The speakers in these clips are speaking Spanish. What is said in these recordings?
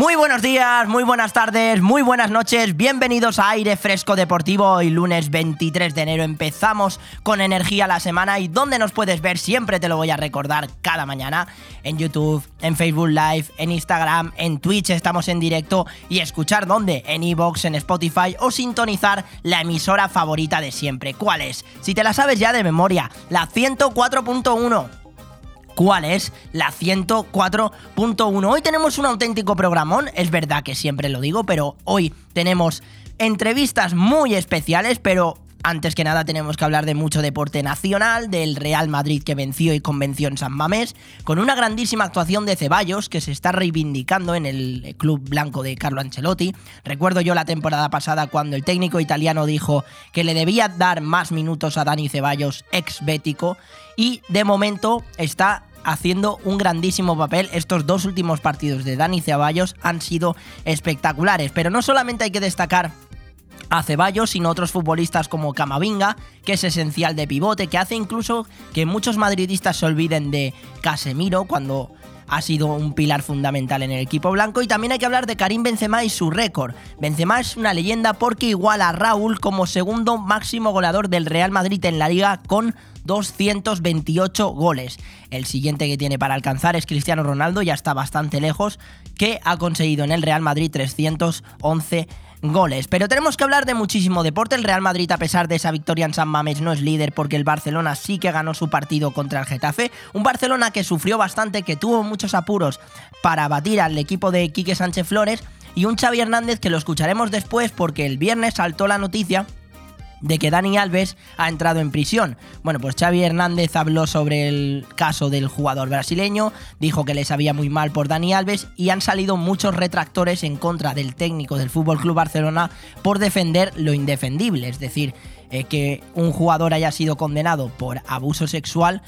Muy buenos días, muy buenas tardes, muy buenas noches, bienvenidos a Aire Fresco Deportivo. Hoy lunes 23 de enero empezamos con energía la semana y donde nos puedes ver siempre te lo voy a recordar cada mañana en YouTube, en Facebook Live, en Instagram, en Twitch estamos en directo y escuchar dónde, en Evox, en Spotify o sintonizar la emisora favorita de siempre. ¿Cuál es? Si te la sabes ya de memoria, la 104.1 cuál es la 104.1. Hoy tenemos un auténtico programón, es verdad que siempre lo digo, pero hoy tenemos entrevistas muy especiales, pero antes que nada tenemos que hablar de mucho deporte nacional, del Real Madrid que venció y convenció en San Mamés, con una grandísima actuación de Ceballos que se está reivindicando en el club blanco de Carlo Ancelotti. Recuerdo yo la temporada pasada cuando el técnico italiano dijo que le debía dar más minutos a Dani Ceballos, ex bético, y de momento está haciendo un grandísimo papel. Estos dos últimos partidos de Dani Ceballos han sido espectaculares, pero no solamente hay que destacar a Ceballos, sino otros futbolistas como Camavinga, que es esencial de pivote, que hace incluso que muchos madridistas se olviden de Casemiro cuando ha sido un pilar fundamental en el equipo blanco y también hay que hablar de Karim Benzema y su récord. Benzema es una leyenda porque iguala a Raúl como segundo máximo goleador del Real Madrid en la liga con 228 goles. El siguiente que tiene para alcanzar es Cristiano Ronaldo, ya está bastante lejos, que ha conseguido en el Real Madrid 311 goles. Pero tenemos que hablar de muchísimo deporte. El Real Madrid, a pesar de esa victoria en San Mamés, no es líder porque el Barcelona sí que ganó su partido contra el Getafe. Un Barcelona que sufrió bastante, que tuvo muchos apuros para batir al equipo de Quique Sánchez Flores. Y un Xavi Hernández que lo escucharemos después porque el viernes saltó la noticia de que Dani Alves ha entrado en prisión. Bueno, pues Xavi Hernández habló sobre el caso del jugador brasileño, dijo que le sabía muy mal por Dani Alves y han salido muchos retractores en contra del técnico del Fútbol Club Barcelona por defender lo indefendible, es decir, eh, que un jugador haya sido condenado por abuso sexual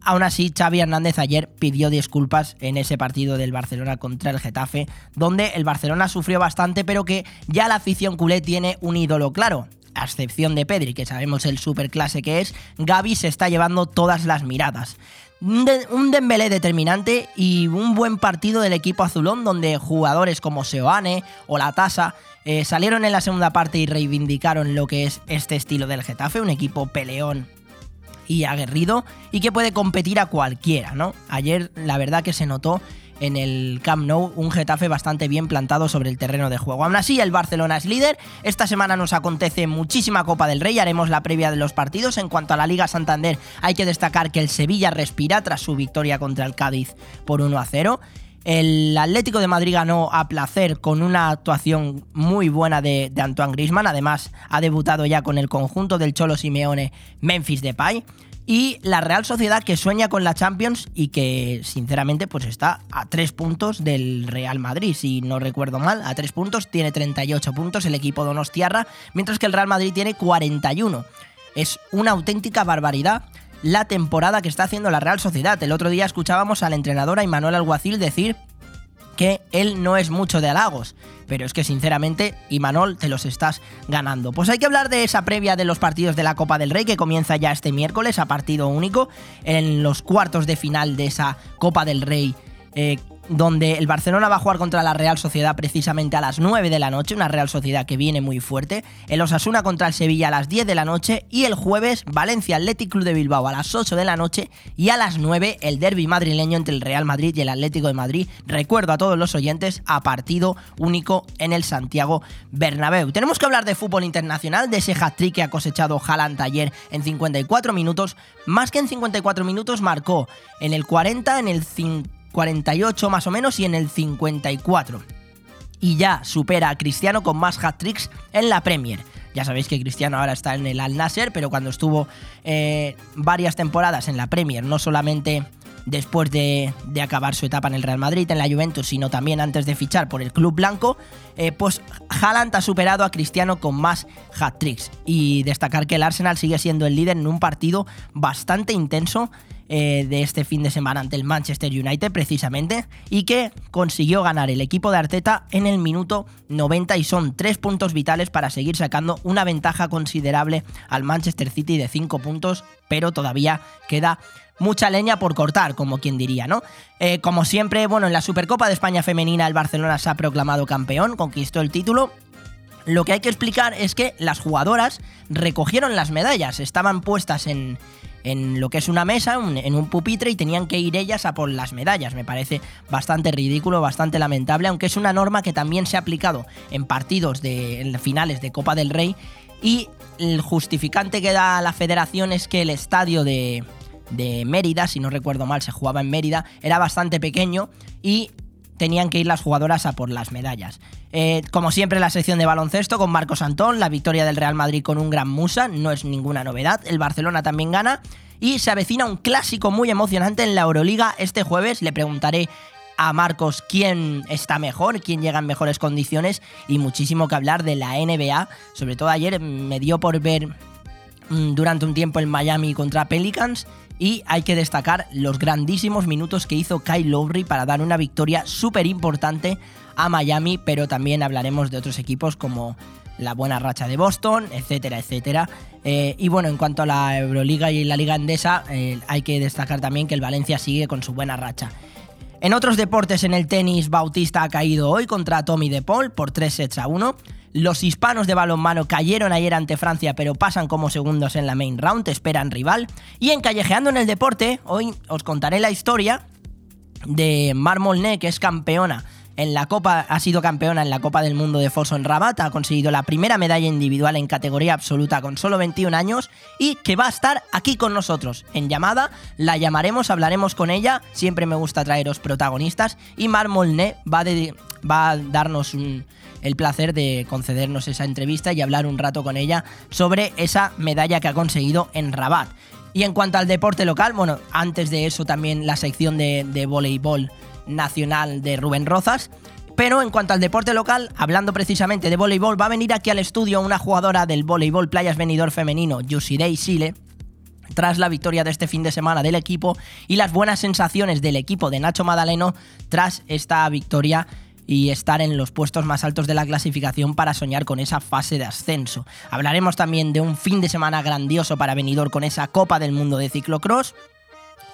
Aún así, Xavi Hernández ayer pidió disculpas en ese partido del Barcelona contra el Getafe, donde el Barcelona sufrió bastante, pero que ya la afición culé tiene un ídolo claro, a excepción de Pedri, que sabemos el superclase que es, Gaby se está llevando todas las miradas. Un Dembélé determinante y un buen partido del equipo azulón donde jugadores como Seoane o La Tasa eh, salieron en la segunda parte y reivindicaron lo que es este estilo del Getafe, un equipo peleón y aguerrido y que puede competir a cualquiera, ¿no? Ayer la verdad que se notó en el Camp Nou, un Getafe bastante bien plantado sobre el terreno de juego. Aún así, el Barcelona es líder. Esta semana nos acontece muchísima Copa del Rey, haremos la previa de los partidos. En cuanto a la Liga Santander, hay que destacar que el Sevilla respira tras su victoria contra el Cádiz por 1 a 0. El Atlético de Madrid ganó a placer con una actuación muy buena de, Antoine Grisman. Además, ha debutado ya con el conjunto del Cholo Simeone Memphis Depay y la Real Sociedad que sueña con la Champions y que sinceramente pues está a tres puntos del Real Madrid, si no recuerdo mal, a tres puntos, tiene 38 puntos el equipo Donostiarra, mientras que el Real Madrid tiene 41. Es una auténtica barbaridad la temporada que está haciendo la Real Sociedad. El otro día escuchábamos al entrenador Manuel Alguacil decir que él no es mucho de halagos, pero es que sinceramente, Imanol, te los estás ganando. Pues hay que hablar de esa previa de los partidos de la Copa del Rey que comienza ya este miércoles a partido único en los cuartos de final de esa Copa del Rey. Eh, donde el Barcelona va a jugar contra la Real Sociedad precisamente a las 9 de la noche, una Real Sociedad que viene muy fuerte, el Osasuna contra el Sevilla a las 10 de la noche y el jueves Valencia Athletic Club de Bilbao a las 8 de la noche y a las 9 el derby madrileño entre el Real Madrid y el Atlético de Madrid. Recuerdo a todos los oyentes a partido único en el Santiago Bernabéu. Tenemos que hablar de fútbol internacional, de ese hat-trick que ha cosechado Haaland ayer en 54 minutos, más que en 54 minutos marcó en el 40, en el 50 48 más o menos y en el 54. Y ya supera a Cristiano con más hat-tricks en la Premier. Ya sabéis que Cristiano ahora está en el Al Nasser, pero cuando estuvo eh, varias temporadas en la Premier, no solamente después de, acabar su etapa en el Real Madrid, en la Juventus, sino también antes de fichar por el club blanco, eh, pues Haaland ha superado a Cristiano con más hat-tricks. Y destacar que el Arsenal sigue siendo el líder en un partido bastante intenso eh, de este fin de semana ante el Manchester United precisamente y que consiguió ganar el equipo de Arteta en el minuto 90 y son tres puntos vitales para seguir sacando una ventaja considerable al Manchester City de 5 puntos, pero todavía queda mucha leña por cortar, como quien diría, ¿no? Eh, como siempre, bueno, en la Supercopa de España Femenina el Barcelona se ha proclamado campeón, conquistó el título lo que hay que explicar es que las jugadoras recogieron las medallas, estaban puestas en, en lo que es una mesa, en un pupitre, y tenían que ir ellas a por las medallas. Me parece bastante ridículo, bastante lamentable, aunque es una norma que también se ha aplicado en partidos de finales de Copa del Rey. Y el justificante que da la federación es que el estadio de, de Mérida, si no recuerdo mal, se jugaba en Mérida, era bastante pequeño y tenían que ir las jugadoras a por las medallas. Eh, como siempre, la sección de baloncesto con Marcos Antón, la victoria del Real Madrid con un gran Musa, no es ninguna novedad. El Barcelona también gana y se avecina un clásico muy emocionante en la Euroliga este jueves. Le preguntaré a Marcos quién está mejor, quién llega en mejores condiciones y muchísimo que hablar de la NBA. Sobre todo ayer me dio por ver mm, durante un tiempo el Miami contra Pelicans y hay que destacar los grandísimos minutos que hizo Kyle Lowry para dar una victoria súper importante a Miami, pero también hablaremos de otros equipos como la buena racha de Boston, etcétera, etcétera. Eh, y bueno, en cuanto a la Euroliga y la Liga Endesa, eh, hay que destacar también que el Valencia sigue con su buena racha. En otros deportes, en el tenis, Bautista ha caído hoy contra Tommy De Paul por 3 sets a 1. Los hispanos de balonmano cayeron ayer ante Francia, pero pasan como segundos en la main round, esperan rival. Y en Callejeando en el Deporte, hoy os contaré la historia de Mar Molné, que es campeona en la Copa, ha sido campeona en la Copa del Mundo de Foso en Rabat, ha conseguido la primera medalla individual en categoría absoluta con solo 21 años y que va a estar aquí con nosotros en llamada. La llamaremos, hablaremos con ella. Siempre me gusta traeros protagonistas y Mar Molné va, va a darnos un el placer de concedernos esa entrevista y hablar un rato con ella sobre esa medalla que ha conseguido en Rabat. Y en cuanto al deporte local, bueno, antes de eso también la sección de, voleibol nacional de Rubén Rozas. Pero en cuanto al deporte local, hablando precisamente de voleibol, va a venir aquí al estudio una jugadora del voleibol Playas Venidor femenino, Yusidei Sile, tras la victoria de este fin de semana del equipo y las buenas sensaciones del equipo de Nacho Madaleno tras esta victoria y estar en los puestos más altos de la clasificación para soñar con esa fase de ascenso. Hablaremos también de un fin de semana grandioso para venidor con esa Copa del Mundo de ciclocross.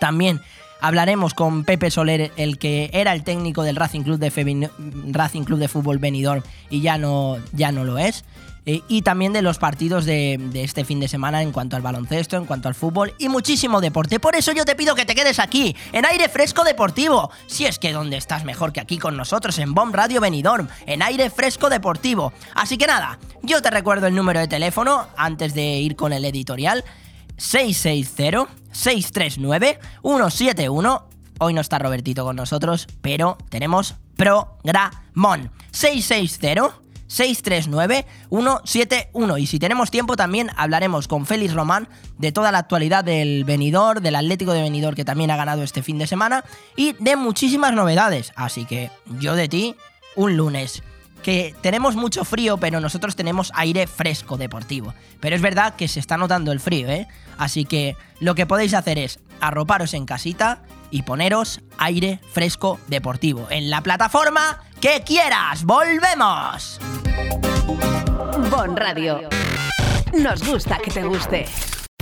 También hablaremos con Pepe Soler, el que era el técnico del Racing Club de, Racing Club de Fútbol Benidorm y ya no, ya no lo es. Eh, y también de los partidos de, este fin de semana en cuanto al baloncesto, en cuanto al fútbol y muchísimo deporte. Por eso yo te pido que te quedes aquí, en aire fresco deportivo. Si es que donde estás mejor que aquí con nosotros, en Bomb Radio Benidorm, en aire fresco deportivo. Así que nada, yo te recuerdo el número de teléfono antes de ir con el editorial. 660-639-171. Hoy no está Robertito con nosotros, pero tenemos programón. 660 639-171. Y si tenemos tiempo también hablaremos con Félix Román de toda la actualidad del venidor, del Atlético de Venidor que también ha ganado este fin de semana y de muchísimas novedades. Así que yo de ti, un lunes que tenemos mucho frío, pero nosotros tenemos aire fresco deportivo. Pero es verdad que se está notando el frío, ¿eh? Así que lo que podéis hacer es arroparos en casita y poneros aire fresco deportivo en la plataforma que quieras. ¡Volvemos! Bon Radio. Nos gusta que te guste.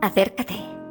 Acércate,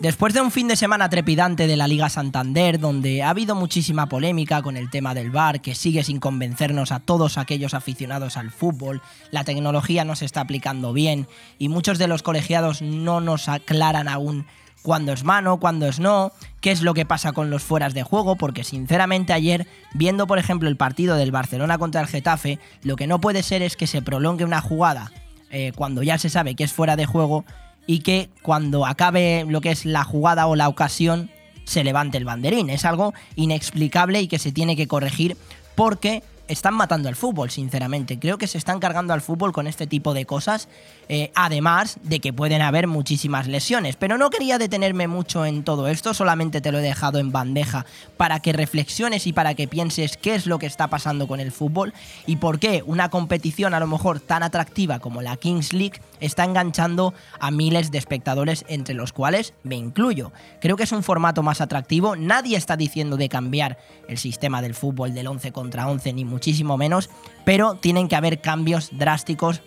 Después de un fin de semana trepidante de la Liga Santander, donde ha habido muchísima polémica con el tema del VAR, que sigue sin convencernos a todos aquellos aficionados al fútbol, la tecnología no se está aplicando bien y muchos de los colegiados no nos aclaran aún cuándo es mano, cuándo es no, qué es lo que pasa con los fueras de juego, porque sinceramente ayer, viendo por ejemplo el partido del Barcelona contra el Getafe, lo que no puede ser es que se prolongue una jugada eh, cuando ya se sabe que es fuera de juego y que cuando acabe lo que es la jugada o la ocasión se levante el banderín. Es algo inexplicable y que se tiene que corregir porque están matando al fútbol, sinceramente. Creo que se están cargando al fútbol con este tipo de cosas, eh, además de que pueden haber muchísimas lesiones. Pero no quería detenerme mucho en todo esto, solamente te lo he dejado en bandeja para que reflexiones y para que pienses qué es lo que está pasando con el fútbol y por qué una competición a lo mejor tan atractiva como la Kings League está enganchando a miles de espectadores, entre los cuales me incluyo. Creo que es un formato más atractivo, nadie está diciendo de cambiar el sistema del fútbol del 11 contra 11, ni muchísimo menos, pero tienen que haber cambios drásticos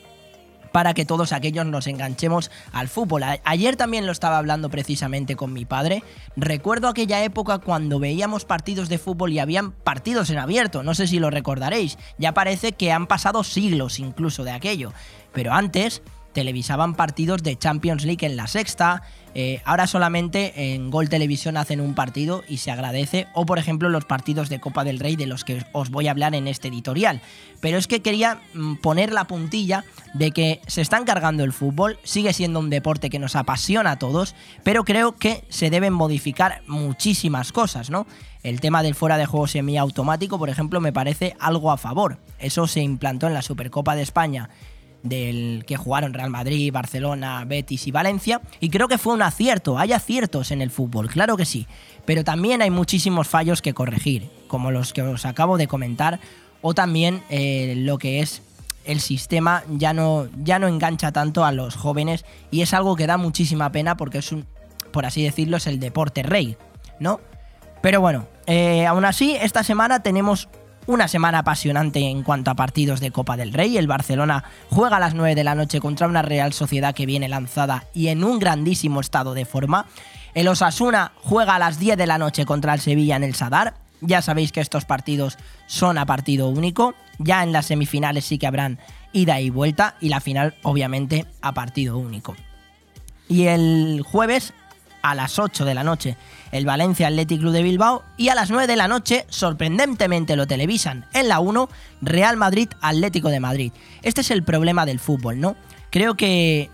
para que todos aquellos nos enganchemos al fútbol. Ayer también lo estaba hablando precisamente con mi padre. Recuerdo aquella época cuando veíamos partidos de fútbol y habían partidos en abierto, no sé si lo recordaréis. Ya parece que han pasado siglos incluso de aquello. Pero antes televisaban partidos de Champions League en la sexta. Eh, ahora solamente en Gol Televisión hacen un partido y se agradece. O por ejemplo los partidos de Copa del Rey de los que os voy a hablar en este editorial. Pero es que quería mm, poner la puntilla de que se está encargando el fútbol, sigue siendo un deporte que nos apasiona a todos, pero creo que se deben modificar muchísimas cosas, ¿no? El tema del fuera de juego semiautomático, por ejemplo, me parece algo a favor. Eso se implantó en la Supercopa de España del que jugaron Real Madrid, Barcelona, Betis y Valencia. Y creo que fue un acierto. Hay aciertos en el fútbol, claro que sí. Pero también hay muchísimos fallos que corregir, como los que os acabo de comentar. O también eh, lo que es el sistema ya no, ya no engancha tanto a los jóvenes. Y es algo que da muchísima pena porque es un, por así decirlo, es el deporte rey, ¿no? Pero bueno, eh, aún así, esta semana tenemos una semana apasionante en cuanto a partidos de Copa del Rey. El Barcelona juega a las 9 de la noche contra una Real Sociedad que viene lanzada y en un grandísimo estado de forma. El Osasuna juega a las 10 de la noche contra el Sevilla en el Sadar. Ya sabéis que estos partidos son a partido único. Ya en las semifinales sí que habrán ida y vuelta y la final obviamente a partido único. Y el jueves a las 8 de la noche el Valencia Athletic Club de Bilbao y a las 9 de la noche, sorprendentemente lo televisan en la 1, Real Madrid Atlético de Madrid. Este es el problema del fútbol, ¿no? Creo que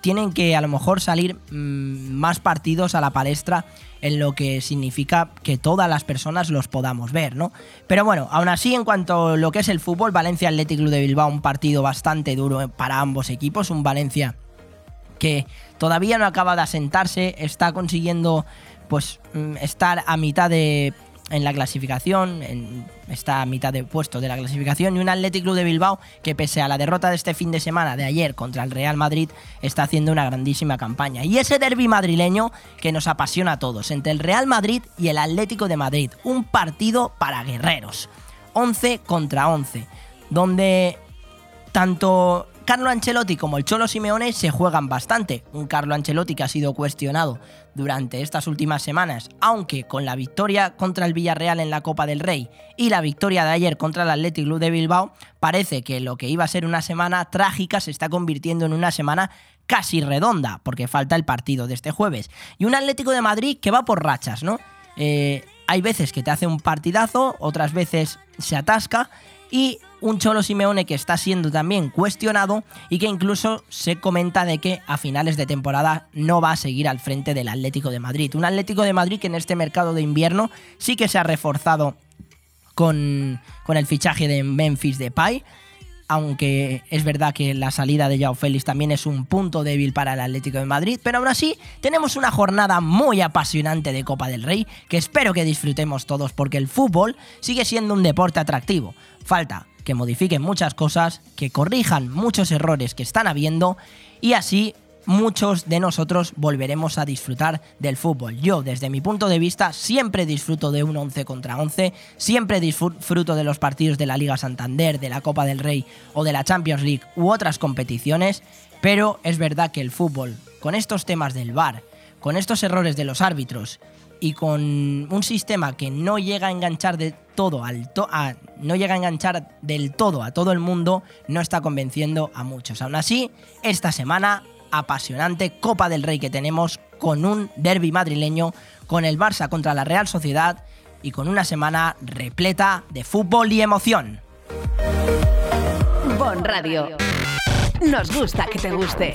tienen que a lo mejor salir mmm, más partidos a la palestra en lo que significa que todas las personas los podamos ver, ¿no? Pero bueno, aún así en cuanto a lo que es el fútbol, Valencia Athletic Club de Bilbao, un partido bastante duro para ambos equipos, un Valencia que todavía no acaba de asentarse, está consiguiendo pues estar a mitad de en la clasificación, en esta mitad de puesto de la clasificación, y un Athletic Club de Bilbao que pese a la derrota de este fin de semana de ayer contra el Real Madrid, está haciendo una grandísima campaña. Y ese derby madrileño que nos apasiona a todos, entre el Real Madrid y el Atlético de Madrid, un partido para guerreros. 11 contra 11, donde tanto Carlo Ancelotti como el Cholo Simeone se juegan bastante. Un Carlo Ancelotti que ha sido cuestionado durante estas últimas semanas, aunque con la victoria contra el Villarreal en la Copa del Rey y la victoria de ayer contra el Athletic Club de Bilbao, parece que lo que iba a ser una semana trágica se está convirtiendo en una semana casi redonda, porque falta el partido de este jueves. Y un Atlético de Madrid que va por rachas, ¿no? Eh, hay veces que te hace un partidazo, otras veces se atasca y un Cholo Simeone que está siendo también cuestionado y que incluso se comenta de que a finales de temporada no va a seguir al frente del Atlético de Madrid. Un Atlético de Madrid que en este mercado de invierno sí que se ha reforzado con, con el fichaje de Memphis Depay, aunque es verdad que la salida de Joao Félix también es un punto débil para el Atlético de Madrid, pero aún así tenemos una jornada muy apasionante de Copa del Rey que espero que disfrutemos todos porque el fútbol sigue siendo un deporte atractivo. Falta que modifiquen muchas cosas, que corrijan muchos errores que están habiendo y así muchos de nosotros volveremos a disfrutar del fútbol. Yo, desde mi punto de vista, siempre disfruto de un 11 contra 11, siempre disfruto de los partidos de la Liga Santander, de la Copa del Rey o de la Champions League u otras competiciones, pero es verdad que el fútbol, con estos temas del VAR, con estos errores de los árbitros y con un sistema que no llega a enganchar de todo al no llega a enganchar del todo a todo el mundo, no está convenciendo a muchos. Aún así, esta semana apasionante Copa del Rey que tenemos con un derby madrileño, con el Barça contra la Real Sociedad y con una semana repleta de fútbol y emoción. Bon Radio. Nos gusta que te guste.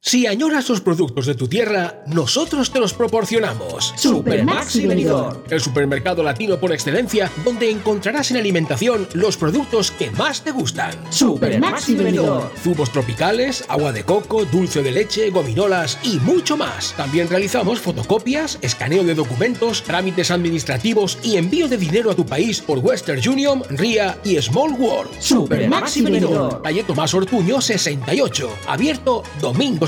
Si añoras los productos de tu tierra, nosotros te los proporcionamos. Super Maxi Venidor. El supermercado latino por excelencia, donde encontrarás en alimentación los productos que más te gustan. Super Maxi Venidor. Zumos tropicales, agua de coco, dulce de leche, gominolas y mucho más. También realizamos fotocopias, escaneo de documentos, trámites administrativos y envío de dinero a tu país por Western Union, RIA y Small World. Super Maxi Venidor. Calle Tomás Ortuño 68. Abierto domingos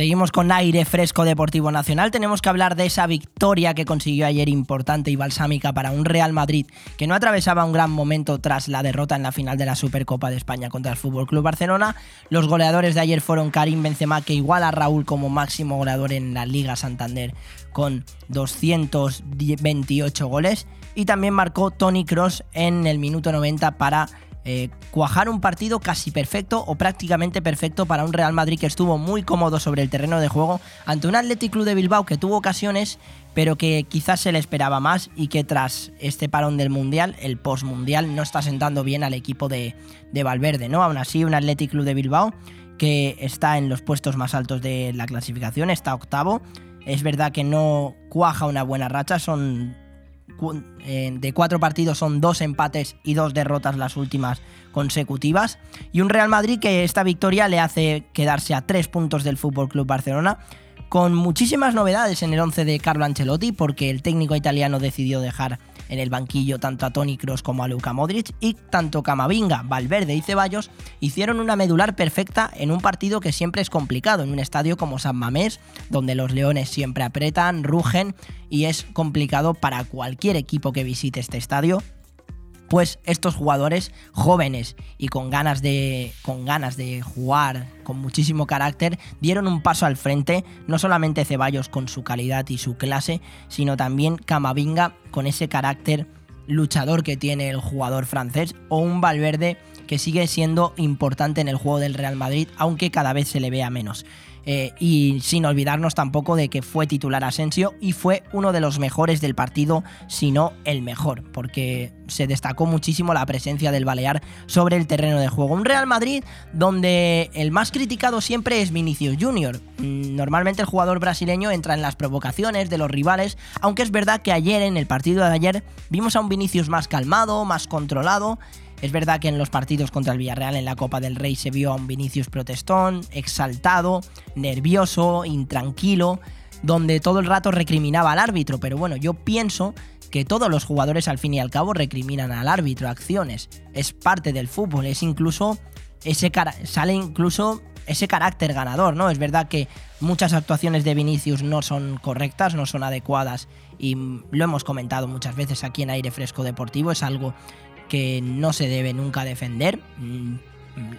Seguimos con aire fresco deportivo nacional. Tenemos que hablar de esa victoria que consiguió ayer importante y balsámica para un Real Madrid que no atravesaba un gran momento tras la derrota en la final de la Supercopa de España contra el Fútbol Club Barcelona. Los goleadores de ayer fueron Karim Benzema que iguala a Raúl como máximo goleador en la Liga Santander con 228 goles y también marcó Tony Cross en el minuto 90 para eh, cuajar un partido casi perfecto o prácticamente perfecto para un Real Madrid que estuvo muy cómodo sobre el terreno de juego ante un Athletic Club de Bilbao que tuvo ocasiones pero que quizás se le esperaba más y que tras este parón del Mundial, el post-Mundial, no está sentando bien al equipo de, de Valverde, ¿no? Aún así, un Athletic Club de Bilbao que está en los puestos más altos de la clasificación, está octavo. Es verdad que no cuaja una buena racha, son de cuatro partidos son dos empates y dos derrotas las últimas consecutivas. Y un Real Madrid que esta victoria le hace quedarse a tres puntos del Club Barcelona con muchísimas novedades en el 11 de Carlo Ancelotti, porque el técnico italiano decidió dejar en el banquillo tanto a Toni Kroos como a Luka Modric, y tanto Camavinga, Valverde y Ceballos hicieron una medular perfecta en un partido que siempre es complicado, en un estadio como San Mamés, donde los leones siempre apretan, rugen, y es complicado para cualquier equipo que visite este estadio pues estos jugadores jóvenes y con ganas de con ganas de jugar con muchísimo carácter dieron un paso al frente no solamente Ceballos con su calidad y su clase sino también Camavinga con ese carácter luchador que tiene el jugador francés o un Valverde que sigue siendo importante en el juego del Real Madrid aunque cada vez se le vea menos eh, y sin olvidarnos tampoco de que fue titular Asensio y fue uno de los mejores del partido, si no el mejor, porque se destacó muchísimo la presencia del Balear sobre el terreno de juego. Un Real Madrid donde el más criticado siempre es Vinicius Junior. Mm, normalmente el jugador brasileño entra en las provocaciones de los rivales, aunque es verdad que ayer, en el partido de ayer, vimos a un Vinicius más calmado, más controlado es verdad que en los partidos contra el Villarreal en la Copa del Rey se vio a un Vinicius protestón, exaltado, nervioso, intranquilo, donde todo el rato recriminaba al árbitro, pero bueno, yo pienso que todos los jugadores al fin y al cabo recriminan al árbitro acciones. Es parte del fútbol, es incluso ese sale incluso ese carácter ganador, ¿no? Es verdad que muchas actuaciones de Vinicius no son correctas, no son adecuadas y lo hemos comentado muchas veces aquí en Aire Fresco Deportivo, es algo que no se debe nunca defender, mm,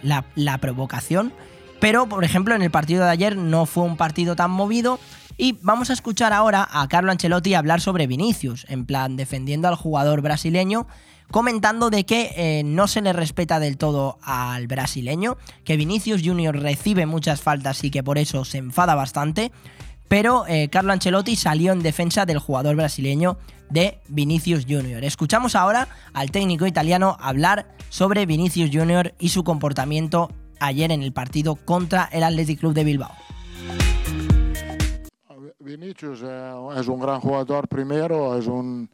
la, provocación. Pero, por ejemplo, en el partido de ayer no fue un partido tan movido. Y vamos a escuchar ahora a Carlo Ancelotti hablar sobre Vinicius, en plan defendiendo al jugador brasileño, comentando de que eh, no se le respeta del todo al brasileño, que Vinicius Junior recibe muchas faltas y que por eso se enfada bastante, pero eh, Carlo Ancelotti salió en defensa del jugador brasileño de Vinicius Junior. Escuchamos ahora al técnico italiano hablar sobre Vinicius Junior y su comportamiento ayer en el partido contra el Athletic Club de Bilbao. Vinicius es un gran jugador primero, es, un,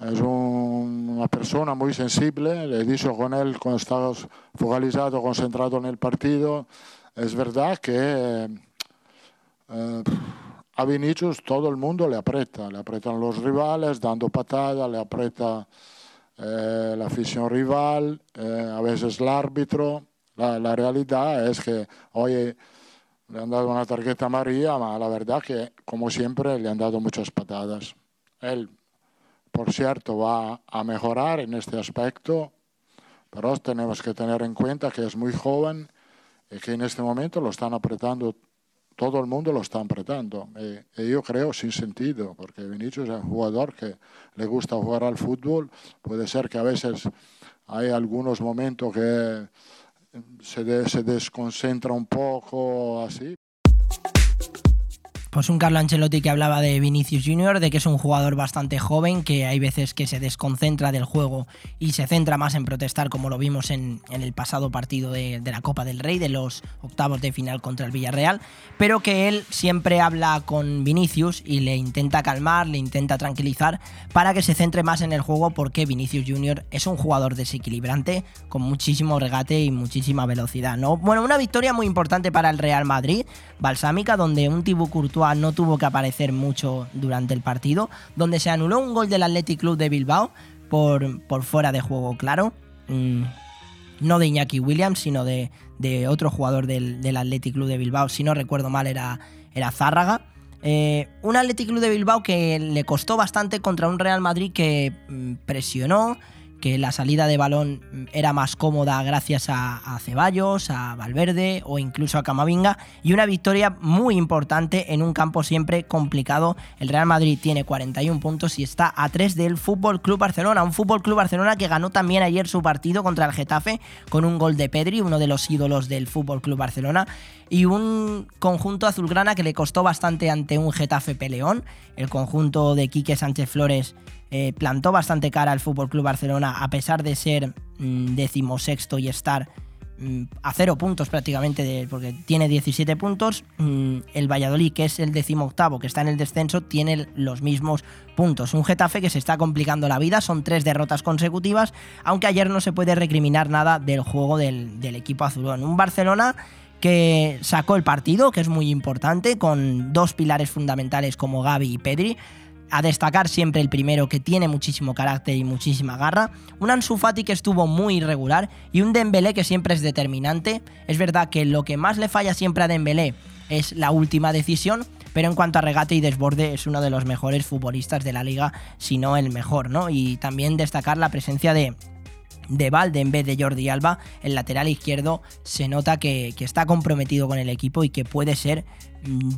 es una persona muy sensible, le he dicho con él cuando estaba focalizado, concentrado en el partido, es verdad que... Eh, a Vinicius todo el mundo le aprieta, le apretan los rivales dando patadas, le aprieta eh, la afición rival, eh, a veces el árbitro. La, realidad es que hoy le han dado una tarjeta amarilla, pero la verdad que, como siempre, le han dado muchas patadas. Él, por cierto, va a mejorar en este aspecto, pero tenemos que tener en cuenta que es muy joven y que en este momento lo están apretando todo el mundo lo está apretando. Eh, y, yo creo sin sentido, porque Vinicius es un jugador que le gusta jugar al fútbol. Puede ser que a veces hay algunos momentos que se, se desconcentra un poco así, pues un Carlo Ancelotti que hablaba de Vinicius Junior, de que es un jugador bastante joven, que hay veces que se desconcentra del juego y se centra más en protestar, como lo vimos en, el pasado partido de, la Copa del Rey, de los octavos de final contra el Villarreal, pero que él siempre habla con Vinicius y le intenta calmar, le intenta tranquilizar para que se centre más en el juego, porque Vinicius Junior es un jugador desequilibrante, con muchísimo regate y muchísima velocidad. ¿no? Bueno, una victoria muy importante para el Real Madrid, balsámica, donde un Thibaut Courtois no tuvo que aparecer mucho durante el partido, donde se anuló un gol del Athletic Club de Bilbao por, por fuera de juego, claro. Mm, no de Iñaki Williams, sino de, otro jugador del, del, Athletic Club de Bilbao. Si no recuerdo mal, era, era Zárraga. Eh, un Athletic Club de Bilbao que le costó bastante contra un Real Madrid que mm, presionó, que la salida de balón era más cómoda gracias a, a, Ceballos, a Valverde o incluso a Camavinga y una victoria muy importante en un campo siempre complicado. El Real Madrid tiene 41 puntos y está a 3 del Fútbol Club Barcelona, un Fútbol Club Barcelona que ganó también ayer su partido contra el Getafe con un gol de Pedri, uno de los ídolos del Fútbol Club Barcelona y un conjunto azulgrana que le costó bastante ante un Getafe peleón. El conjunto de Quique Sánchez Flores eh, plantó bastante cara al Fútbol Club Barcelona a pesar de ser mmm, decimosexto y estar mmm, a cero puntos prácticamente, porque tiene 17 puntos. Mmm, el Valladolid, que es el decimoctavo, que está en el descenso, tiene los mismos puntos. Un Getafe que se está complicando la vida, son tres derrotas consecutivas, aunque ayer no se puede recriminar nada del juego del, del equipo azulón. Un Barcelona que sacó el partido, que es muy importante, con dos pilares fundamentales como Gaby y Pedri. A destacar siempre el primero, que tiene muchísimo carácter y muchísima garra. Un Ansu Fati que estuvo muy irregular y un Dembélé que siempre es determinante. Es verdad que lo que más le falla siempre a Dembélé es la última decisión, pero en cuanto a regate y desborde es uno de los mejores futbolistas de la liga, si no el mejor, ¿no? Y también destacar la presencia de, de Valde en vez de Jordi Alba, el lateral izquierdo se nota que, que está comprometido con el equipo y que puede ser mmm,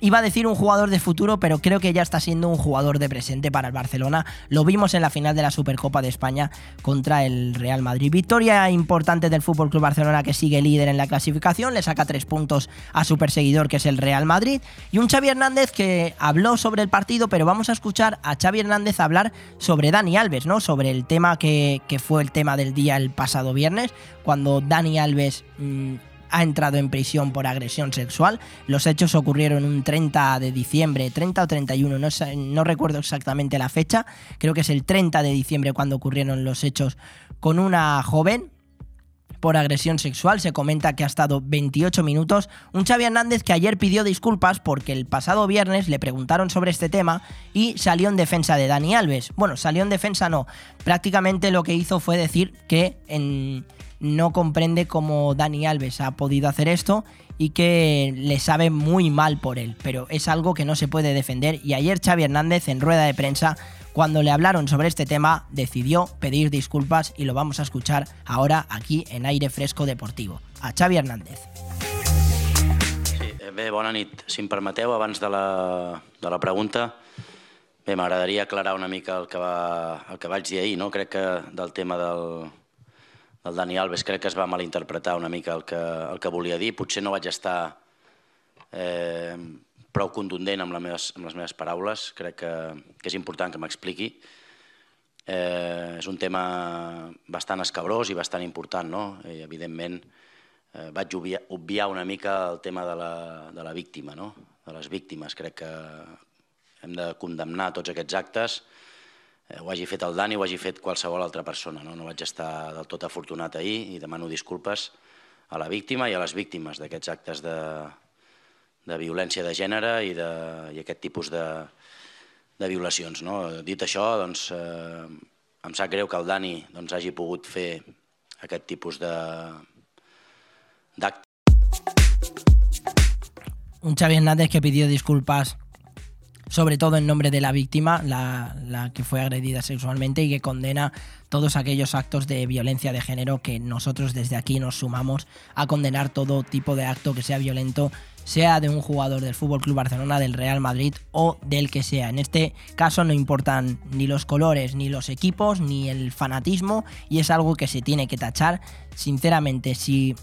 iba a decir un jugador de futuro, pero creo que ya está siendo un jugador de presente para el Barcelona. Lo vimos en la final de la Supercopa de España contra el Real Madrid. Victoria importante del Fútbol Club Barcelona que sigue líder en la clasificación, le saca tres puntos a su perseguidor que es el Real Madrid. Y un Xavi Hernández que habló sobre el partido, pero vamos a escuchar a Xavi Hernández hablar sobre Dani Alves, ¿no? Sobre el tema que, fue el tema del día el pasado viernes, cuando Dani Alves. Mmm, ha entrado en prisión por agresión sexual. Los hechos ocurrieron un 30 de diciembre, 30 o 31, no, no, recuerdo exactamente la fecha, creo que es el 30 de diciembre cuando ocurrieron los hechos con una joven por agresión sexual. Se comenta que ha estado 28 minutos. Un Xavi Hernández que ayer pidió disculpas porque el pasado viernes le preguntaron sobre este tema y salió en defensa de Dani Alves. Bueno, salió en defensa no. Prácticamente lo que hizo fue decir que en no comprende cómo Dani Alves ha podido hacer esto y que le sabe muy mal por él, pero es algo que no se puede defender y ayer Xavi Hernández en rueda de prensa cuando le hablaron sobre este tema decidió pedir disculpas y lo vamos a escuchar ahora aquí en Aire Fresco Deportivo. A Xavi Hernández. Sí, bé, bona nit. Si em permeteu, de la, pregunta, m'agradaria aclarar una mica el que, va, el que vaig dir no? Crec que del tema del, el Dani Alves crec que es va malinterpretar una mica el que, el que volia dir. Potser no vaig estar eh, prou contundent amb les meves, amb les meves paraules. Crec que, que és important que m'expliqui. Eh, és un tema bastant escabrós i bastant important, no? I, evidentment, eh, vaig obviar, obviar una mica el tema de la, de la víctima, no? de les víctimes. Crec que hem de condemnar tots aquests actes, ho hagi fet el Dani o ho hagi fet qualsevol altra persona. No, no vaig estar del tot afortunat ahir i demano disculpes a la víctima i a les víctimes d'aquests actes de, de violència de gènere i, de, i aquest tipus de, de violacions. No? Dit això, doncs, eh, em sap greu que el Dani doncs, hagi pogut fer aquest tipus de d'acte. Un Xavi Hernández que pidió disculpas sobre todo en nombre de la víctima, la, que fue agredida sexualmente y que condena todos aquellos actos de violencia de género que nosotros desde aquí nos sumamos a condenar todo tipo de acto que sea violento, sea de un jugador del Fútbol Club Barcelona, del Real Madrid o del que sea. En este caso no importan ni los colores, ni los equipos, ni el fanatismo y es algo que se tiene que tachar. Sinceramente, si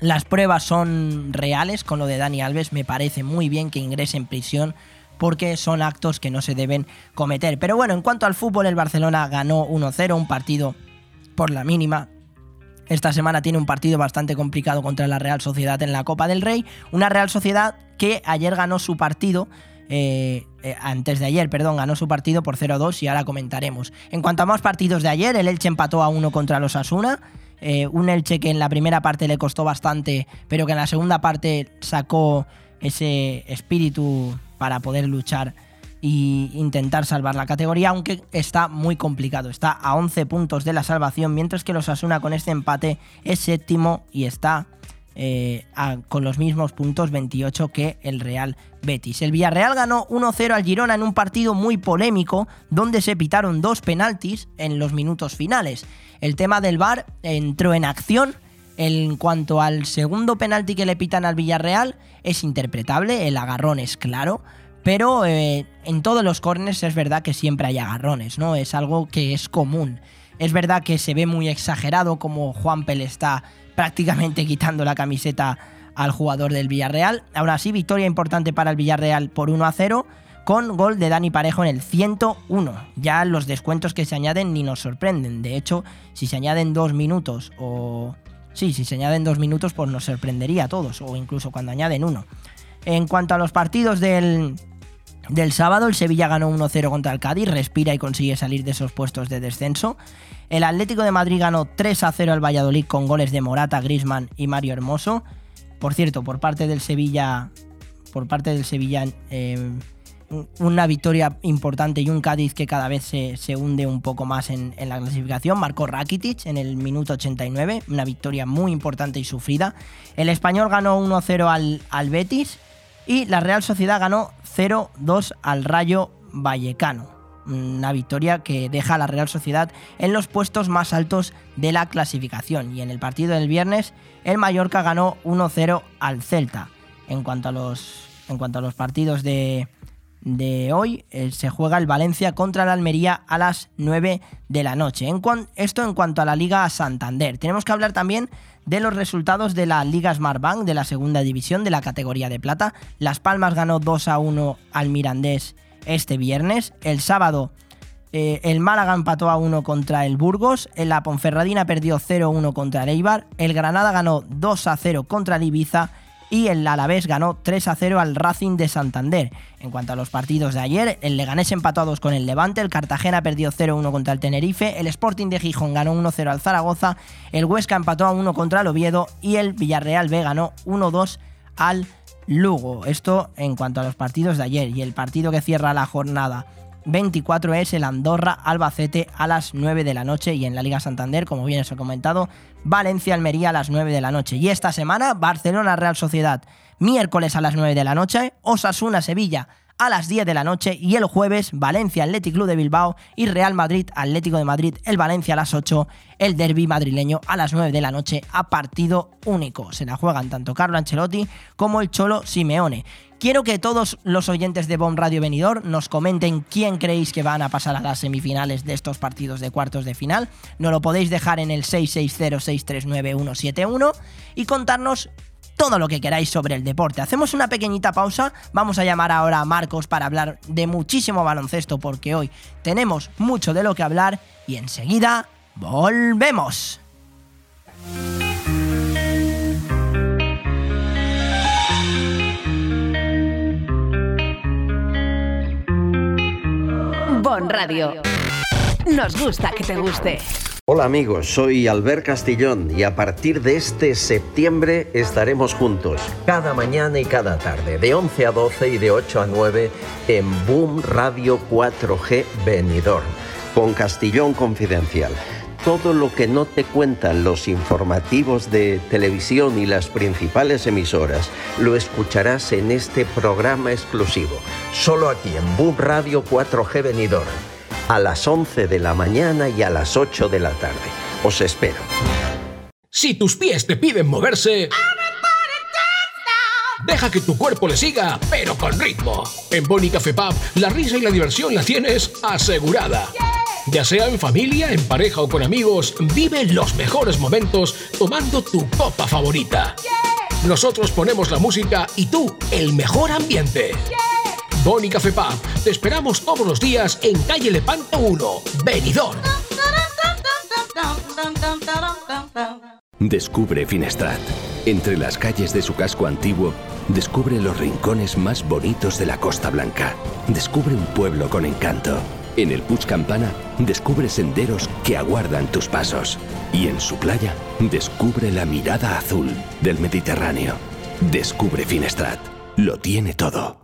las pruebas son reales con lo de Dani Alves, me parece muy bien que ingrese en prisión porque son actos que no se deben cometer. Pero bueno, en cuanto al fútbol, el Barcelona ganó 1-0, un partido por la mínima. Esta semana tiene un partido bastante complicado contra la Real Sociedad en la Copa del Rey. Una Real Sociedad que ayer ganó su partido. Eh, eh, antes de ayer, perdón, ganó su partido por 0-2 y ahora comentaremos. En cuanto a más partidos de ayer, el Elche empató a 1 contra los Asuna. Eh, un Elche que en la primera parte le costó bastante, pero que en la segunda parte sacó ese espíritu para poder luchar e intentar salvar la categoría, aunque está muy complicado. Está a 11 puntos de la salvación, mientras que los Asuna con este empate es séptimo y está eh, con los mismos puntos 28 que el Real Betis. El Villarreal ganó 1-0 al Girona en un partido muy polémico donde se pitaron dos penaltis en los minutos finales. El tema del VAR entró en acción. En cuanto al segundo penalti que le pitan al Villarreal, es interpretable, el agarrón es claro, pero eh, en todos los corners es verdad que siempre hay agarrones, ¿no? Es algo que es común. Es verdad que se ve muy exagerado como Juanpe le está prácticamente quitando la camiseta al jugador del Villarreal. Ahora sí, victoria importante para el Villarreal por 1 a 0 con gol de Dani Parejo en el 101. Ya los descuentos que se añaden ni nos sorprenden. De hecho, si se añaden dos minutos o... Sí, si se añaden dos minutos, pues nos sorprendería a todos, o incluso cuando añaden uno. En cuanto a los partidos del, del sábado, el Sevilla ganó 1-0 contra el Cádiz, respira y consigue salir de esos puestos de descenso. El Atlético de Madrid ganó 3-0 al Valladolid con goles de Morata, Grisman y Mario Hermoso. Por cierto, por parte del Sevilla, por parte del Sevilla, eh, una victoria importante y un Cádiz que cada vez se, se hunde un poco más en, en la clasificación. Marcó Rakitic en el minuto 89, una victoria muy importante y sufrida. El español ganó 1-0 al, al Betis y la Real Sociedad ganó 0-2 al Rayo Vallecano. Una victoria que deja a la Real Sociedad en los puestos más altos de la clasificación. Y en el partido del viernes, el Mallorca ganó 1-0 al Celta. En cuanto a los, en cuanto a los partidos de, de hoy, eh, se juega el Valencia contra el Almería a las 9 de la noche. En esto en cuanto a la Liga Santander. Tenemos que hablar también de los resultados de la Liga Smartbank de la segunda división de la categoría de plata. Las Palmas ganó 2 a 1 al Mirandés este viernes. El sábado eh, el Málaga empató a 1 contra el Burgos. La Ponferradina perdió 0-1 contra el Eibar. El Granada ganó 2 a 0 contra el Ibiza. Y el Alavés ganó 3 a 0 al Racing de Santander. En cuanto a los partidos de ayer, el Leganés empató a 2 con el Levante, el Cartagena perdió 0-1 contra el Tenerife, el Sporting de Gijón ganó 1-0 al Zaragoza, el Huesca empató a 1 contra el Oviedo y el Villarreal B ganó 1-2 al Lugo. Esto en cuanto a los partidos de ayer. Y el partido que cierra la jornada 24 es el Andorra Albacete a las 9 de la noche y en la Liga Santander, como bien os he comentado, Valencia Almería a las 9 de la noche. Y esta semana Barcelona Real Sociedad miércoles a las 9 de la noche, Osasuna Sevilla a las 10 de la noche y el jueves Valencia Athletic Club de Bilbao y Real Madrid Atlético de Madrid, el Valencia a las 8, el derby madrileño a las 9 de la noche a partido único. Se la juegan tanto Carlo Ancelotti como el Cholo Simeone. Quiero que todos los oyentes de Bomb Radio Venidor nos comenten quién creéis que van a pasar a las semifinales de estos partidos de cuartos de final. Nos lo podéis dejar en el 660-639-171 y contarnos todo lo que queráis sobre el deporte. Hacemos una pequeñita pausa, vamos a llamar ahora a Marcos para hablar de muchísimo baloncesto porque hoy tenemos mucho de lo que hablar y enseguida volvemos. Bon Radio. Nos gusta que te guste. Hola amigos, soy Albert Castillón y a partir de este septiembre estaremos juntos cada mañana y cada tarde, de 11 a 12 y de 8 a 9 en Boom Radio 4G Benidorm, con Castillón Confidencial. Todo lo que no te cuentan los informativos de televisión y las principales emisoras lo escucharás en este programa exclusivo, solo aquí en Boom Radio 4G Benidorm a las 11 de la mañana y a las 8 de la tarde. Os espero. Si tus pies te piden moverse... Deja que tu cuerpo le siga, pero con ritmo. En Boni Café Pub, la risa y la diversión la tienes asegurada. Ya sea en familia, en pareja o con amigos, vive los mejores momentos tomando tu copa favorita. Nosotros ponemos la música y tú el mejor ambiente. Boni Café Pub, te esperamos todos los días en calle Lepanto 1, Benidorm. Descubre Finestrat. Entre las calles de su casco antiguo, descubre los rincones más bonitos de la Costa Blanca. Descubre un pueblo con encanto. En el Puig Campana, descubre senderos que aguardan tus pasos. Y en su playa, descubre la mirada azul del Mediterráneo. Descubre Finestrat. Lo tiene todo.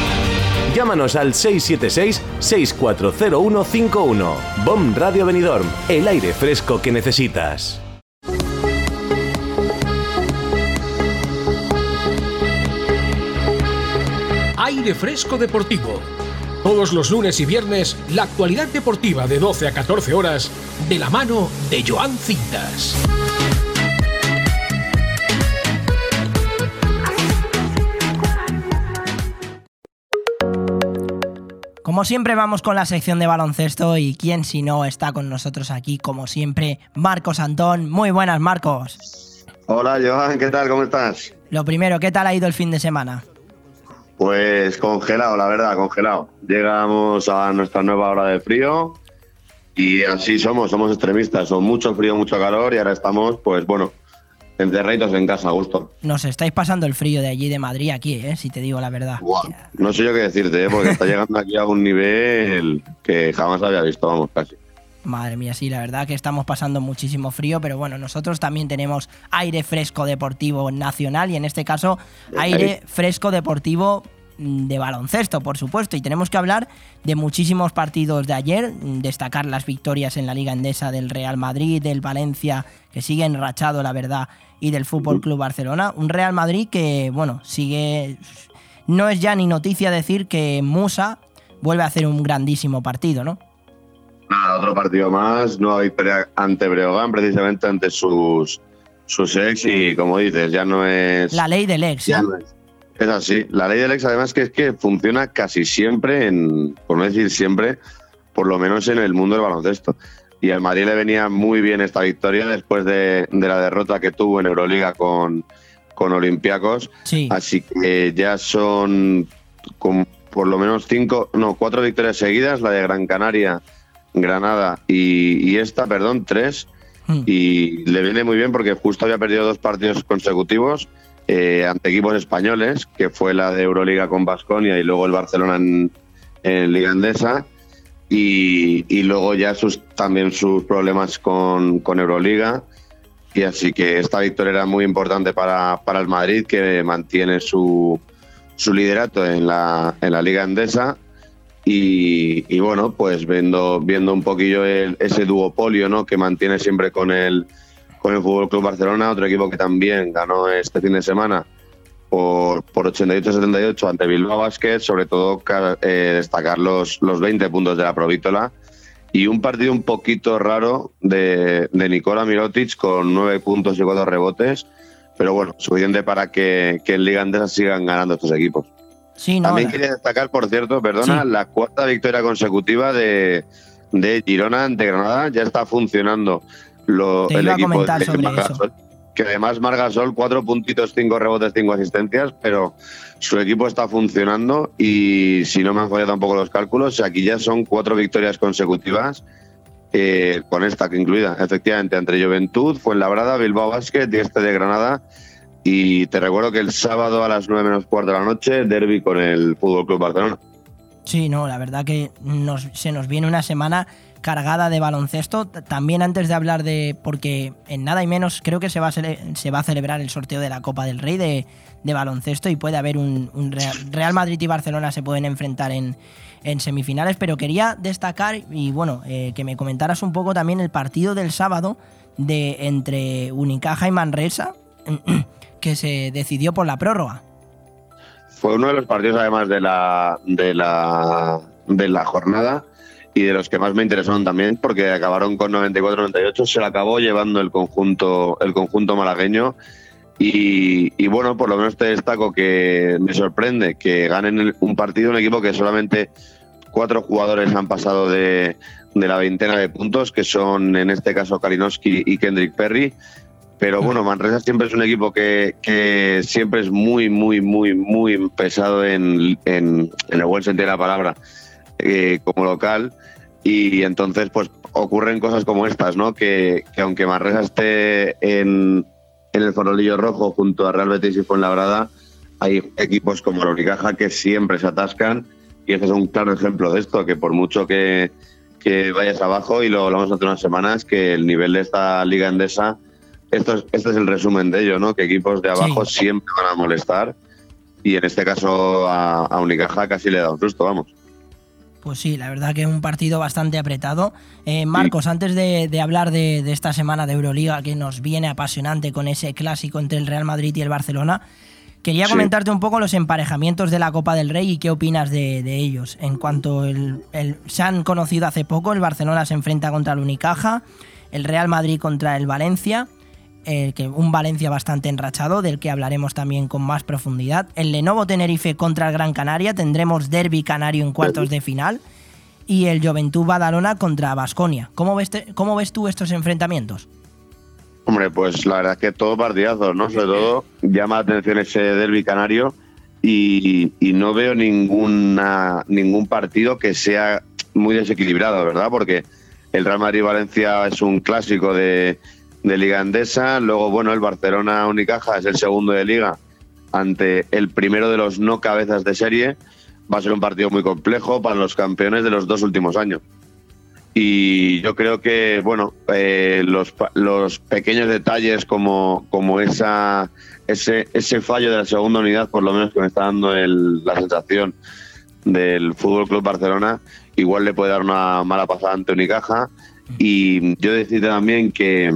Llámanos al 676-640151. BOM Radio Benidorm, el aire fresco que necesitas. Aire Fresco Deportivo. Todos los lunes y viernes, la actualidad deportiva de 12 a 14 horas, de la mano de Joan Cintas. Como siempre vamos con la sección de baloncesto y quién si no está con nosotros aquí, como siempre, Marcos Antón. Muy buenas, Marcos. Hola, Johan, ¿qué tal? ¿Cómo estás? Lo primero, ¿qué tal ha ido el fin de semana? Pues congelado, la verdad, congelado. Llegamos a nuestra nueva hora de frío y así somos, somos extremistas. Son mucho frío, mucho calor y ahora estamos, pues bueno, encerraditos en casa, a gusto. Nos estáis pasando el frío de allí de Madrid aquí, ¿eh? si te digo la verdad. No sé yo qué decirte, ¿eh? porque está llegando aquí a un nivel que jamás había visto, vamos, casi. Madre mía, sí, la verdad que estamos pasando muchísimo frío, pero bueno, nosotros también tenemos aire fresco deportivo nacional y en este caso aire fresco deportivo de baloncesto, por supuesto, y tenemos que hablar de muchísimos partidos de ayer, mm, destacar las victorias en la Liga Endesa del Real Madrid, del Valencia, que sigue enrachado, la verdad, y del Fútbol Club Barcelona. Un Real Madrid que, bueno, sigue. No es ya ni noticia decir que Musa vuelve a hacer un grandísimo partido, ¿no? Nada, otro partido más, nueva victoria ante Breogán, precisamente ante sus, sus ex, y como dices, ya no es. La ley del ex. Ya no es. Es así. La ley del ex, además, que es que funciona casi siempre, en, por no decir siempre, por lo menos en el mundo del baloncesto y al Madrid le venía muy bien esta victoria después de, la derrota que tuvo en Euroliga con, con Olympiacos. Así que ya son con por lo menos cinco, no, cuatro victorias seguidas, la de Gran Canaria, Granada y, esta, perdón, tres. Hmm. Y le viene muy bien porque justo había perdido dos partidos consecutivos eh, ante equipos españoles, que fue la de Euroliga con Basconia y luego el Barcelona en, en Liga Andesa y, luego ya sus, también sus problemas con, con, Euroliga. Y así que esta victoria era muy importante para, para el Madrid, que mantiene su, su liderato en la, en la Liga Endesa. Y, bueno, pues viendo, viendo un poquillo ese duopolio ¿no? que mantiene siempre con el, con el Fútbol Club Barcelona, otro equipo que también ganó este fin de semana por, por 88-78 ante Bilbao Basket, sobre todo eh, destacar los, los 20 puntos de la Provítola. Y un partido un poquito raro de, de Nikola Mirotic con 9 puntos y 4 rebotes, pero bueno, suficiente para que, que en Liga Andesa sigan ganando estos equipos. También quería destacar, por cierto, perdona, la cuarta victoria consecutiva de, de Girona ante Granada, ya está funcionando lo, el equipo de sobre que además Margasol, cuatro puntitos, cinco rebotes, cinco asistencias, pero su equipo está funcionando y si no me han fallado tampoco los cálculos, aquí ya son cuatro victorias consecutivas, eh, con esta que incluida, efectivamente, entre Juventud, Fuenlabrada, Bilbao Basket y este de Granada. Y te recuerdo que el sábado a las nueve menos cuarto de la noche, derby con el Fútbol Club Barcelona. Sí, no, la verdad que se nos viene una semana cargada de baloncesto. También antes de hablar de, porque en nada y menos creo que se va a, se va a celebrar el sorteo de la Copa del Rey de, baloncesto y puede haber un, Real, Madrid y Barcelona se pueden enfrentar en, semifinales, pero quería destacar y bueno, eh, que me comentaras un poco también el partido del sábado de entre Unicaja y Manresa, que se decidió por la prórroga. Fue uno de los partidos además de la, de la, de la jornada y de los que más me interesaron también, porque acabaron con 94-98, se la acabó llevando el conjunto, el conjunto malagueño. Y, bueno, por lo menos te destaco que me sorprende que ganen un partido, un equipo que solamente cuatro jugadores han pasado de, la veintena de puntos, que son en este caso Kalinowski y Kendrick Perry. Pero bueno, Manresa siempre es un equipo que, que siempre es muy, muy, muy, muy pesado en, en, en el buen sentido de la palabra. Eh, como local y entonces pues ocurren cosas como estas, ¿no? Que, que aunque Manresa esté en, en el farolillo rojo junto a Real Betis y Fuenlabrada, hay equipos como la Unicaja que siempre se atascan y este es un claro ejemplo de esto, que por mucho que, que vayas abajo, y lo hablamos hace unas semanas, que el nivel de esta liga endesa, esto es, este es el resumen de ello, ¿no? Que equipos de abajo siempre van a molestar y en este caso a, a Unicaja casi le da un susto, vamos. Pues sí, la verdad que es un partido bastante apretado. Eh, Marcos, antes de, de hablar de, de, esta semana de Euroliga que nos viene apasionante con ese clásico entre el Real Madrid y el Barcelona, quería sí. comentarte un poco los emparejamientos de la Copa del Rey y qué opinas de, de ellos. En cuanto el, el, se han conocido hace poco, el Barcelona se enfrenta contra el Unicaja, el Real Madrid contra el Valencia eh, que un Valencia bastante enrachado, del que hablaremos también con más profundidad. El Lenovo Tenerife contra el Gran Canaria, tendremos Derby Canario en cuartos de final. Y el Juventud Badalona contra Basconia. ¿Cómo ves, ¿Cómo ves tú estos enfrentamientos? Hombre, pues la verdad es que todo partidazos, ¿no? Sobre todo llama la atención ese Derby Canario y, y no veo ninguna, ningún partido que sea muy desequilibrado, ¿verdad? Porque el Real Madrid-Valencia es un clásico de, de Liga Endesa. Luego, bueno, el Barcelona Unicaja es el segundo de Liga ante el primero de los no cabezas de serie. Va a ser un partido muy complejo para los campeones de los dos últimos años. Y yo creo que, bueno, eh, los, los, pequeños detalles como, como esa, ese, ese fallo de la segunda unidad, por lo menos que me está dando el, la sensación del Fútbol Club Barcelona, igual le puede dar una mala pasada ante Unicaja. Y yo decirte también que,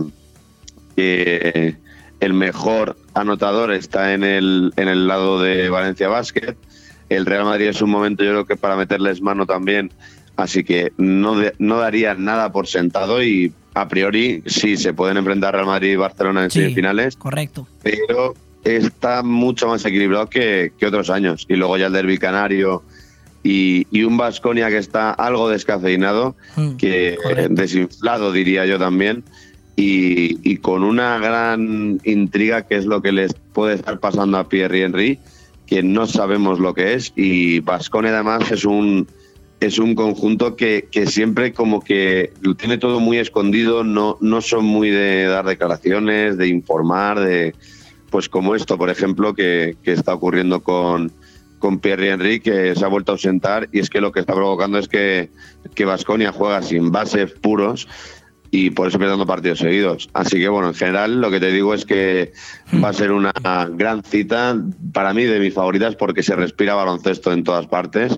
que el mejor anotador está en el, en el lado de Valencia Basket. El Real Madrid es un momento, yo creo que para meterles mano también. Así que no, de, no daría nada por sentado y a priori sí se pueden enfrentar Real Madrid y Barcelona en Sí, semifinales, Correcto. pero está mucho más equilibrado que, que otros años. Y luego ya el Derby Canario y, y un Vasconia que está algo descafeinado, Mm, que desinflado diría yo también, y, y con una gran intriga que es lo que les puede estar pasando a Pierre y Henry, que no sabemos lo que es, y Vasconia además es un es un conjunto que, que siempre como que lo tiene todo muy escondido, no, no son muy de dar declaraciones, de informar, de pues como esto, por ejemplo, que, que está ocurriendo con, con Pierre Henry, que se ha vuelto a ausentar, y es que lo que está provocando es que que Vasconia juega sin bases puros y por eso perdiendo partidos seguidos. Así que bueno, en general lo que te digo es que va a ser una gran cita para mí de mis favoritas porque se respira baloncesto en todas partes.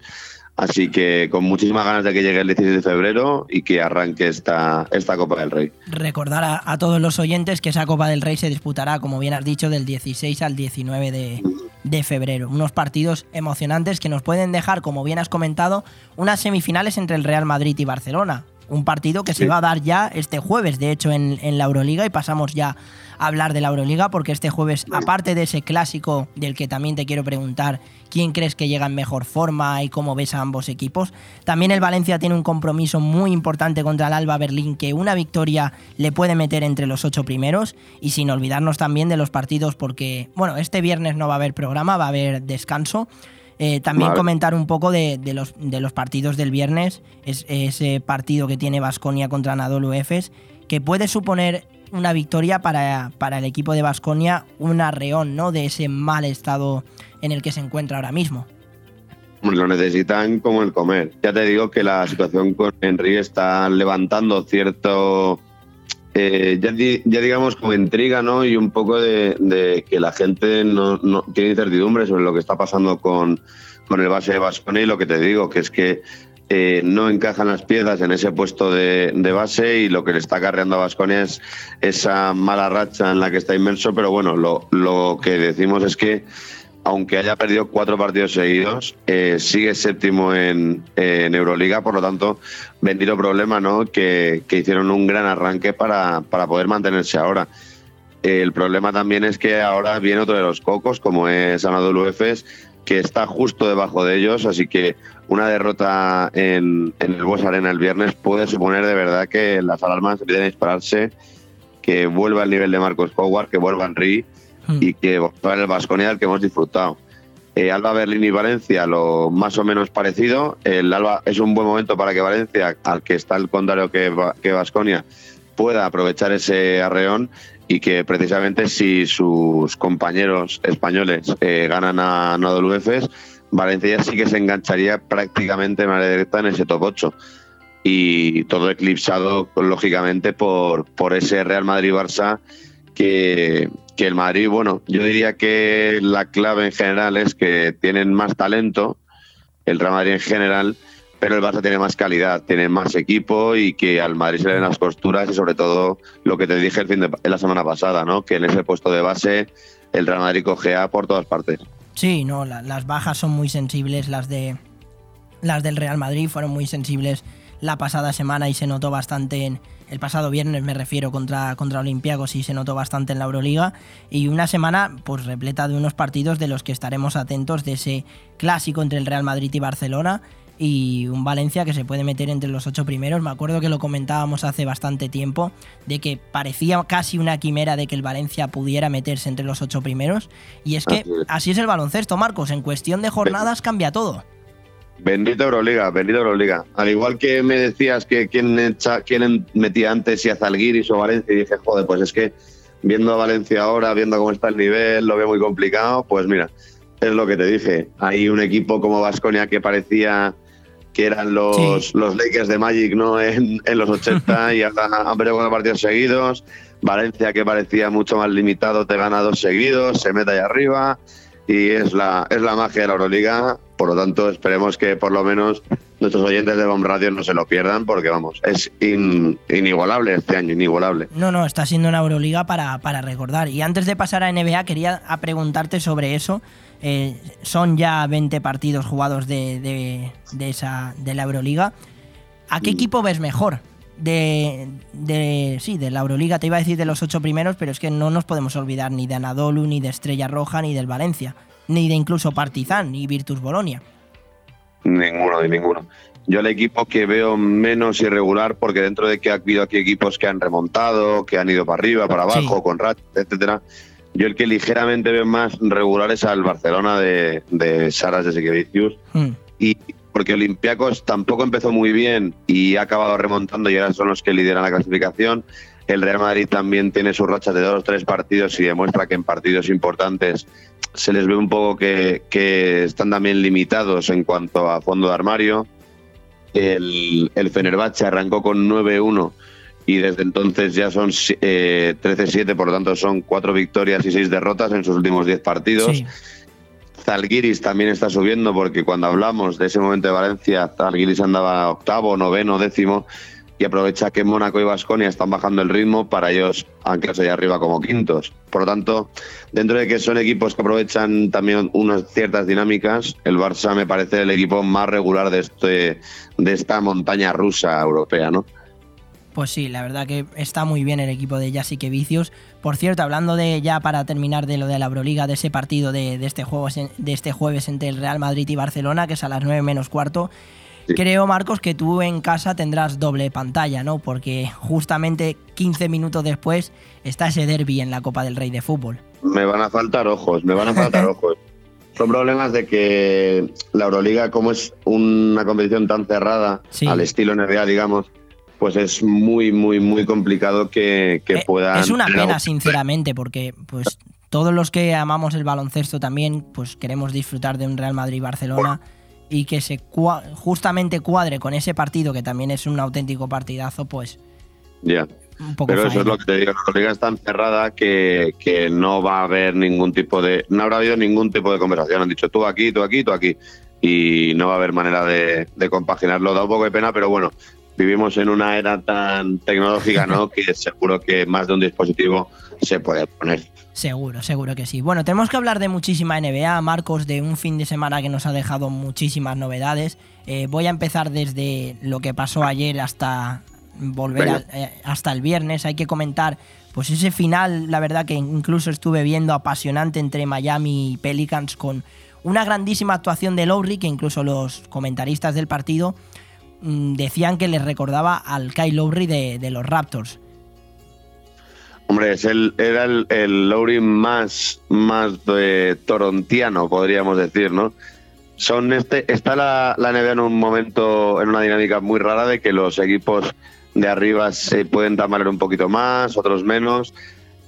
Así que con muchísimas ganas de que llegue el 16 de febrero y que arranque esta, esta Copa del Rey. Recordar a, a, todos los oyentes que esa Copa del Rey se disputará, como bien has dicho, del 16 al 19 de, de febrero. Unos partidos emocionantes que nos pueden dejar, como bien has comentado, unas semifinales entre el Real Madrid y Barcelona. Un partido que sí. se va a dar ya este jueves, de hecho, en, en la Euroliga, y pasamos ya a hablar de la Euroliga, porque este jueves, aparte de ese clásico del que también te quiero preguntar quién crees que llega en mejor forma y cómo ves a ambos equipos, también el Valencia tiene un compromiso muy importante contra el Alba Berlín, que una victoria le puede meter entre los ocho primeros, y sin olvidarnos también de los partidos, porque, bueno, este viernes no va a haber programa, va a haber descanso. Eh, también vale. comentar un poco de, de, los, de, los, partidos del viernes, es, ese partido que tiene Basconia contra Anadolu Efes, que puede suponer una victoria para, para el equipo de Basconia, un arreón ¿no? de ese mal estado en el que se encuentra ahora mismo. Lo necesitan como el comer. Ya te digo que la situación con Henry está levantando cierto, eh, ya, ya, digamos como intriga, ¿no? Y un poco de, que la gente no, tiene incertidumbre sobre lo que está pasando con, con el base de Basconia y lo que te digo, que es que eh, no encajan las piezas en ese puesto de, de base y lo que le está carreando a Basconia es esa mala racha en la que está inmerso, pero bueno, lo, lo que decimos es que aunque haya perdido cuatro partidos seguidos, eh, sigue séptimo en, en, Euroliga, por lo tanto, bendito problema, ¿no? Que, hicieron un gran arranque para, para, poder mantenerse ahora. El problema también es que ahora viene otro de los cocos, como es Anadolu Efes, que está justo debajo de ellos, así que una derrota en, en el Bosch Arena el viernes puede suponer de verdad que las alarmas empiecen a dispararse, que vuelva al nivel de Marcos Howard, que vuelva Henry y que va el Vasconia al que hemos disfrutado. Eh, Alba Berlín y Valencia, lo más o menos parecido. El Alba es un buen momento para que Valencia, al que está el contrario que Vasconia, pueda aprovechar ese arreón y que precisamente si sus compañeros españoles eh, ganan a Nodo Valencia sí que se engancharía prácticamente de manera directa en ese top 8 y todo eclipsado lógicamente por, por ese Real Madrid-Barça que, que el Madrid, bueno, yo diría que la clave en general es que tienen más talento, el Real Madrid en general, pero el Barça tiene más calidad, tiene más equipo y que al Madrid se le ven las costuras y sobre todo lo que te dije el fin de la semana pasada, ¿no? Que en ese puesto de base el Real Madrid cogea por todas partes. Sí, no, las bajas son muy sensibles, las de las del Real Madrid fueron muy sensibles la pasada semana y se notó bastante en el pasado viernes me refiero contra, contra Olympiacos y se notó bastante en la Euroliga y una semana pues repleta de unos partidos de los que estaremos atentos de ese clásico entre el Real Madrid y Barcelona y un Valencia que se puede meter entre los ocho primeros. Me acuerdo que lo comentábamos hace bastante tiempo, de que parecía casi una quimera de que el Valencia pudiera meterse entre los ocho primeros. Y es que así es el baloncesto, Marcos. En cuestión de jornadas cambia todo. Bendito Euroliga, bendito Euroliga. Al igual que me decías que quién, echa, quién metía antes si a Zalgiris o Valencia, y dije, joder, pues es que viendo a Valencia ahora, viendo cómo está el nivel, lo veo muy complicado, pues mira, es lo que te dije. Hay un equipo como Vasconia que parecía que eran los, los Lakers de Magic ¿no? en, los 80 y han perdido cuatro partidos seguidos. Valencia que parecía mucho más limitado, te gana dos seguidos, se mete ahí arriba y es la, es la magia de la Euroliga. Por lo tanto, esperemos que por lo menos nuestros oyentes de Bomb Radio no se lo pierdan, porque vamos, es inigualable este año, inigualable. No, no, está siendo una Euroliga para, para recordar. Y antes de pasar a NBA, quería preguntarte sobre eso. Eh, son ya 20 partidos jugados de, de, esa, de la Euroliga. ¿A qué mm. equipo ves mejor? De, de, sí, de la Euroliga, te iba a decir de los ocho primeros, pero es que no nos podemos olvidar ni de Anadolu, ni de Estrella Roja, ni del Valencia, ni de incluso Partizan, ni Virtus Bolonia. Ninguno, de ninguno. Yo el equipo que veo menos irregular, porque dentro de que ha habido aquí equipos que han remontado, que han ido para arriba, para abajo, con Rat, etcétera, yo el que ligeramente veo más regular es al Barcelona de, de Saras de Sequevicius. Mm. Y porque Olympiacos tampoco empezó muy bien y ha acabado remontando y ahora son los que lideran la clasificación. El Real Madrid también tiene sus rachas de dos o tres partidos y demuestra que en partidos importantes se les ve un poco que, están también limitados en cuanto a fondo de armario. El, el Fenerbahce arrancó con 9-1 y desde entonces ya son 13-7, por lo tanto son cuatro victorias y seis derrotas en sus últimos diez partidos. Zalgiris también está subiendo porque cuando hablamos de ese momento de Valencia, Zalgiris andaba octavo, noveno, décimo y aprovecha que Mónaco y Vasconia están bajando el ritmo para ellos anclarse allá arriba como quintos. Por lo tanto, dentro de que son equipos que aprovechan también unas ciertas dinámicas, el Barça me parece el equipo más regular de este de esta montaña rusa europea, ¿no? Pues sí, la verdad que está muy bien el equipo de que Vicios. Por cierto, hablando de ya para terminar de lo de la Euroliga, de ese partido de, este, juego, de este jueves entre el Real Madrid y Barcelona, que es a las 9 menos cuarto, creo, Marcos, que tú en casa tendrás doble pantalla, ¿no? Porque justamente 15 minutos después está ese derby en la Copa del Rey de Fútbol. Me van a faltar ojos, me van a faltar ojos. Son problemas de que la Euroliga, como es una competición tan cerrada, al estilo NBA, digamos, pues es muy, muy, muy complicado que, que eh, puedan... Es una pena, sinceramente, porque pues todos los que amamos el baloncesto también, pues queremos disfrutar de un Real Madrid-Barcelona y que se justamente cuadre con ese partido, que también es un auténtico partidazo, pues... Ya. Pero eso es lo que te digo, la liga es tan cerrada que, que, no va a haber ningún tipo de... No habrá habido ningún tipo de conversación. Han dicho tú aquí, tú aquí, tú aquí. Y no va a haber manera de, de compaginarlo. Da un poco de pena, pero bueno, vivimos en una era tan tecnológica, ¿no? que seguro que más de un dispositivo se puede poner. Seguro, seguro que sí. Bueno, tenemos que hablar de muchísima NBA, Marcos, de un fin de semana que nos ha dejado muchísimas novedades. Eh, voy a empezar desde lo que pasó ayer hasta volver eh, hasta el viernes. Hay que comentar, pues ese final, la verdad que incluso estuve viendo apasionante entre Miami y Pelicans con una grandísima actuación de Lowry, que incluso los comentaristas del partido Mm, decían que les recordaba al Kyle Lowry de, los Raptors. Hombre, es el, era el, el Lowry más, más de torontiano, podríamos decir, ¿no? Son este, está la, la NBA en un momento, en una dinámica muy rara de que los equipos de arriba se pueden tambalear un poquito más, otros menos.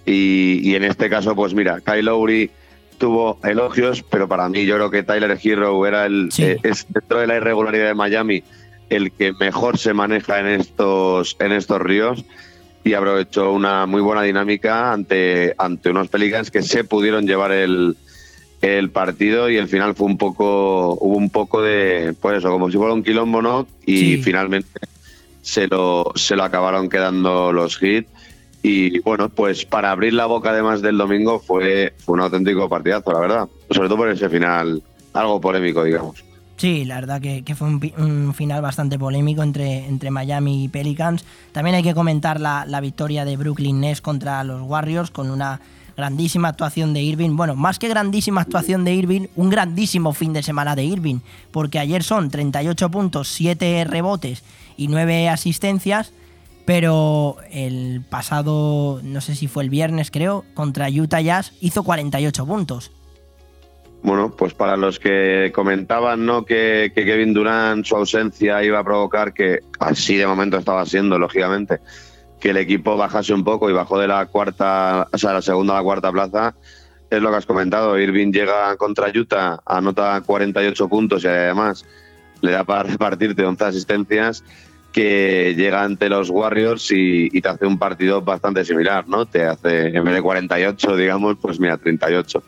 Y, y en este caso, pues mira, Kyle Lowry tuvo elogios, pero para mí yo creo que Tyler Hero era el, eh, es dentro de la irregularidad de Miami el que mejor se maneja en estos, en estos ríos y aprovechó una muy buena dinámica ante, ante unos Pelicans que se pudieron llevar el, el partido y el final fue un poco, hubo un poco de, pues eso, como si fuera un quilombo, ¿no? Y finalmente se lo, se lo acabaron quedando los hits. Y bueno, pues para abrir la boca además del domingo fue, fue un auténtico partidazo, la verdad. Sobre todo por ese final, algo polémico, digamos. Sí, la verdad que, fue un, un final bastante polémico entre, entre Miami y Pelicans. También hay que comentar la, la victoria de Brooklyn Nets contra los Warriors con una grandísima actuación de Irving. Bueno, más que grandísima actuación de Irving, un grandísimo fin de semana de Irving, porque ayer son 38 puntos, 7 rebotes y 9 asistencias, pero el pasado, no sé si fue el viernes creo, contra Utah Jazz hizo 48 puntos. Bueno, pues para los que comentaban ¿no? que, Kevin Durant, su ausencia iba a provocar que, así de momento estaba siendo, lógicamente, que el equipo bajase un poco y bajó de la cuarta, o sea, la segunda a la cuarta plaza, es lo que has comentado. Irving llega contra Utah, anota 48 puntos y además le da para repartirte 11 asistencias que llega ante los Warriors y, y te hace un partido bastante similar, ¿no? Te hace, en vez de 48, digamos, pues mira, 38.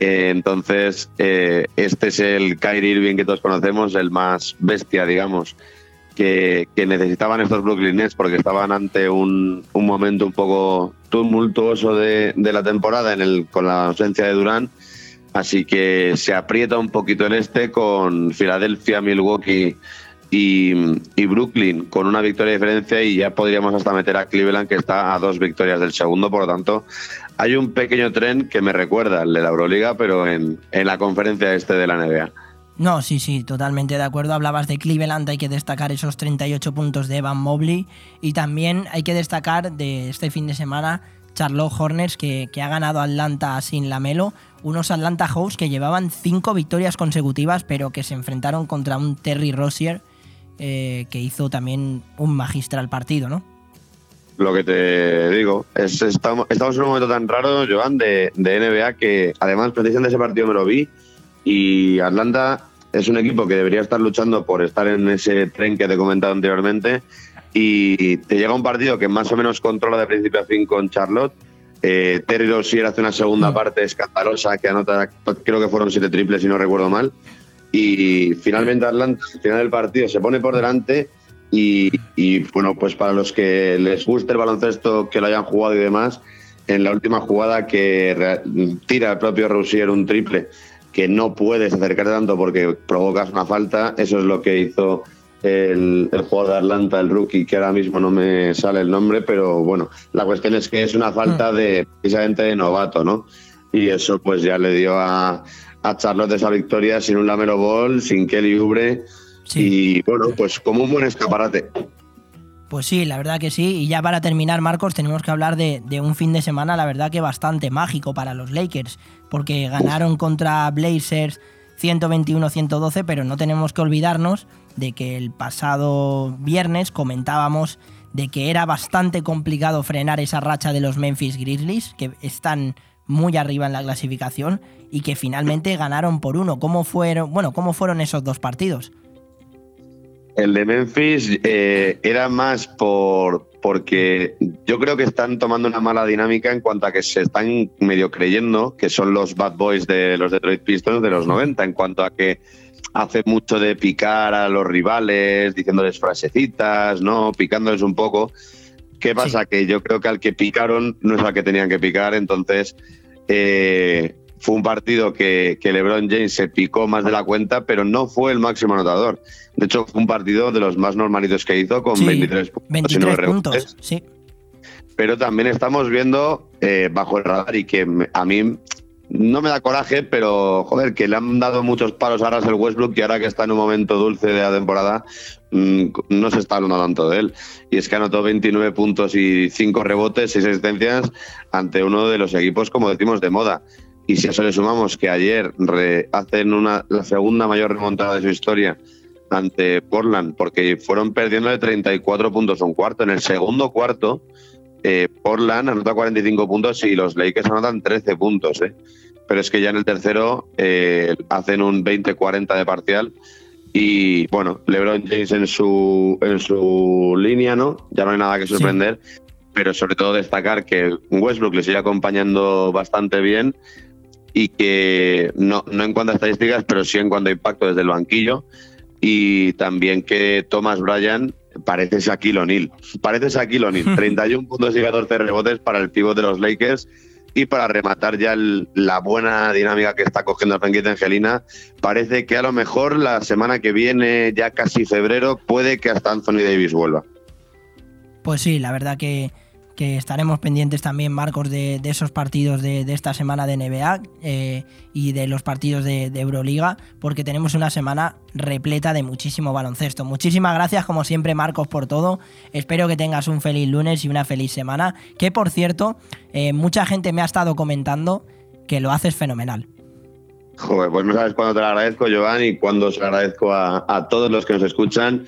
Eh, entonces, eh, este es el Kyrie Irving que todos conocemos, el más bestia, digamos, que, que necesitaban estos Brooklyn Nets porque estaban ante un, un momento un poco tumultuoso de, de la temporada en el, con la ausencia de Durant. Así que se aprieta un poquito en este con Filadelfia, Milwaukee y, Brooklyn con una victoria de diferencia y ya podríamos hasta meter a Cleveland que está a dos victorias del segundo. Por lo tanto, hay un pequeño tren que me recuerda al de la Euroliga, pero en, en la conferencia este de la NBA. No, sí, sí, totalmente de acuerdo. Hablabas de Cleveland, hay que destacar esos 38 puntos de Evan Mobley y también hay que destacar de este fin de semana Charlotte Hornets que, que ha ganado Atlanta sin Lamelo, unos Atlanta Hawks que llevaban cinco victorias consecutivas pero que se enfrentaron contra un Terry Rozier eh, que hizo también un magistral partido, ¿no? Lo que te digo, es, estamos, estamos en un momento tan raro, Joan, de, de NBA que además precisamente ese partido me lo vi y Atlanta es un equipo que debería estar luchando por estar en ese tren que te he comentado anteriormente y te llega un partido que más o menos controla de principio a fin con Charlotte. Eh, Terry Rozier hace una segunda parte escandalosa que anota, creo que fueron siete triples si no recuerdo mal. Y finalmente Atlanta, al final del partido, se pone por delante y, y, bueno, pues para los que les guste el baloncesto, que lo hayan jugado y demás, en la última jugada que tira el propio Rozier un triple que no puedes acercarte tanto porque provocas una falta, eso es lo que hizo el, el jugador de Atlanta, el rookie, que ahora mismo no me sale el nombre, pero bueno, la cuestión es que es una falta de precisamente de novato, ¿no? Y eso pues ya le dio a, a Charlotte esa victoria sin un Lamelo Ball, sin Kelly Ubre y bueno, pues como un buen escaparate. Pues sí, la verdad que sí. Y ya para terminar, Marcos, tenemos que hablar de, de un fin de semana, la verdad que bastante mágico para los Lakers, porque ganaron contra Blazers 121-112, pero no tenemos que olvidarnos de que el pasado viernes comentábamos de que era bastante complicado frenar esa racha de los Memphis Grizzlies, que están muy arriba en la clasificación y que finalmente ganaron por uno. ¿Cómo fueron, bueno, cómo fueron esos dos partidos? El de Memphis eh, era más por porque yo creo que están tomando una mala dinámica en cuanto a que se están medio creyendo que son los bad boys de los Detroit Pistons de los 90, en cuanto a que hace mucho de picar a los rivales, diciéndoles frasecitas, ¿no? Picándoles un poco. ¿Qué pasa? Que yo creo que al que picaron no es al que tenían que picar, entonces eh, fue un partido que, que LeBron James se picó más de la cuenta, pero no fue el máximo anotador. De hecho, fue un partido de los más normalitos que hizo, con Sí, 23 puntos. y 23 nueve puntos, rebotes. sí. Pero también estamos viendo eh, bajo el radar y que a mí no me da coraje, pero joder, que le han dado muchos palos a Russell Westbrook y ahora que está en un momento dulce de la temporada, mm, no se está hablando tanto de él. Y es que anotó 29 puntos y 5 rebotes, 6 asistencias ante uno de los equipos, como decimos, de moda. Y si a eso le sumamos que ayer hacen una, la segunda mayor remontada de su historia ante Portland, porque fueron perdiendo de 34 puntos un cuarto. En el segundo cuarto, eh, Portland anota 45 puntos y los Lakers anotan 13 puntos. ¿eh? Pero es que ya en el tercero eh, hacen un 20-40 de parcial. Y bueno, LeBron James en su, en su línea, ¿no? Ya no hay nada que sorprender. Pero sobre todo destacar que Westbrook le sigue acompañando bastante bien y que no, no en cuanto a estadísticas, pero sí en cuanto a impacto desde el banquillo. Y también que Thomas Bryan parece Shaquille O'Neal. Parece Shaquille O'Neal. 31 puntos y 14 rebotes para el pívot de los Lakers. Y para rematar ya la buena dinámica que está cogiendo la franquicia Angelina, parece que a lo mejor la semana que viene, ya casi febrero, puede que hasta Anthony Davis vuelva. Pues sí, la verdad que, que estaremos pendientes también, Marcos, de, esos partidos de, esta semana de NBA eh, y de los partidos de, Euroliga, porque tenemos una semana repleta de muchísimo baloncesto. Muchísimas gracias, como siempre, Marcos, por todo. Espero que tengas un feliz lunes y una feliz semana. Que, por cierto, eh, mucha gente me ha estado comentando que lo haces fenomenal. Joder, pues no sabes cuándo te lo agradezco, Joan, y cuándo lo agradezco a todos los que nos escuchan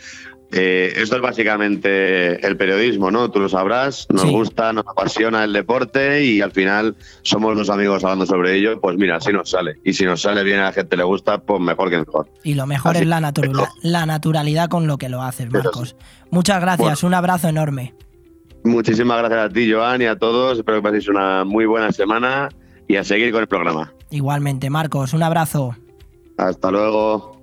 eh, esto es básicamente el periodismo, ¿no? Tú lo sabrás, nos gusta, nos apasiona el deporte y al final somos los amigos hablando sobre ello, pues mira, si nos sale. Y si nos sale bien a la gente le gusta, pues mejor que mejor. Y lo mejor es la, la naturalidad con lo que lo haces, Marcos. Muchas gracias, un abrazo enorme. Muchísimas gracias a ti, Joan, y a todos. Espero que paséis una muy buena semana y a seguir con el programa. Igualmente, Marcos, un abrazo. Hasta luego.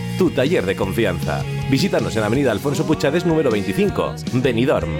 tu taller de confianza. Visítanos en Avenida Alfonso Puchades número 25, Benidorm.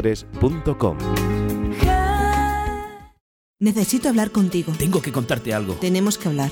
Necesito hablar contigo. Tengo que contarte algo. Tenemos que hablar.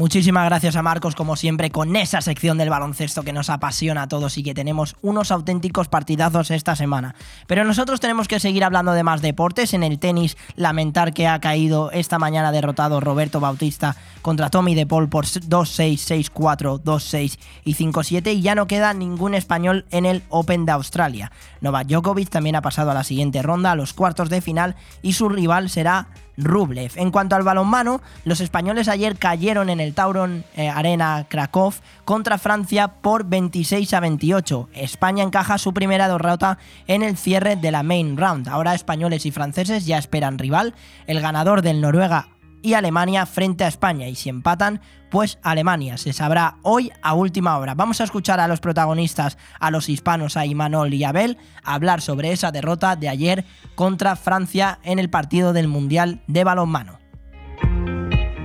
Muchísimas gracias a Marcos, como siempre, con esa sección del baloncesto que nos apasiona a todos y que tenemos unos auténticos partidazos esta semana. Pero nosotros tenemos que seguir hablando de más deportes. En el tenis, lamentar que ha caído esta mañana derrotado Roberto Bautista contra Tommy De Paul por 2-6, 6-4, 2-6 y 5-7. Y ya no queda ningún español en el Open de Australia. Novak Djokovic también ha pasado a la siguiente ronda, a los cuartos de final, y su rival será Rublev. En cuanto al balonmano, los españoles ayer cayeron en el Tauron eh, Arena Krakow contra Francia por 26 a 28. España encaja su primera derrota en el cierre de la main round. Ahora españoles y franceses ya esperan rival. El ganador del Noruega y Alemania frente a España. Y si empatan, pues Alemania. Se sabrá hoy a última hora. Vamos a escuchar a los protagonistas, a los hispanos, a Imanol y Abel, hablar sobre esa derrota de ayer contra Francia en el partido del Mundial de balonmano.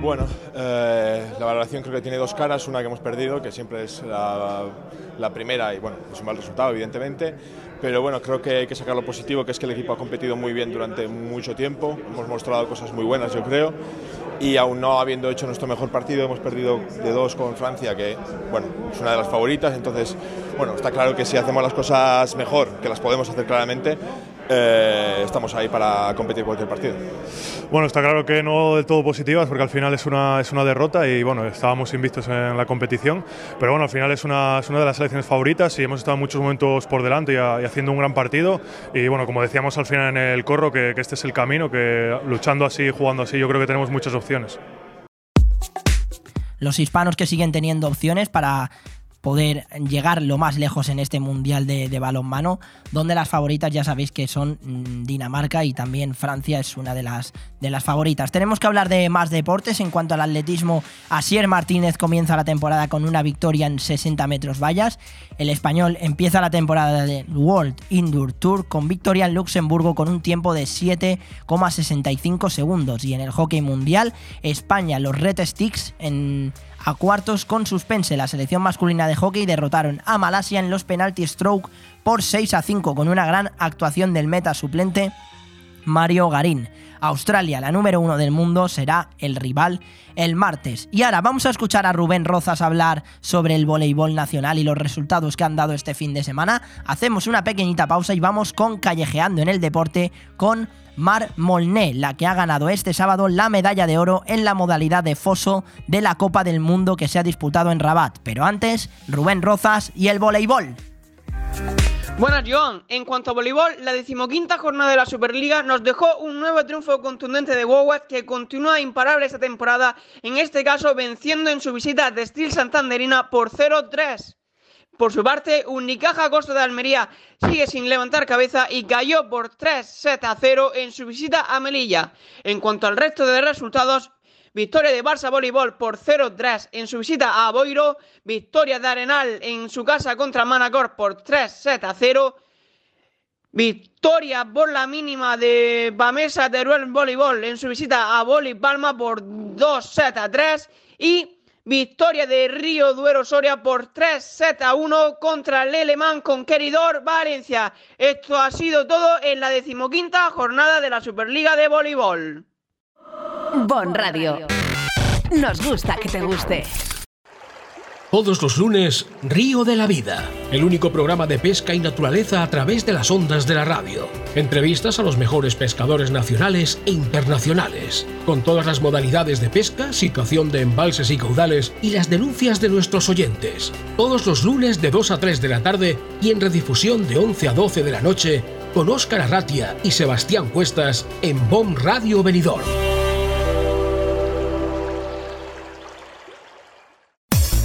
Bueno, eh, la valoración creo que tiene dos caras, una que hemos perdido, que siempre es la, la, primera y bueno, es un mal resultado evidentemente, pero bueno, creo que hay que sacar lo positivo, que es que el equipo ha competido muy bien durante mucho tiempo, hemos mostrado cosas muy buenas yo creo, y aún no habiendo hecho nuestro mejor partido, hemos perdido de dos con Francia, que bueno, es una de las favoritas, entonces bueno, está claro que si hacemos las cosas mejor, que las podemos hacer claramente, eh, estamos ahí para competir cualquier partido. Bueno, está claro que no del todo positivas porque al final es una, es una derrota y bueno, estábamos invistos en la competición, pero bueno, al final es una, es una de las selecciones favoritas y hemos estado muchos momentos por delante y, y, haciendo un gran partido y bueno, como decíamos al final en el corro, que, que este es el camino, que luchando así, jugando así, yo creo que tenemos muchas opciones. Los hispanos que siguen teniendo opciones para poder llegar lo más lejos en este mundial de, de, balonmano, donde las favoritas ya sabéis que son mm, Dinamarca y también Francia es una de las, de las favoritas. Tenemos que hablar de más deportes. En cuanto al atletismo, Asier Martínez comienza la temporada con una victoria en 60 metros vallas. El español empieza la temporada del World Indoor Tour con victoria en Luxemburgo con un tiempo de 7,65 segundos. Y en el hockey mundial, España, los Red Sticks en a cuartos con suspense. La selección masculina de hockey derrotaron a Malasia en los penalty stroke por 6 a 5 con una gran actuación del meta suplente Mario Garín. Australia, la número uno del mundo, será el rival el martes. Y ahora vamos a escuchar a Rubén Rozas hablar sobre el voleibol nacional y los resultados que han dado este fin de semana. Hacemos una pequeñita pausa y vamos con Callejeando en el Deporte con Mar Molné, la que ha ganado este sábado la medalla de oro en la modalidad de foso de la Copa del Mundo que se ha disputado en Rabat. Pero antes, Rubén Rozas y el voleibol. Buenas, Joan. En cuanto a voleibol, la decimoquinta jornada de la Superliga nos dejó un nuevo triunfo contundente de Wowat que continúa imparable esta temporada, en este caso venciendo en su visita a Steel Santanderina por 0-3. Por su parte, Unicaja Costa de Almería sigue sin levantar cabeza y cayó por 3 7 0 en su visita a Melilla. En cuanto al resto de resultados, victoria de Barça Voleibol por 0-3 en su visita a Boiro, victoria de Arenal en su casa contra Manacor por 3 7 0, victoria por la mínima de Bamesa Teruel Voleibol en su visita a Boli Palma por 2 7 3 y Victoria de Río Duero Soria por 3 7 a 1 contra el Alemán Conqueridor Valencia. Esto ha sido todo en la decimoquinta jornada de la Superliga de Voleibol. Bon Radio. Nos gusta que te guste. Todos los lunes, Río de la Vida, el único programa de pesca y naturaleza a través de las ondas de la radio. Entrevistas a los mejores pescadores nacionales e internacionales, con todas las modalidades de pesca, situación de embalses y caudales y las denuncias de nuestros oyentes. Todos los lunes de 2 a 3 de la tarde y en redifusión de 11 a 12 de la noche con Óscar Arratia y Sebastián Cuestas en BOM Radio Benidorm.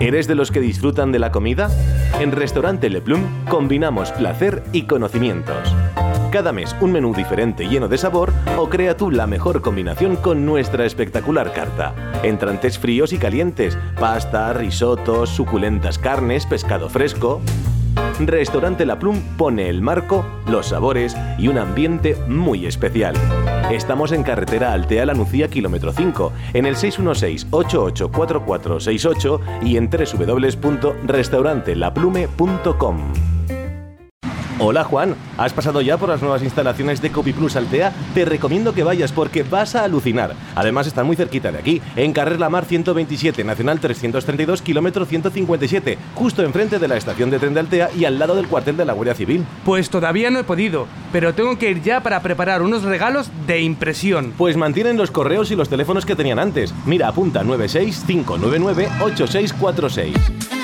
¿Eres de los que disfrutan de la comida? En Restaurante Le Plum combinamos placer y conocimientos. Cada mes un menú diferente lleno de sabor o crea tú la mejor combinación con nuestra espectacular carta. Entrantes fríos y calientes, pasta, risotos, suculentas carnes, pescado fresco. Restaurante La Plum pone el marco, los sabores y un ambiente muy especial. Estamos en carretera Altea La Nucía, kilómetro 5, en el 616-884468 y en www.restaurantelaplume.com. Hola Juan, ¿has pasado ya por las nuevas instalaciones de Copy Plus Altea? Te recomiendo que vayas porque vas a alucinar. Además están muy cerquita de aquí, en Carrer La Mar 127, Nacional 332, kilómetro 157, justo enfrente de la estación de tren de Altea y al lado del cuartel de la Guardia Civil. Pues todavía no he podido, pero tengo que ir ya para preparar unos regalos de impresión. Pues mantienen los correos y los teléfonos que tenían antes. Mira, apunta 965998646.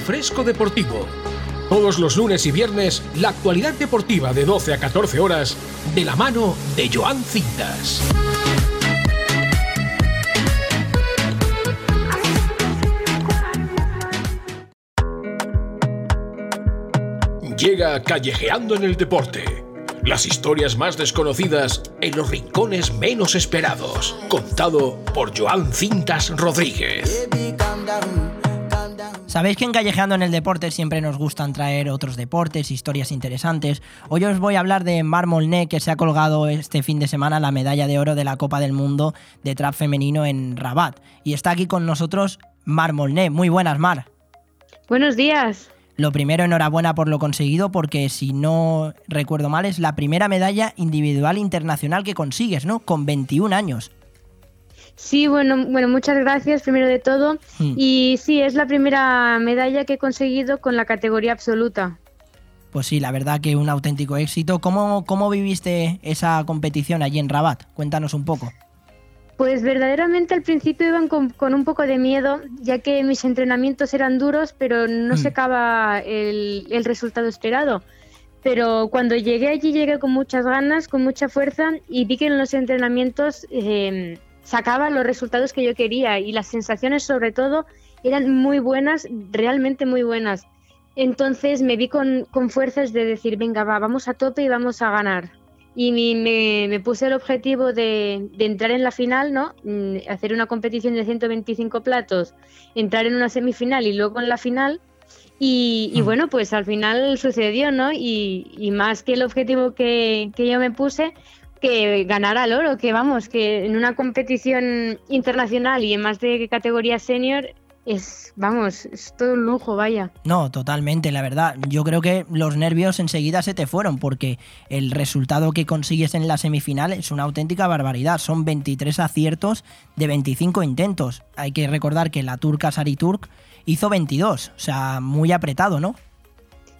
Fresco Deportivo. Todos los lunes y viernes, la actualidad deportiva de 12 a 14 horas, de la mano de Joan Cintas. Llega Callejeando en el Deporte. Las historias más desconocidas en los rincones menos esperados. Contado por Joan Cintas Rodríguez. Sabéis que en Callejeando en el Deporte siempre nos gustan traer otros deportes, historias interesantes. Hoy os voy a hablar de Mar Molné, que se ha colgado este fin de semana la medalla de oro de la Copa del Mundo de trap femenino en Rabat. Y está aquí con nosotros Mar Molné. Muy buenas, Mar. Buenos días. Lo primero, enhorabuena por lo conseguido, porque si no recuerdo mal, es la primera medalla individual internacional que consigues, ¿no? Con 21 años. Sí, bueno, bueno, muchas gracias primero de todo. Mm. Y sí, es la primera medalla que he conseguido con la categoría absoluta. Pues sí, la verdad que un auténtico éxito. ¿Cómo, cómo viviste esa competición allí en Rabat? Cuéntanos un poco. Pues verdaderamente al principio iban con, con un poco de miedo, ya que mis entrenamientos eran duros, pero no Mm. sacaba el, el resultado esperado. Pero cuando llegué allí llegué con muchas ganas, con mucha fuerza y vi que en los entrenamientos eh, sacaba los resultados que yo quería y las sensaciones sobre todo eran muy buenas, realmente muy buenas. Entonces me vi con, con fuerzas de decir, venga, va, vamos a tope y vamos a ganar. Y me, me puse el objetivo de, de entrar en la final, ¿no? Mm, Hacer una competición de 125 platos, entrar en una semifinal y luego en la final. Y, y bueno, pues al final sucedió, ¿no? Y, y más que el objetivo que, que yo me puse, que ganar al oro, que vamos, que en una competición internacional y en más de categoría senior es, vamos, es todo un lujo, vaya. No, totalmente, la verdad. Yo creo que los nervios enseguida se te fueron porque el resultado que consigues en la semifinal es una auténtica barbaridad. Son 23 aciertos de 25 intentos. Hay que recordar que la turca Sari Turk hizo 22, o sea, muy apretado, ¿no?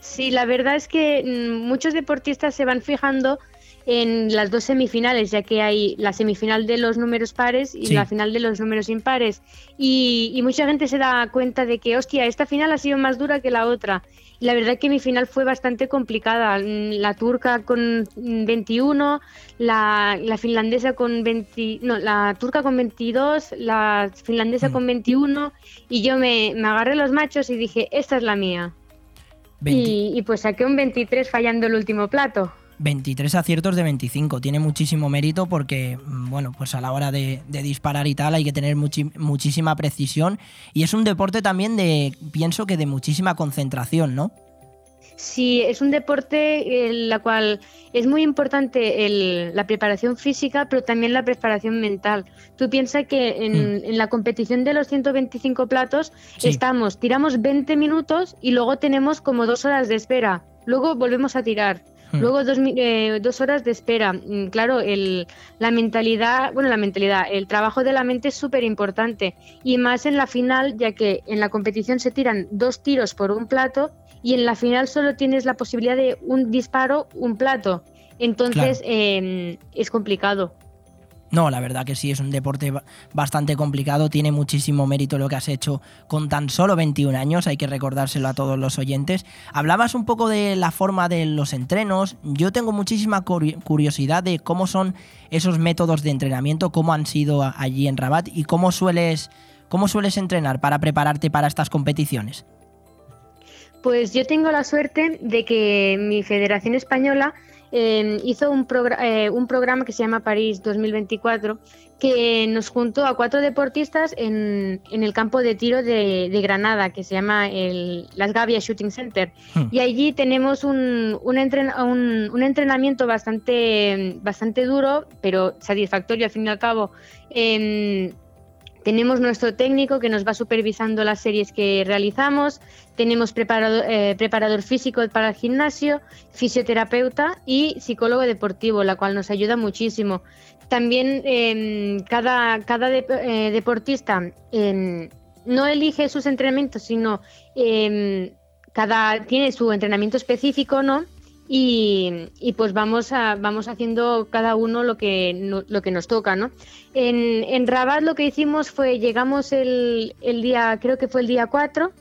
Sí, la verdad es que mm, muchos deportistas se van fijando en las dos semifinales, ya que hay la semifinal de los números pares y Sí. la final de los números impares. Y, y mucha gente se da cuenta de que, hostia, esta final ha sido más dura que la otra. Y la verdad que mi final fue bastante complicada. Mm, La turca con mm, 21, la, la finlandesa con 20, no, la turca con 22, la finlandesa con 21, y yo me, me agarré los machos y dije, esta es la mía. Y, y pues saqué un 23 fallando el último plato. 23 aciertos de 25. Tiene muchísimo mérito porque, mm, bueno, pues a la hora de, de disparar y tal hay que tener muchi- muchísima precisión. Y es un deporte también de, pienso que de muchísima concentración, ¿no? Sí, es un deporte en la cual es muy importante el- la preparación física, pero también la preparación mental. Tú piensas que en, en la competición de los 125 platos Sí. estamos, tiramos 20 minutos y luego tenemos como dos horas de espera. Luego volvemos a tirar. Hmm. Luego dos, eh, dos, horas de espera. Mm, claro, el, la mentalidad, bueno, la mentalidad, el trabajo de la mente es súper importante. Y más en la final, ya que en la competición se tiran dos tiros por un plato y en la final solo tienes la posibilidad de un disparo, un plato. Entonces em, es complicado. No, la verdad que sí, es un deporte bastante complicado, tiene muchísimo mérito lo que has hecho con tan solo 21 años, hay que recordárselo a todos los oyentes. Hablabas un poco de la forma de los entrenos, yo tengo muchísima curiosidad de cómo son esos métodos de entrenamiento, cómo han sido allí en Rabat y cómo sueles, cómo sueles entrenar para prepararte para estas competiciones. Pues yo tengo la suerte de que mi Federación Española Em, hizo un, eh, un, programa que se llama París 2024 que nos juntó a cuatro deportistas en, en el campo de tiro de, Granada, que se llama el Las Gavias Shooting Center. Hmm. Y allí tenemos un, un, un, entrenamiento bastante, bastante duro, pero satisfactorio al fin y al cabo. Em, tenemos nuestro técnico que nos va supervisando las series que realizamos, tenemos eh, preparador físico para el gimnasio, fisioterapeuta y psicólogo deportivo, la cual nos ayuda muchísimo. También em, cada, cada eh, deportista em, no elige sus entrenamientos, sino em, cada tiene su entrenamiento específico, ¿no? Y, pues vamos, a, vamos haciendo cada uno lo que, lo que nos toca, ¿no? En, en, Rabat lo que hicimos fue, llegamos el, el día, creo que fue el día 4,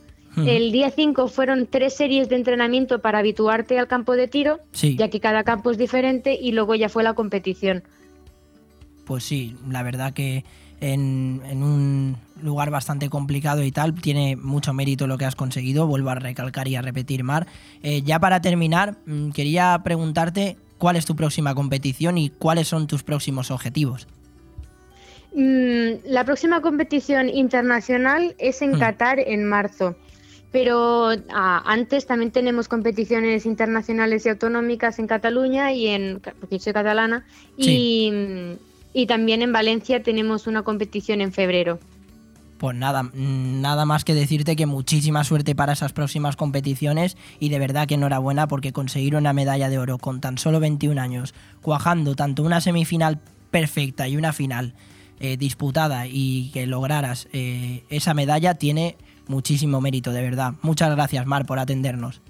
el día 5 fueron tres series de entrenamiento para habituarte al campo de tiro, ya que cada campo es diferente, y luego ya fue la competición. Pues sí, la verdad que en, un lugar bastante complicado y tal. Tiene mucho mérito lo que has conseguido, vuelvo a recalcar y a repetir, Mar. Eh, ya para terminar, mm, quería preguntarte cuál es tu próxima competición y cuáles son tus próximos objetivos. Mm, la próxima competición internacional es en mm. Qatar en marzo. Pero ah, antes también tenemos competiciones internacionales y autonómicas en Cataluña y en, porque soy catalana, y, y también en Valencia tenemos una competición en febrero. Pues nada, nada más que decirte que muchísima suerte para esas próximas competiciones y de verdad que enhorabuena porque conseguir una medalla de oro con tan solo 21 años, cuajando tanto una semifinal perfecta y una final eh, disputada y que lograras eh, esa medalla tiene muchísimo mérito, de verdad. Muchas gracias, Mar, por atendernos.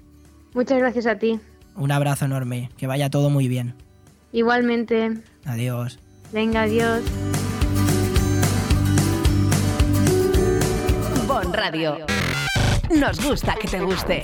Muchas gracias a ti. Un abrazo enorme, que vaya todo muy bien. Igualmente. Adiós. Venga, adiós. Bon Radio. Nos gusta que te guste.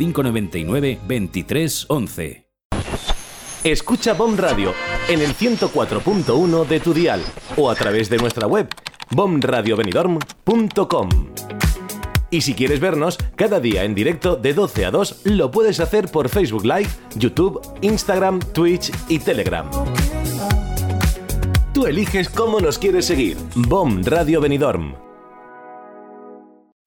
599 2311. Escucha BOM Radio en el 104.1 de tu dial o a través de nuestra web bomradiobenidorm.com. Y si quieres vernos cada día en directo de 12 a 2, lo puedes hacer por Facebook Live, YouTube, Instagram, Twitch y Telegram. Tú eliges cómo nos quieres seguir. BOM Radio Benidorm.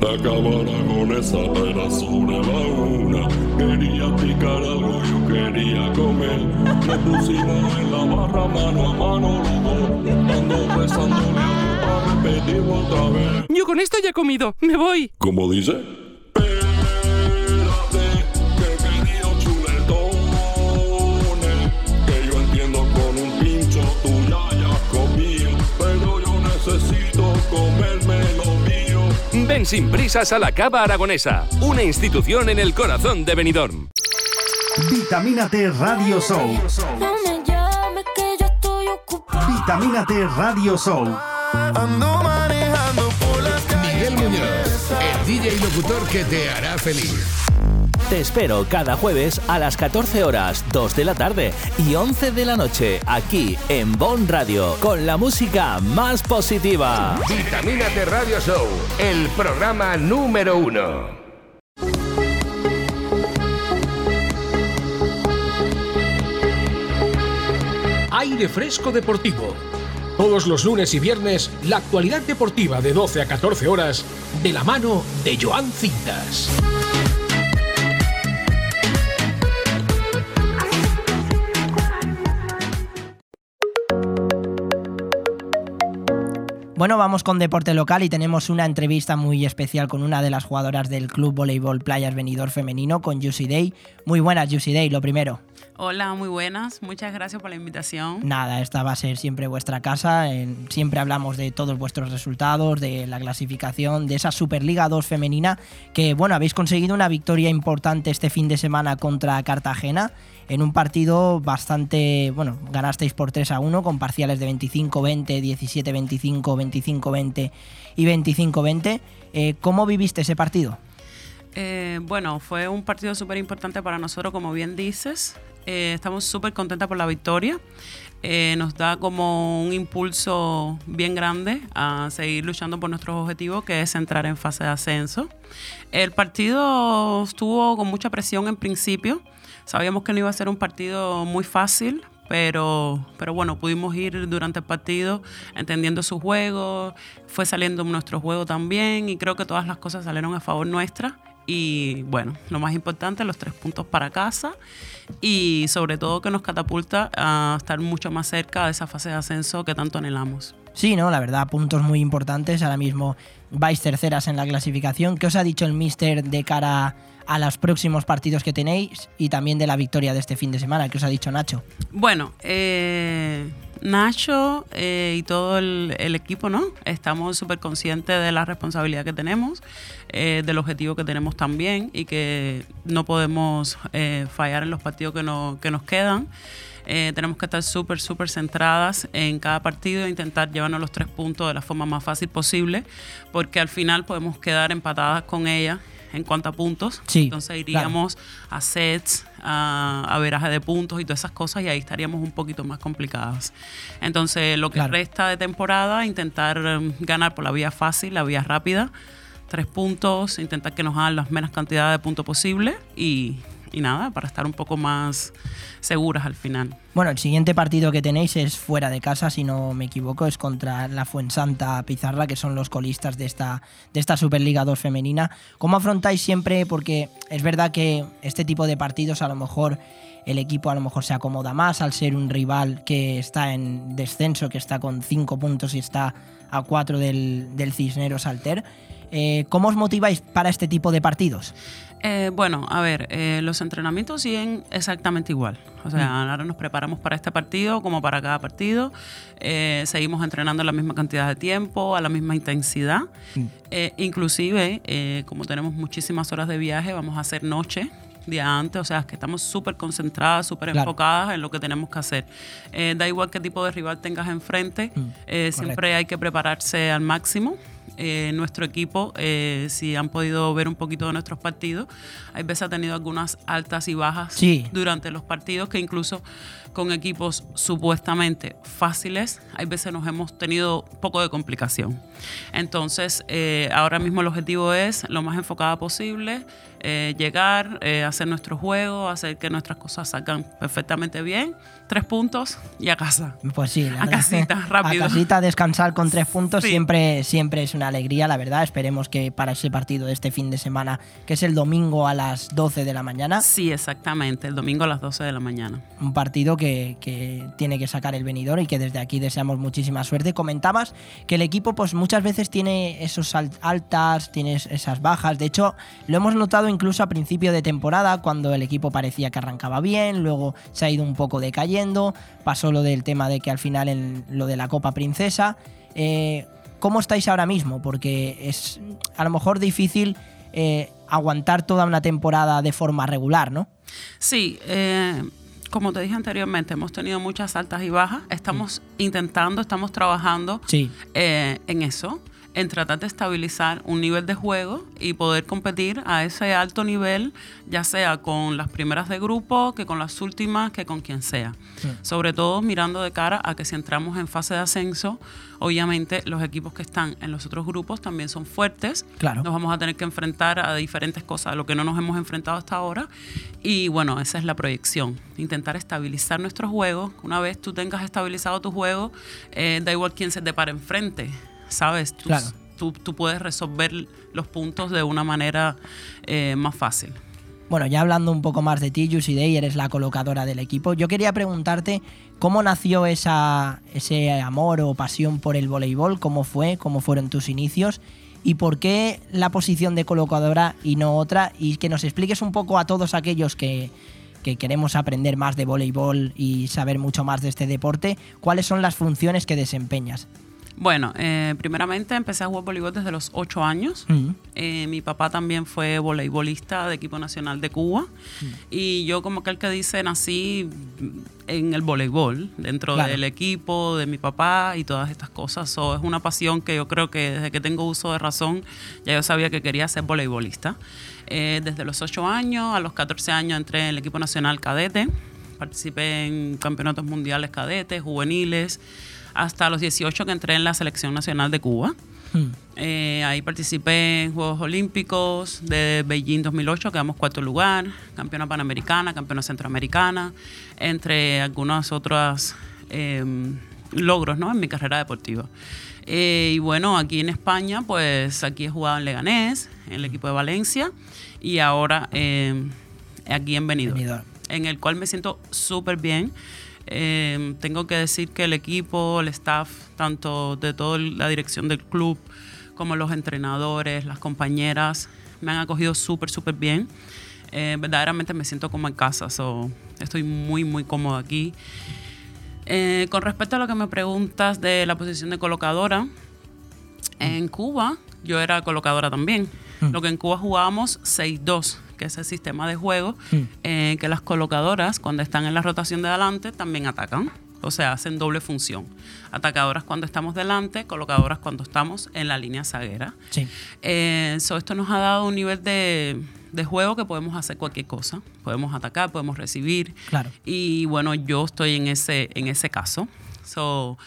Acabar con esa pera sobre la una. Quería picar algo, yo quería comer. Me pusimos en la barra mano a mano los dos. Ando besándole a otra vez. Yo con esto ya he comido, me voy. ¿Cómo dice? Ven sin prisas a la Cava Aragonesa, una institución en el corazón de Benidorm. Vitamínate Radio Show. No me llames que yo estoy ocupado. Vitamínate Radio Show. Miguel Muñoz, el DJ y locutor que te hará feliz. Te espero cada jueves a las 14 horas, 2 de la tarde y 11 de la noche, aquí en Bon Radio, con la música más positiva. Vitamínate Radio Show, el programa número uno. Aire Fresco Deportivo. Todos los lunes y viernes, la actualidad deportiva de 12 a 14 horas, de la mano de Joan Cintas. Bueno, vamos con deporte local y tenemos una entrevista muy especial con una de las jugadoras del Club Voleibol Playas Venidor Femenino, con Juicy Day. Muy buenas, Juicy Day, lo primero. Hola, muy buenas. Muchas gracias por la invitación. Nada, esta va a ser siempre vuestra casa. siempre hablamos de todos vuestros resultados, de la clasificación, de esa Superliga 2 femenina, que bueno, habéis conseguido una victoria importante este fin de semana contra Cartagena en un partido bastante, bueno, ganasteis por 3 a 1 con parciales de 25-20, 17-25, 25-20 y 25-20. Eh, ¿Cómo viviste ese partido? Eh, bueno, fue un partido súper importante para nosotros, como bien dices. Eh, estamos súper contentas por la victoria. Eh, nos da como un impulso bien grande a seguir luchando por nuestros objetivos, que es entrar en fase de ascenso. El partido estuvo con mucha presión en principio. Sabíamos que no iba a ser un partido muy fácil, pero, pero bueno, pudimos ir durante el partido entendiendo su juego, fue saliendo nuestro juego también y creo que todas las cosas salieron a favor nuestra. Y bueno, lo más importante, los tres puntos para casa y sobre todo que nos catapulta a estar mucho más cerca de esa fase de ascenso que tanto anhelamos. Sí, ¿no? La verdad, puntos muy importantes. Ahora mismo vais terceras en la clasificación. ¿Qué os ha dicho el Mister de cara a los próximos partidos que tenéis y también de la victoria de este fin de semana? ¿Qué os ha dicho Nacho? Bueno, eh, Nacho eh, y todo el, el equipo, ¿no? Estamos súper conscientes de la responsabilidad que tenemos, eh, del objetivo que tenemos también y que no podemos eh, fallar en los partidos que, no- que nos quedan. Eh, tenemos que estar súper, súper centradas en cada partido e intentar llevarnos los tres puntos de la forma más fácil posible, porque al final podemos quedar empatadas con ella en cuanto a puntos. Sí, Entonces claro. iríamos a sets, a, a veraje de puntos y todas esas cosas y ahí estaríamos un poquito más complicadas. Entonces lo que Claro. resta de temporada, intentar em, ganar por la vía fácil, la vía rápida, tres puntos, intentar que nos hagan las menos cantidades de puntos posible y, y nada, para estar un poco más seguras al final. Bueno, el siguiente partido que tenéis es fuera de casa, si no me equivoco, es contra la Fuensanta Pizarra, que son los colistas de esta, de esta Superliga 2 femenina. ¿Cómo afrontáis siempre? Porque es verdad que este tipo de partidos a lo mejor el equipo a lo mejor se acomoda más al ser un rival que está en descenso, que está con 5 puntos y está a 4 del, del Cisneros Alter. Eh, ¿Cómo os motiváis para este tipo de partidos? Eh, bueno, a ver, eh, los entrenamientos siguen exactamente igual. O sea, Mm. ahora nos preparamos para este partido como para cada partido. Eh, seguimos entrenando la misma cantidad de tiempo, a la misma intensidad. Eh, inclusive, eh, como tenemos muchísimas horas de viaje, vamos a hacer noche día antes, o sea, que estamos súper concentradas, súper Claro. enfocadas en lo que tenemos que hacer. Da igual qué tipo de rival tengas enfrente, eh, siempre hay que prepararse al máximo. Eh, nuestro equipo, eh, si han podido ver un poquito de nuestros partidos, hay veces ha tenido algunas altas y bajas Sí. durante los partidos que incluso con equipos supuestamente fáciles, hay veces nos hemos tenido un poco de complicación. Entonces, eh, ahora mismo el objetivo es lo más enfocada posible, llegar, hacer nuestro juego, hacer que nuestras cosas salgan perfectamente bien, tres puntos y a casa. Pues sí, la A verdad. casita, rápido. A casita, descansar con tres puntos Sí. siempre, siempre es una alegría, la verdad. Esperemos que para ese partido de este fin de semana, que es el domingo a las 12 de la mañana, Sí, exactamente, el domingo a las 12 de la mañana. un partido que, que tiene que sacar el venidor y que desde aquí deseamos muchísima suerte. Comentabas que el equipo pues muchas veces tiene esos al- altas, tiene esas bajas. De hecho, lo hemos notado incluso a principio de temporada cuando el equipo parecía que arrancaba bien, luego se ha ido un poco pasó lo del tema de que al final en lo de la Copa Princesa. Eh, ¿Cómo estáis ahora mismo? Porque es a lo mejor difícil eh, aguantar toda una temporada de forma regular, ¿no? Sí, eh, como te dije anteriormente, hemos tenido muchas altas y bajas. Estamos intentando, estamos trabajando Sí. en eso, en tratar de estabilizar un nivel de juego y poder competir a ese alto nivel, ya sea con las primeras de grupo, que con las últimas, que con quien sea. Sobre todo mirando de cara a que si entramos en fase de ascenso, obviamente los equipos que están en los otros grupos también son fuertes. Claro. Nos vamos a tener que enfrentar a diferentes cosas, a lo que no nos hemos enfrentado hasta ahora. Y bueno, esa es la proyección, intentar estabilizar nuestro juego. Una vez tú tengas estabilizado tu juego, eh, da igual quién se te para enfrente, ¿sabes? Tú, Claro. tú, tú puedes resolver los puntos de una manera eh, más fácil. Bueno, ya hablando un poco más de ti, Juicy Day, eres la colocadora del equipo. Yo quería preguntarte cómo nació esa, ese amor o pasión por el voleibol, cómo fue, cómo fueron tus inicios y por qué la posición de colocadora y no otra. Y que nos expliques un poco a todos aquellos que, que queremos aprender más de voleibol y saber mucho más de este deporte, cuáles son las funciones que desempeñas. Bueno, eh, primeramente empecé a jugar voleibol desde los 8 años. Eh, mi papá también fue voleibolista de equipo nacional de Cuba. Y yo, como aquel que dice, nací en el voleibol, dentro Claro. del equipo de mi papá y todas estas cosas. So, es una pasión que yo creo que desde que tengo uso de razón, ya yo sabía que quería ser voleibolista. Eh, desde los 8 años, a los 14 años entré en el equipo nacional cadete. Participé en campeonatos mundiales cadetes, juveniles, hasta los 18 que entré en la selección nacional de Cuba. Eh, ahí participé en Juegos Olímpicos de Beijing 2008, quedamos cuarto lugar, campeona panamericana, campeona centroamericana, entre algunos otros eh, logros ¿no? en mi carrera deportiva. Eh, y bueno, aquí en España, pues aquí he jugado en Leganés, en el equipo de Valencia, y ahora eh, aquí en Benidorm, en el cual me siento súper bien. Eh, tengo que decir que el equipo, el staff, tanto de toda la dirección del club como los entrenadores, las compañeras, me han acogido súper, súper bien. Eh, verdaderamente me siento como en casa, so, estoy muy, muy cómodo aquí. Eh, con respecto a lo que me preguntas de la posición de colocadora, en Cuba yo era colocadora también. Lo que en Cuba jugábamos 6-2, que es el sistema de juego eh, que las colocadoras cuando están en la rotación de adelante también atacan. O sea, hacen doble función. Atacadoras cuando estamos delante, colocadoras cuando estamos en la línea zaguera. Sí. Eh, so, esto nos ha dado un nivel de, de juego que podemos hacer cualquier cosa. Podemos atacar, podemos recibir. Claro. Y bueno, yo estoy en ese, en ese caso. So,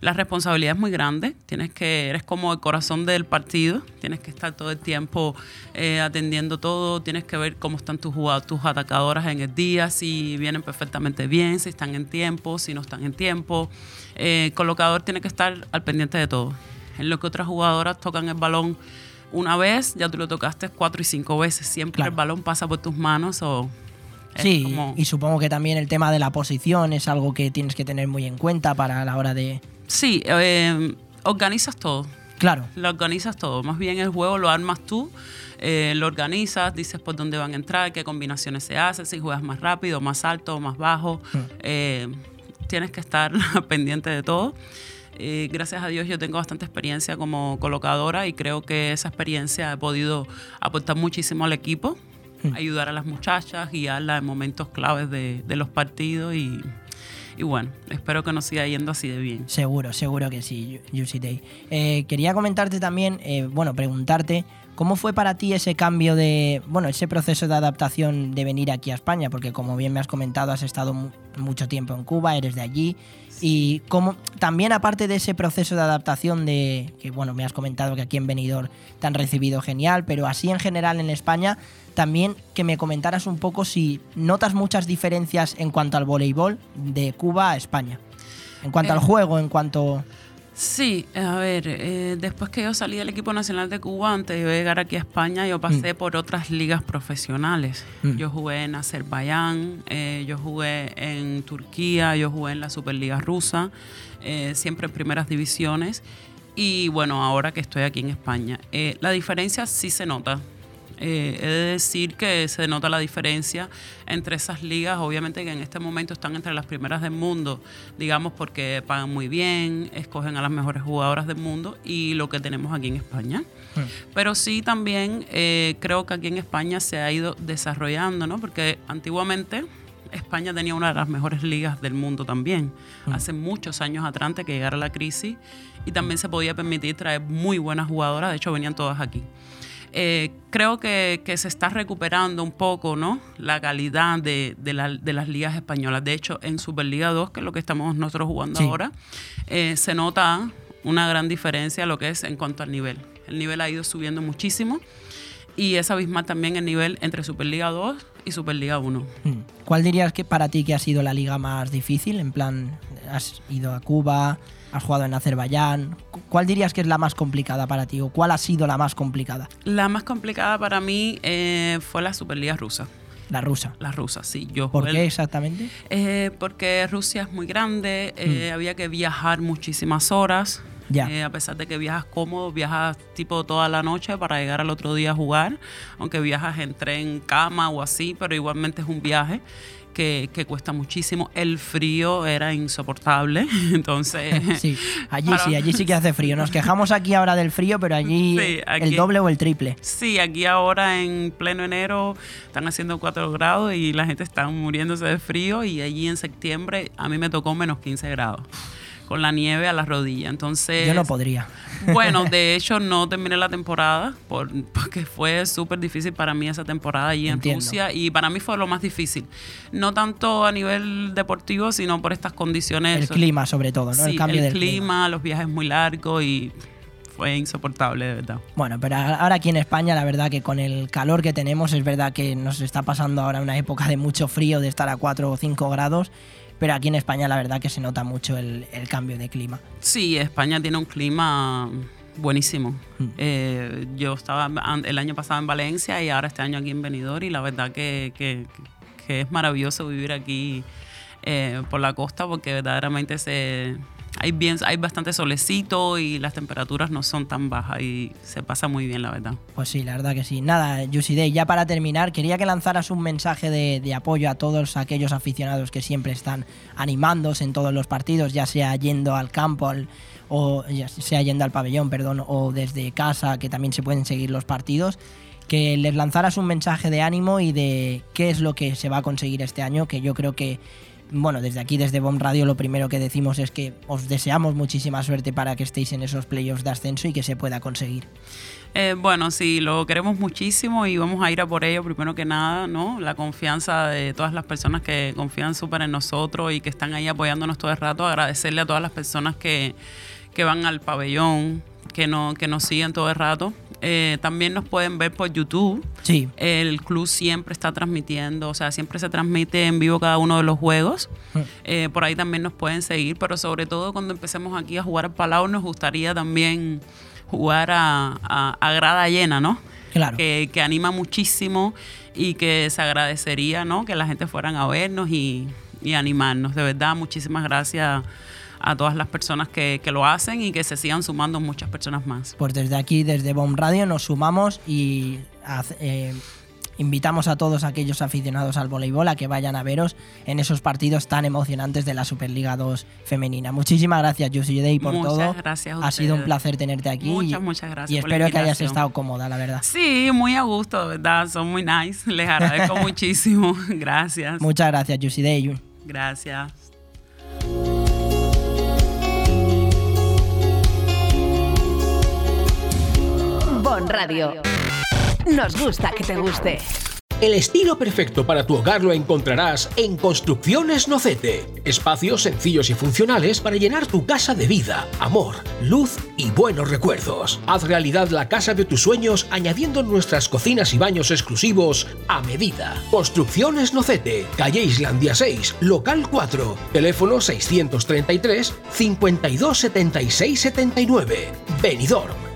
la responsabilidad es muy grande. Tienes que, eres como el corazón del partido. Tienes que estar todo el tiempo eh, atendiendo todo. Tienes que ver cómo están tus jugadoras, tus atacadoras en el día, si vienen perfectamente bien, si están en tiempo, si no están en tiempo. Eh, el colocador tiene que estar al pendiente de todo. En lo que otras jugadoras tocan el balón una vez, ya tú lo tocaste cuatro y cinco veces. Siempre el balón pasa por tus manos o Sí, como- y supongo que también el tema de la posición es algo que tienes que tener muy en cuenta para la hora de... Sí, eh, organizas todo. Claro. Lo organizas todo. Más bien el juego lo armas tú, eh, lo organizas, dices por dónde van a entrar, qué combinaciones se hacen, si juegas más rápido, más alto, más bajo. Eh, tienes que estar pendiente de todo. Eh, gracias a Dios yo tengo bastante experiencia como colocadora y creo que esa experiencia he podido aportar muchísimo al equipo, ayudar a las muchachas, guiarlas en momentos claves de, de los partidos y, y bueno, espero que nos siga yendo así de bien. Seguro, seguro que sí, Juicy Day. Eh, quería comentarte también, eh, bueno, preguntarte, ¿cómo fue para ti ese cambio de, bueno, ese proceso de adaptación de venir aquí a España? Porque como bien me has comentado, has estado mu- mucho tiempo en Cuba, eres de allí. Y cómo, también aparte de ese proceso de adaptación de, que bueno, me has comentado que aquí en Benidorm te han recibido genial, pero así en general en España, también que me comentaras un poco si notas muchas diferencias en cuanto al voleibol de Cuba a España. En cuanto al Eh, juego, en cuanto... Sí, a ver, eh, después que yo salí del equipo nacional de Cuba, antes de llegar aquí a España, yo pasé por otras ligas profesionales. Mm. Yo jugué en Azerbaiyán, eh, yo jugué en Turquía, yo jugué en la Superliga rusa, eh, siempre en primeras divisiones. Y bueno, ahora que estoy aquí en España, eh, la diferencia sí se nota. Eh, he de decir que se nota la diferencia entre esas ligas, obviamente que en este momento están entre las primeras del mundo, digamos porque pagan muy bien, escogen a las mejores jugadoras del mundo y lo que tenemos aquí en España. Pero sí también eh, creo que aquí en España se ha ido desarrollando, ¿no? Porque antiguamente España tenía una de las mejores ligas del mundo también. Mm. Hace muchos años atrás antes que llegara la crisis y también se podía permitir traer muy buenas jugadoras, de hecho venían todas aquí. Eh, creo que, que se está recuperando un poco ¿no? la calidad de, de, la- de las ligas españolas. De hecho, en Superliga 2, que es lo que estamos nosotros jugando Sí. ahora, eh, se nota una gran diferencia lo que es en cuanto al nivel. El nivel ha ido subiendo muchísimo y es abismal también el nivel entre Superliga 2 y Superliga 1. Mm. ¿Cuál dirías que para ti que ha sido la liga más difícil? En plan, has ido a Cuba, has jugado en Azerbaiyán. Cu- ¿Cuál dirías que es la más complicada para ti o cuál ha sido la más complicada? La más complicada para mí eh, fue la Superliga rusa. La rusa. La rusa, sí. Yo ¿Por qué exactamente? Eh, porque Rusia es muy grande, eh, había que viajar muchísimas horas. Ya. Eh, a pesar de que viajas cómodo, viajas tipo toda la noche para llegar al otro día a jugar, aunque viajas en tren, cama o así, pero igualmente es un viaje que, que cuesta muchísimo. El frío era insoportable, entonces... Sí, allí para- sí, allí sí que hace frío. Nos quejamos aquí ahora del frío, pero allí, Sí, aquí- el doble o el triple. Sí, aquí ahora en pleno enero están haciendo 4 grados y la gente está muriéndose de frío y allí en septiembre a mí me tocó menos 15 grados con la nieve a las rodillas. Entonces, Yo no podría. bueno, de hecho no terminé la temporada por- porque fue súper difícil para mí esa temporada allí en Entiendo. Rusia y para mí fue lo más difícil. No tanto a nivel deportivo, sino por estas condiciones. El clima, sobre todo, ¿no? Sí, el cambio del clima, clima. los viajes muy largos y fue insoportable, de verdad. Bueno, pero ahora aquí en España, la verdad que con el calor que tenemos, es verdad que nos está pasando ahora una época de mucho frío, de estar a 4 o 5 grados, pero aquí en España la verdad que se nota mucho el, el cambio de clima. Sí, España tiene un clima buenísimo. Mm. Eh, yo estaba el año pasado en Valencia y ahora este año aquí en Benidorm y la verdad que, que- que es maravilloso vivir aquí eh, por la costa porque verdaderamente se, hay, bien, hay bastante solecito y las temperaturas no son tan bajas y se pasa muy bien, la verdad. Pues sí, la verdad que sí. Nada, Day, ya para terminar, quería que lanzaras un mensaje de, de apoyo a todos aquellos aficionados que siempre están animándose en todos los partidos, ya sea yendo al campo o ya sea yendo al pabellón, perdón, o desde casa, que también se pueden seguir los partidos. Que les lanzaras un mensaje de ánimo y de qué es lo que se va a conseguir este año, que yo creo que bueno, desde aquí, desde Bomb Radio, lo primero que decimos es que os deseamos muchísima suerte para que estéis en esos playoffs de ascenso y que se pueda conseguir. Eh, bueno, sí, lo queremos muchísimo y vamos a ir a por ello, primero que nada, ¿no? La confianza de todas las personas que confían súper en nosotros y que están ahí apoyándonos todo el rato. Agradecerle a todas las personas que, que van al pabellón, que, no, que nos siguen todo el rato. Eh, también nos pueden ver por YouTube. Sí. El club siempre está transmitiendo, o sea, siempre se transmite en vivo cada uno de los juegos. Eh, por ahí también nos pueden seguir, pero sobre todo cuando empecemos aquí a jugar al Palau, nos gustaría también jugar a, a- a grada llena, ¿no? Claro. Que, que anima muchísimo y que se agradecería, ¿no? Que la gente fueran a vernos y, y animarnos. De verdad, muchísimas gracias a todas las personas que, que lo hacen y que se sigan sumando muchas personas más. Pues desde aquí, desde Bomb Radio, nos sumamos y eh, invitamos a todos aquellos aficionados al voleibol a que vayan a veros en esos partidos tan emocionantes de la Superliga 2 femenina. Muchísimas gracias, Juicy Day, por Muchas todo. gracias a ha sido un placer tenerte aquí. Muchas, y, muchas gracias Y espero que hayas estado cómoda, la verdad. Sí, muy a gusto, de verdad. Son muy nice. Les agradezco muchísimo. Gracias. Muchas gracias, Juicy Day. Gracias. Bon Radio. Nos gusta que te guste. El estilo perfecto para tu hogar lo encontrarás en Construcciones Nocete. Espacios sencillos y funcionales para llenar tu casa de vida, amor, luz y buenos recuerdos. Haz realidad la casa de tus sueños añadiendo nuestras cocinas y baños exclusivos a medida. Construcciones Nocete, calle Islandia 6, local 4, teléfono 633 52 76 79. Benidorm.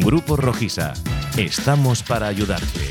Grupo Rojisa. Estamos para ayudarte.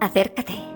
Acércate,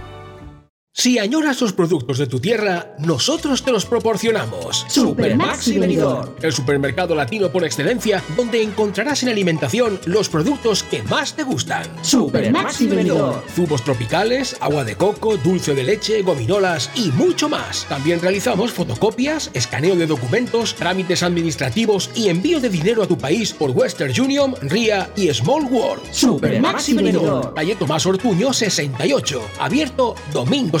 Si añoras los productos de tu tierra, nosotros te los proporcionamos. Supermaxi Benidorm. El supermercado latino por excelencia, donde encontrarás en alimentación los productos que más te gustan. Supermaxi Benidorm. Zumos tropicales, agua de coco, dulce de leche, gominolas y mucho más. También realizamos fotocopias, escaneo de documentos, trámites administrativos y envío de dinero a tu país por Western Union, RIA y Small World. Supermaxi Benidorm. Calle Tomás Ortuño 68, abierto domingos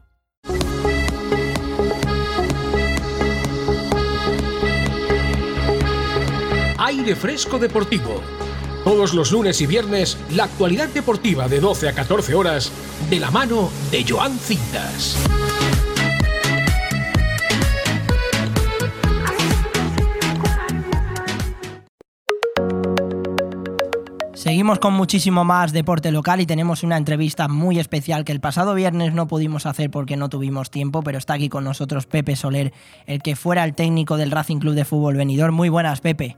Aire Fresco Deportivo. Todos los lunes y viernes, la actualidad deportiva de 12 a 14 horas, de la mano de Joan Cintas. Seguimos con muchísimo más deporte local y tenemos una entrevista muy especial que el pasado viernes no pudimos hacer porque no tuvimos tiempo, pero está aquí con nosotros Pepe Soler, el que fuera el técnico del Racing Club de Fútbol Benidorm. Muy buenas, Pepe.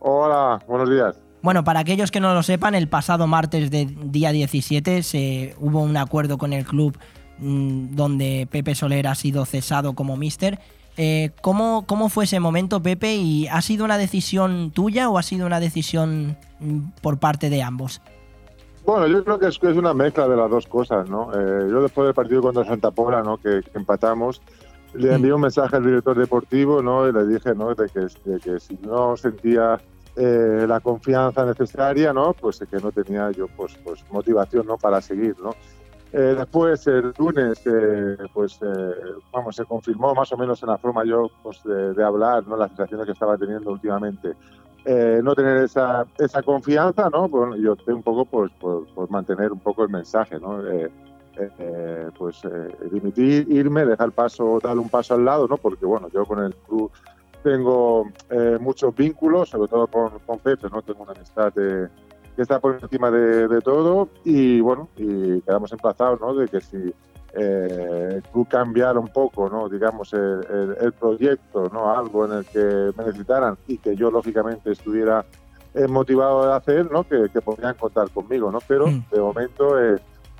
Hola, buenos días. Bueno, para aquellos que no lo sepan, el pasado martes de día 17 se hubo un acuerdo con el club mmm, donde Pepe Soler ha sido cesado como mister. Eh, ¿cómo, ¿Cómo fue ese momento, Pepe? ¿Y ha sido una decisión tuya o ha sido una decisión mm, por parte de ambos? Bueno, yo creo que es, que es una mezcla de las dos cosas, ¿no? Eh, yo después del partido contra Santa Pola, ¿no? Que, que empatamos, le envié un mensaje al director deportivo, ¿no? Y le dije, ¿no? De que, de que si no sentía eh, la confianza necesaria, ¿no? Pues que no tenía yo, pues, pues motivación, ¿no? Para seguir, ¿no? Eh, después, el lunes, eh, pues, eh, vamos, se confirmó más o menos en la forma yo pues, de, de hablar, ¿no? Las sensaciones que estaba teniendo últimamente. Eh, no tener esa, esa confianza, ¿no? Bueno, yo opté un poco pues, por, por mantener un poco el mensaje, ¿no? Eh, eh, pues dimitir, irme, dejar paso, dar un paso al lado, ¿no? Porque, bueno, yo con el club tengo muchos vínculos, sobre todo con, con Pepe, ¿no? Tengo una amistad de que está por encima de, de, todo y bueno, y quedamos emplazados, ¿no? De que si eh, el club cambiara un poco, ¿no? Digamos, el, el, el, proyecto, ¿no? Algo en el que me necesitaran y que yo, lógicamente, estuviera eh, motivado de hacer, ¿no? Que, que, podrían contar conmigo, ¿no? Pero mm. de momento eh,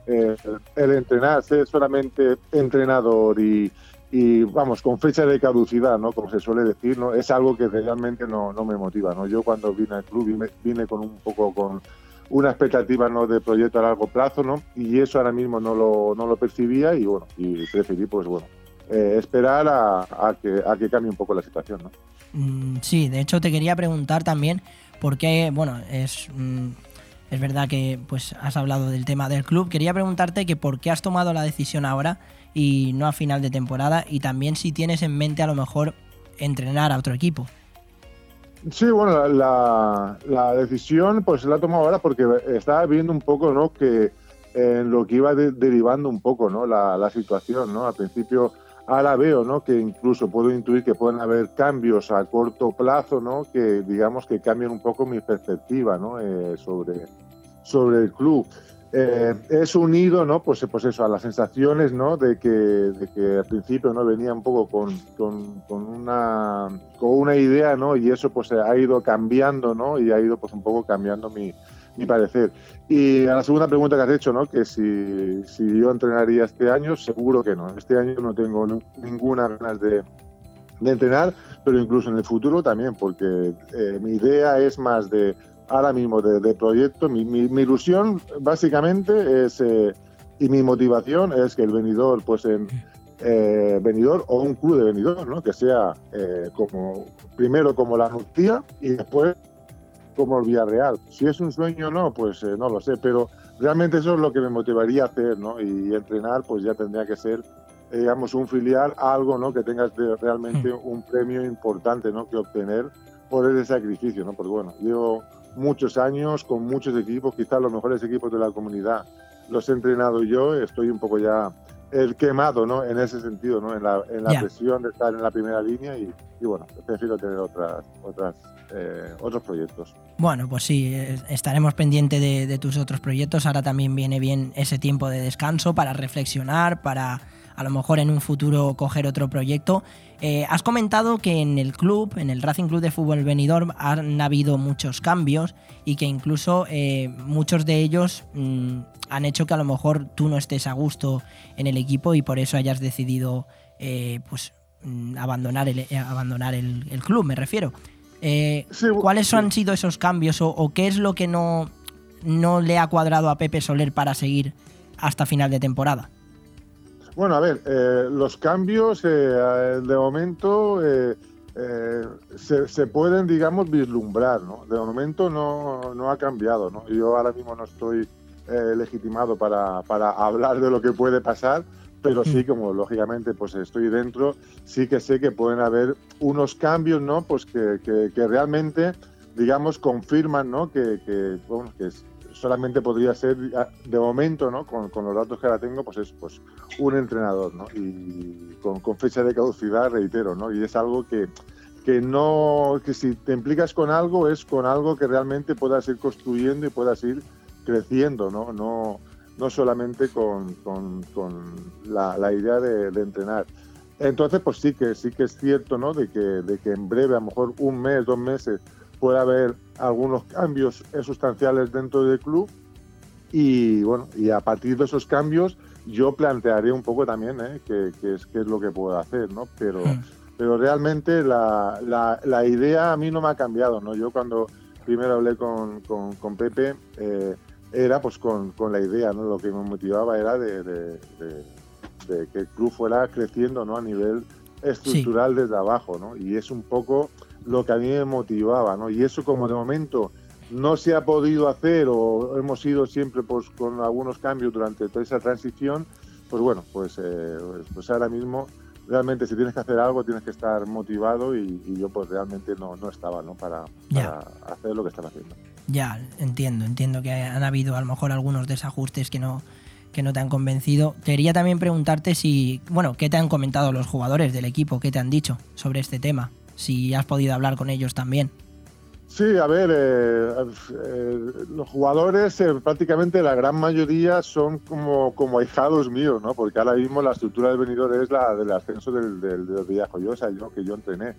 el entrenar, ser solamente entrenador y, y vamos, con fecha de caducidad, ¿no? Como se suele decir, ¿no? Es algo que realmente no, no me motiva, ¿no? Yo cuando vine al club vine, vine con un poco con una expectativa ¿no? de proyecto a largo plazo, ¿no? Y eso ahora mismo no lo, no lo percibía y bueno, y preferí pues bueno, eh, esperar a, a, que, a que cambie un poco la situación, ¿no? Mm, sí, de hecho te quería preguntar también por qué, bueno, es, mm, es verdad que pues has hablado del tema del club, quería preguntarte que por qué has tomado la decisión ahora y no a final de temporada y también si tienes en mente a lo mejor entrenar a otro equipo. Sí, bueno, la, la decisión pues la he tomado ahora porque estaba viendo un poco, ¿no? Que en lo que iba de, derivando un poco, ¿no? La, la, situación, ¿no? Al principio, ahora veo, ¿no? Que incluso puedo intuir que pueden haber cambios a corto plazo, ¿no? Que digamos que cambian un poco mi perspectiva, ¿no? Eh, sobre, sobre el club. Eh, es unido, ¿no? Pues, pues eso, a las sensaciones, ¿no? De que, de que al principio, ¿no? Venía un poco con, con, con, una, con una idea, ¿no? Y eso, pues, ha ido cambiando, ¿no? Y ha ido, pues, un poco cambiando mi, mi parecer. Y a la segunda pregunta que has hecho, ¿no? Que si, si yo entrenaría este año, seguro que no. Este año no tengo ninguna ganas de, entrenar, pero incluso en el futuro también, porque eh, mi idea es más de ahora mismo de, proyecto. Mi, mi, ilusión básicamente es eh, y mi motivación es que el venidor, pues en eh, venidor o un club de venidor, ¿no? Que sea eh, como primero como la Nutía y después como el Villarreal. Si es un sueño o no, pues eh, no lo sé, pero realmente eso es lo que me motivaría a hacer, ¿no? Y entrenar, pues ya tendría que ser digamos, un filial, algo ¿no? que tengas de, realmente un premio importante ¿no? que obtener por ese sacrificio, ¿no? Porque bueno, yo muchos años con muchos equipos, quizás los mejores equipos de la comunidad los he entrenado yo, estoy un poco ya el quemado, ¿no? En ese sentido, ¿no? En la, en la presión de estar en la primera línea y, y bueno, prefiero tener otras, otras, eh, otros proyectos. Bueno, pues sí, estaremos pendientes de, de tus otros proyectos. Ahora también viene bien ese tiempo de descanso para reflexionar, para a lo mejor en un futuro coger otro proyecto. Eh, has comentado que en el club, en el Racing Club de Fútbol Benidorm, han habido muchos cambios y que incluso eh, muchos de ellos mmm, han hecho que a lo mejor tú no estés a gusto en el equipo y por eso hayas decidido eh, pues, mmm, abandonar, el, abandonar el, el, club, me refiero. Sí, ¿Cuáles han sido esos cambios o, o, qué es lo que no, no le ha cuadrado a Pepe Soler para seguir hasta final de temporada? Bueno, a ver, eh, los cambios eh, de momento eh, se, se, pueden, digamos, vislumbrar, ¿no? De momento no, no, ha cambiado, ¿no? Yo ahora mismo no estoy legitimado para, para, hablar de lo que puede pasar, pero sí, como lógicamente pues estoy dentro, sí que sé que pueden haber unos cambios, ¿no? Pues que, que, que realmente, digamos, confirman, ¿no? Que, que, bueno, que solamente podría ser, de momento, ¿no? Con, con, los datos que ahora tengo, pues es pues, un entrenador, ¿no? Y con, con, fecha de caducidad, reitero, ¿no? Y es algo que, que no, que si te implicas con algo, es con algo que realmente puedas ir construyendo y puedas ir creciendo, ¿no? No, no solamente con, con, con la, la, idea de, de, entrenar. Entonces, pues sí que sí que es cierto, ¿no? De que, de que en breve, a lo mejor un mes, dos meses, puede haber algunos cambios sustanciales dentro del club y bueno, y a partir de esos cambios yo plantearé un poco también ¿eh? qué, es, qué es lo que puedo hacer, ¿no? Pero, mm. pero realmente la, la, la, idea a mí no me ha cambiado, ¿no? Yo cuando primero hablé con, con, con Pepe eh, era pues con, con, la idea, ¿no? Lo que me motivaba era de, de, de, de que el club fuera creciendo, ¿no? A nivel estructural sí. desde abajo, ¿no? Y es un poco lo que a mí me motivaba, ¿no? Y eso como de momento no se ha podido hacer o hemos ido siempre pues con algunos cambios durante toda esa transición, pues bueno, pues, eh, pues ahora mismo realmente si tienes que hacer algo tienes que estar motivado y, y yo pues realmente no, no estaba, ¿no? Para, para hacer lo que estaba haciendo. Ya, entiendo, entiendo que han habido a lo mejor algunos desajustes que no, que no te han convencido. Quería también preguntarte si, bueno, ¿qué te han comentado los jugadores del equipo? ¿Qué te han dicho sobre este tema? Si has podido hablar con ellos también. Sí, a ver, eh, eh, los jugadores, eh, prácticamente la gran mayoría son como, como ahijados míos, ¿no? Porque ahora mismo la estructura del venidor es la del ascenso del, del, del Villajoyosa, yo, que yo entrené.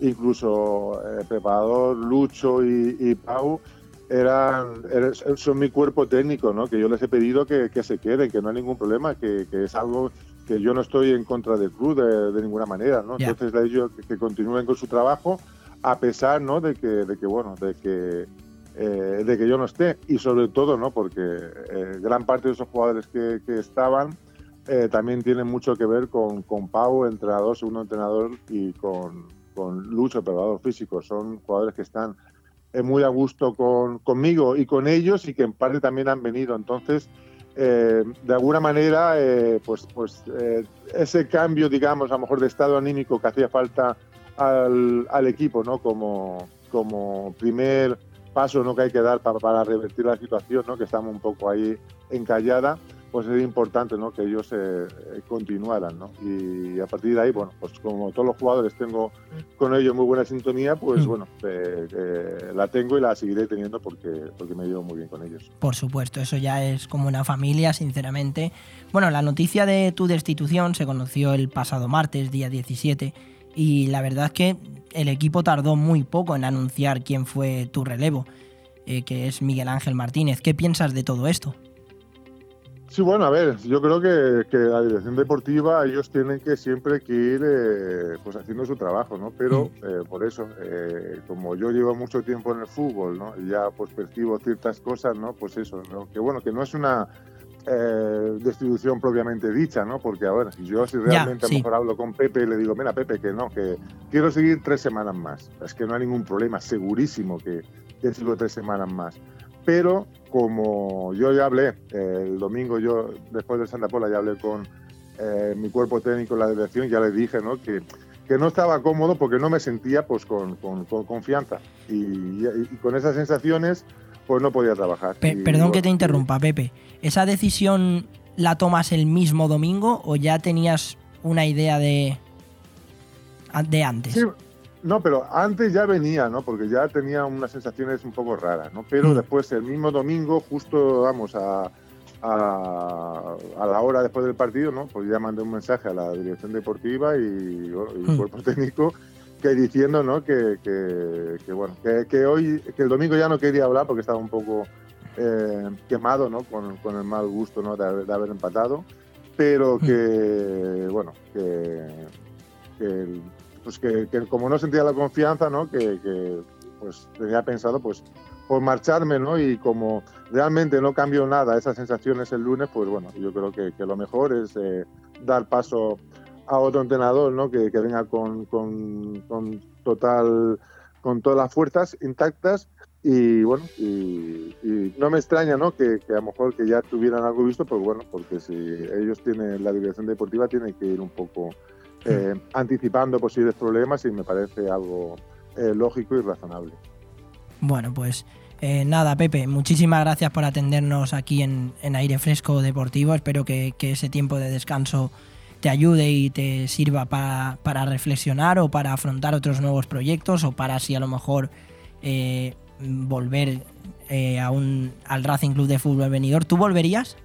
Incluso el preparador Lucho y, Pau eran, eran- son mi cuerpo técnico, ¿no? Que yo les he pedido que, que se queden, que no hay ningún problema, que, que es algo que yo no estoy en contra del club de, de ninguna manera, ¿no? Entonces he dicho que, que continúen con su trabajo a pesar, ¿no? De que, de que bueno, de que eh, de que yo no esté y sobre todo, ¿no? Porque eh, gran parte de esos jugadores que, que estaban eh, también tienen mucho que ver con, con Pau, entrenador, segundo entrenador, y con, con Lucho, preparador físico. Son jugadores que están eh, muy a gusto con, conmigo y con ellos y que en parte también han venido. Entonces, eh, de alguna manera, eh, pues, pues eh, ese cambio, digamos, a lo mejor de estado anímico que hacía falta al, al equipo, ¿no? Como, como primer paso ¿no? que hay que dar para, para revertir la situación, ¿no? que estamos un poco ahí encallada, pues es importante ¿no? que ellos eh, eh, continuaran. ¿no? Y a partir de ahí, bueno, pues como todos los jugadores tengo con ellos muy buena sintonía, pues Mm. bueno, eh, eh, la tengo y la seguiré teniendo porque, porque me llevo muy bien con ellos. Por supuesto, eso ya es como una familia, sinceramente. Bueno, la noticia de tu destitución se conoció el pasado martes, día 17, y la verdad es que el equipo tardó muy poco en anunciar quién fue tu relevo, que es Miguel Ángel Martínez. ¿Qué piensas de todo esto? Sí, bueno, a ver, yo creo que, que la dirección deportiva, ellos tienen que siempre que ir eh, pues haciendo su trabajo, ¿no? Pero eh, por eso, eh, como yo llevo mucho tiempo en el fútbol, ¿no? Y ya pues percibo ciertas cosas, ¿no? Pues eso, ¿no? Que bueno, que no es una eh, destitución propiamente dicha, ¿no? Porque ahora, si yo si realmente a sí. lo mejor hablo con Pepe y le digo, mira Pepe, que no, que quiero seguir tres semanas más. Es que no hay ningún problema, segurísimo que, que sigo tres semanas más. Pero como yo ya hablé, el domingo yo, después de Santa Pola, ya hablé con eh, mi cuerpo técnico, la dirección, ya les dije ¿no? que, que no estaba cómodo porque no me sentía pues con, con- con confianza. Y, y- y con esas sensaciones pues no podía trabajar. Pe- perdón que te interrumpa, Pepe. ¿Esa decisión la tomas el mismo domingo o ya tenías una idea de, de antes? Sí, no, pero antes ya venía, ¿no? Porque ya tenía unas sensaciones un poco raras, ¿no? Pero Mm. después, el mismo domingo, justo, vamos, a, a, a la hora después del partido, ¿no? Pues ya mandé un mensaje a la dirección deportiva y, y el Mm. cuerpo técnico que diciendo, ¿no? Que, que- que, bueno, que, que hoy, que el domingo ya no quería hablar porque estaba un poco eh, quemado, ¿no? Con, con el mal gusto, ¿no? De, haber- de haber empatado, pero que, bueno, que, que el- pues que, que como no sentía la confianza, ¿no? Que, pues tenía pensado pues por marcharme, ¿no? Y como realmente no cambió nada esas sensaciones el lunes, pues bueno, yo creo que, lo mejor es eh, dar paso a otro entrenador, ¿no? Que, venga con, con, total con todas las fuerzas intactas y bueno y, no me extraña no que a lo mejor que ya tuvieran algo visto pues bueno porque si ellos tienen la dirección deportiva tienen que ir un poco eh, anticipando posibles problemas y me parece algo eh, lógico y razonable Bueno, pues eh, nada, Pepe, muchísimas gracias por atendernos aquí en, en Aire Fresco Deportivo. Espero que, que ese tiempo de descanso te ayude y te sirva para, para reflexionar o para afrontar otros nuevos proyectos o para si a lo mejor eh, volver a un, al Racing Club de Fútbol Venidor. ¿Tú volverías?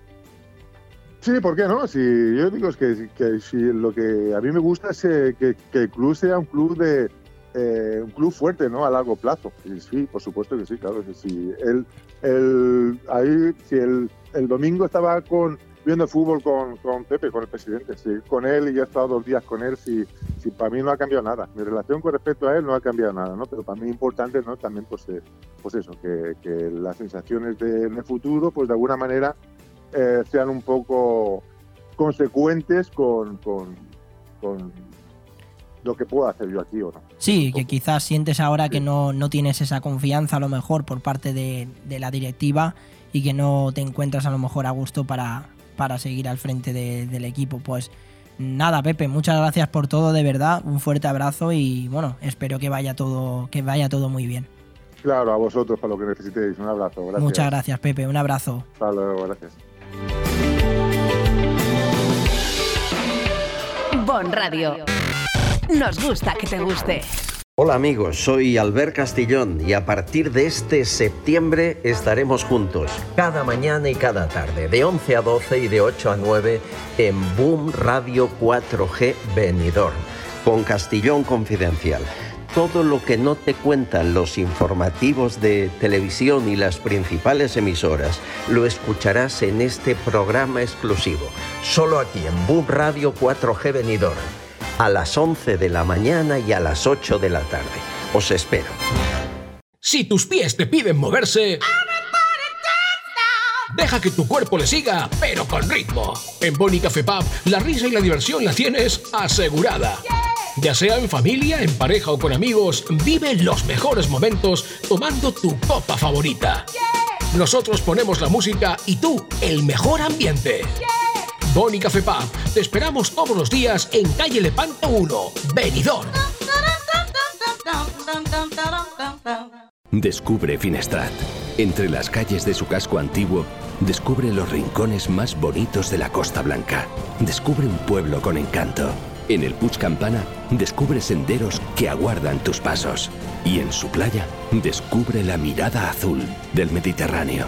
Sí, ¿por qué no? Si yo digo es que, que si lo que a mí me gusta es eh, que, que el club sea un club de eh, un club fuerte, ¿no? A largo plazo. Y sí, por supuesto que sí, claro que sí. El, el, ahí, si el, el domingo estaba con viendo fútbol con, con Pepe, con el presidente, sí, con él y ya he estado dos días con él, sí, sí, para mí no ha cambiado nada. Mi relación con respecto a él no ha cambiado nada, ¿no? Pero para mí importante, ¿no? También, pues, eh, pues eso, que, que las sensaciones de, en futuro, pues de alguna manera eh, sean un poco consecuentes con, con, con lo que puedo hacer yo aquí o no. Sí, que quizás sientes ahora que no, no tienes esa confianza a lo mejor por parte de, de la directiva y que no te encuentras a lo mejor a gusto para, para seguir al frente de- del equipo. Pues nada, Pepe, muchas gracias por todo, de verdad, un fuerte abrazo y bueno, espero que vaya todo, que vaya todo muy bien. Claro, a vosotros para lo que necesitéis. Un abrazo. Gracias. Muchas gracias, Pepe, un abrazo. Hasta luego, gracias. Bon Radio. Nos gusta que te guste. Hola amigos, soy Albert Castillón y a partir de este septiembre estaremos juntos cada mañana y cada tarde, de 11 a 12 y de 8 a 9 en Boom Radio 4G Benidorm, con Castillón Confidencial. Todo lo que no te cuentan los informativos de televisión y las principales emisoras lo escucharás en este programa exclusivo, solo aquí en Boom Radio 4G Benidorm, a las 11 de la mañana y a las 8 de la tarde. Os espero. Si tus pies te piden moverse... Deja que tu cuerpo le siga, pero con ritmo. En Boni Café Pub, la risa y la diversión la tienes asegurada. Ya sea en familia, en pareja o con amigos, vive los mejores momentos tomando tu copa favorita. Nosotros ponemos la música y tú el mejor ambiente. Boni Café Pub, te esperamos todos los días en calle Lepanto 1, Benidorm. Descubre Finestrat. Entre las calles de su casco antiguo, descubre los rincones más bonitos de la Costa Blanca. Descubre un pueblo con encanto. En el Puig Campana, descubre senderos que aguardan tus pasos. Y en su playa, descubre la mirada azul del Mediterráneo.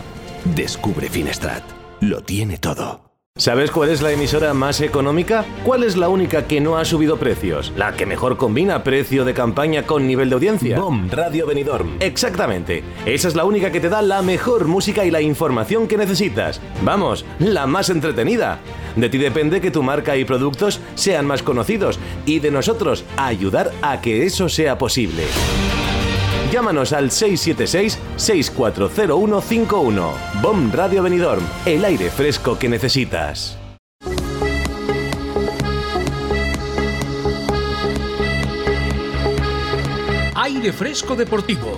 Descubre Finestrat. Lo tiene todo. ¿Sabes cuál es la emisora más económica? ¿Cuál es la única que no ha subido precios? ¿La que mejor combina precio de campaña con nivel de audiencia? BOM Radio Benidorm. Exactamente. Esa es la única que te da la mejor música y la información que necesitas. Vamos, la más entretenida. De ti depende que tu marca y productos sean más conocidos y de nosotros ayudar a que eso sea posible. Llámanos al 676-640151. BOM Radio Benidorm, el aire fresco que necesitas. Aire Fresco Deportivo.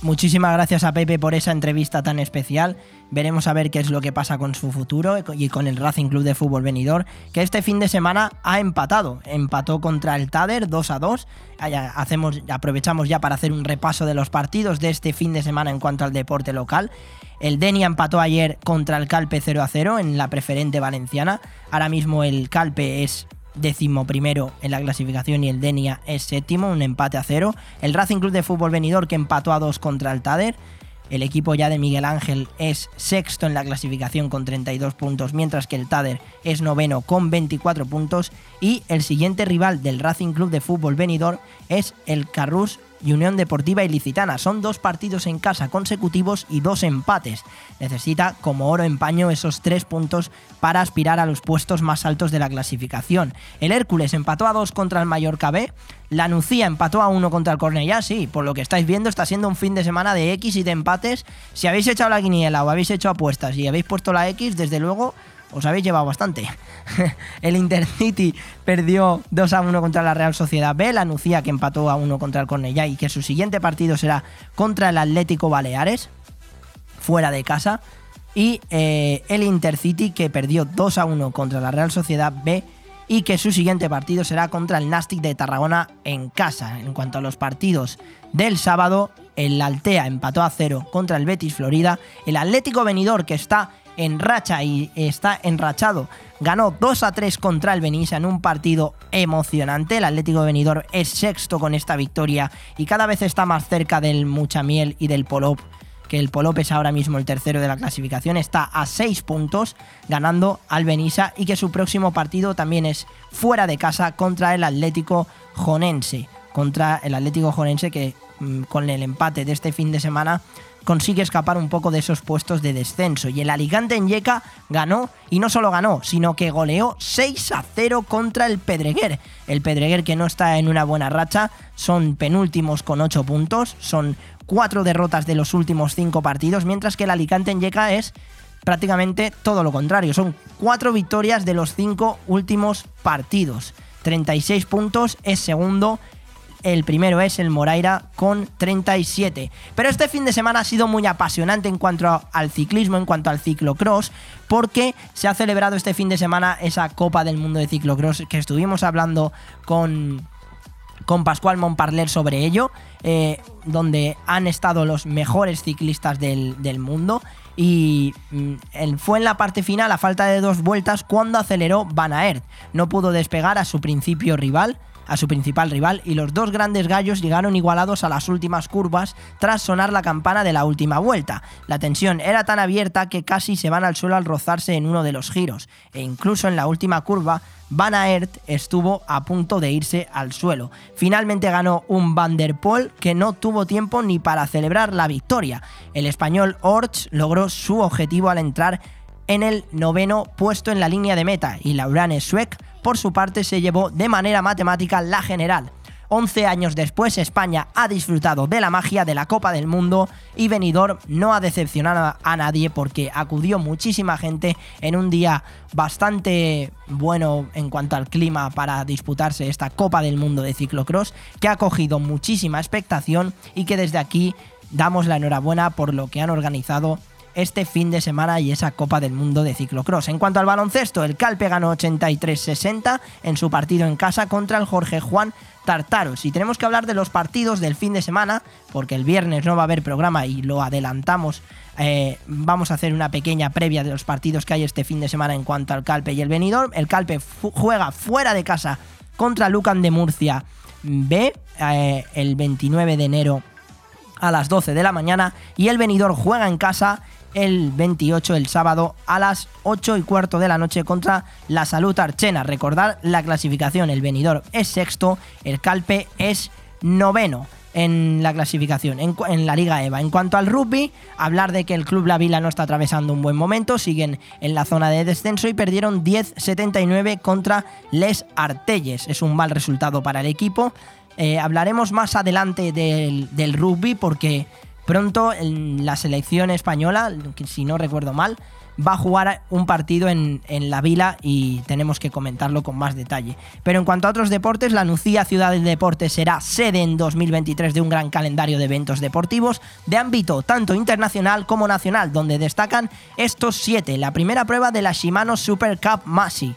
Muchísimas gracias a Pepe por esa entrevista tan especial. Veremos a ver qué es lo que pasa con su futuro y con el Racing Club de Fútbol Venidor, que este fin de semana ha empatado. Empató contra el Tader 2 a 2. Hacemos, aprovechamos ya para hacer un repaso de los partidos de este fin de semana en cuanto al deporte local. El Denia empató ayer contra el Calpe 0 a 0 en la preferente valenciana. Ahora mismo el Calpe es décimo primero en la clasificación y el Denia es séptimo, un empate a cero. El Racing Club de Fútbol Venidor que empató a dos contra el Tader. El equipo ya de Miguel Ángel es sexto en la clasificación con 32 puntos, mientras que el Tader es noveno con 24 puntos. Y el siguiente rival del Racing Club de Fútbol Venidor es el Carrus y Unión Deportiva Ilicitana. Son dos partidos en casa consecutivos y dos empates. Necesita como oro en paño esos tres puntos para aspirar a los puestos más altos de la clasificación. El Hércules empató a dos contra el Mallorca B. La Nucía empató a uno contra el Cornellá, sí, por lo que estáis viendo está siendo un fin de semana de X y de empates. Si habéis echado la quiniela o habéis hecho apuestas y habéis puesto la X, desde luego os habéis llevado bastante. el Intercity perdió 2 a 1 contra la Real Sociedad B, la Nucía que empató a 1 contra el Cornellá y que su siguiente partido será contra el Atlético Baleares, fuera de casa. Y eh, el Intercity que perdió 2 a 1 contra la Real Sociedad B y que su siguiente partido será contra el Nastic de Tarragona en casa. En cuanto a los partidos del sábado, el Altea empató a 0 contra el Betis Florida, el Atlético Benidorm que está en racha y está enrachado. Ganó 2 a 3 contra el Benissa en un partido emocionante. El Atlético de es sexto con esta victoria y cada vez está más cerca del Muchamiel y del Polop que el Polop es ahora mismo el tercero de la clasificación, está a 6 puntos ganando al Benissa y que su próximo partido también es fuera de casa contra el Atlético Jonense. Contra el Atlético Jonense que mm, con el empate de este fin de semana consigue escapar un poco de esos puestos de descenso. Y el Alicante en Yeca ganó, y no solo ganó, sino que goleó 6 a 0 contra el Pedreguer. El Pedreguer que no está en una buena racha, son penúltimos con 8 puntos, son 4 derrotas de los últimos 5 partidos, mientras que el Alicante en Yeca es prácticamente todo lo contrario, son 4 victorias de los 5 últimos partidos. 36 puntos, es segundo el primero es el Moraira con 37. Pero este fin de semana ha sido muy apasionante en cuanto al ciclismo, en cuanto al ciclocross, porque se ha celebrado este fin de semana esa Copa del Mundo de Ciclocross que estuvimos hablando con con Pascual Montparler sobre ello, eh, donde han estado los mejores ciclistas del, mundo. Y mm, fue en la parte final, a falta de dos vueltas, cuando aceleró Van Aert. No pudo despegar a su principio rival, a su principal rival y los dos grandes gallos llegaron igualados a las últimas curvas tras sonar la campana de la última vuelta. La tensión era tan abierta que casi se van al suelo al rozarse en uno de los giros e incluso en la última curva Van Aert estuvo a punto de irse al suelo. Finalmente ganó un Van der Poel que no tuvo tiempo ni para celebrar la victoria. El español Orch logró su objetivo al entrar en el noveno puesto en la línea de meta y Laurane Schweck por su parte se llevó de manera matemática la general. 11 años después, España ha disfrutado de la magia de la Copa del Mundo y Benidorm no ha decepcionado a nadie porque acudió muchísima gente en un día bastante bueno en cuanto al clima para disputarse esta Copa del Mundo de ciclocross, que ha cogido muchísima expectación y que desde aquí damos la enhorabuena por lo que han organizado este fin de semana y esa Copa del Mundo de ciclocross. En cuanto al baloncesto, el Calpe ganó 83-60 en su partido en casa contra el Jorge Juan Tartaros. Y tenemos que hablar de los partidos del fin de semana, porque el viernes no va a haber programa y lo adelantamos. Eh, vamos a hacer una pequeña previa de los partidos que hay este fin de semana en cuanto al Calpe y el Benidorm. El Calpe juega fuera de casa contra Lucan de Murcia B eh, el 29 de enero a las 12 de la mañana y el Benidorm juega en casa el 28, el sábado, a las 8 y cuarto de la noche contra la Salud Archena. Recordar la clasificación, el venidor es sexto, el Calpe es noveno en la clasificación, en, la Liga EVA. En cuanto al rugby, hablar de que el Club La Vila no está atravesando un buen momento, siguen en la zona de descenso y perdieron 10-79 contra Les Artelles. Es un mal resultado para el equipo. Eh, hablaremos más adelante del, del rugby porque Pronto en la selección española, si no recuerdo mal, va a jugar un partido en, la Vila y tenemos que comentarlo con más detalle. Pero en cuanto a otros deportes, la Nucía Ciudad del Deporte será sede en 2023 de un gran calendario de eventos deportivos de ámbito tanto internacional como nacional, donde destacan estos siete. La primera prueba de la Shimano Super Cup Masi,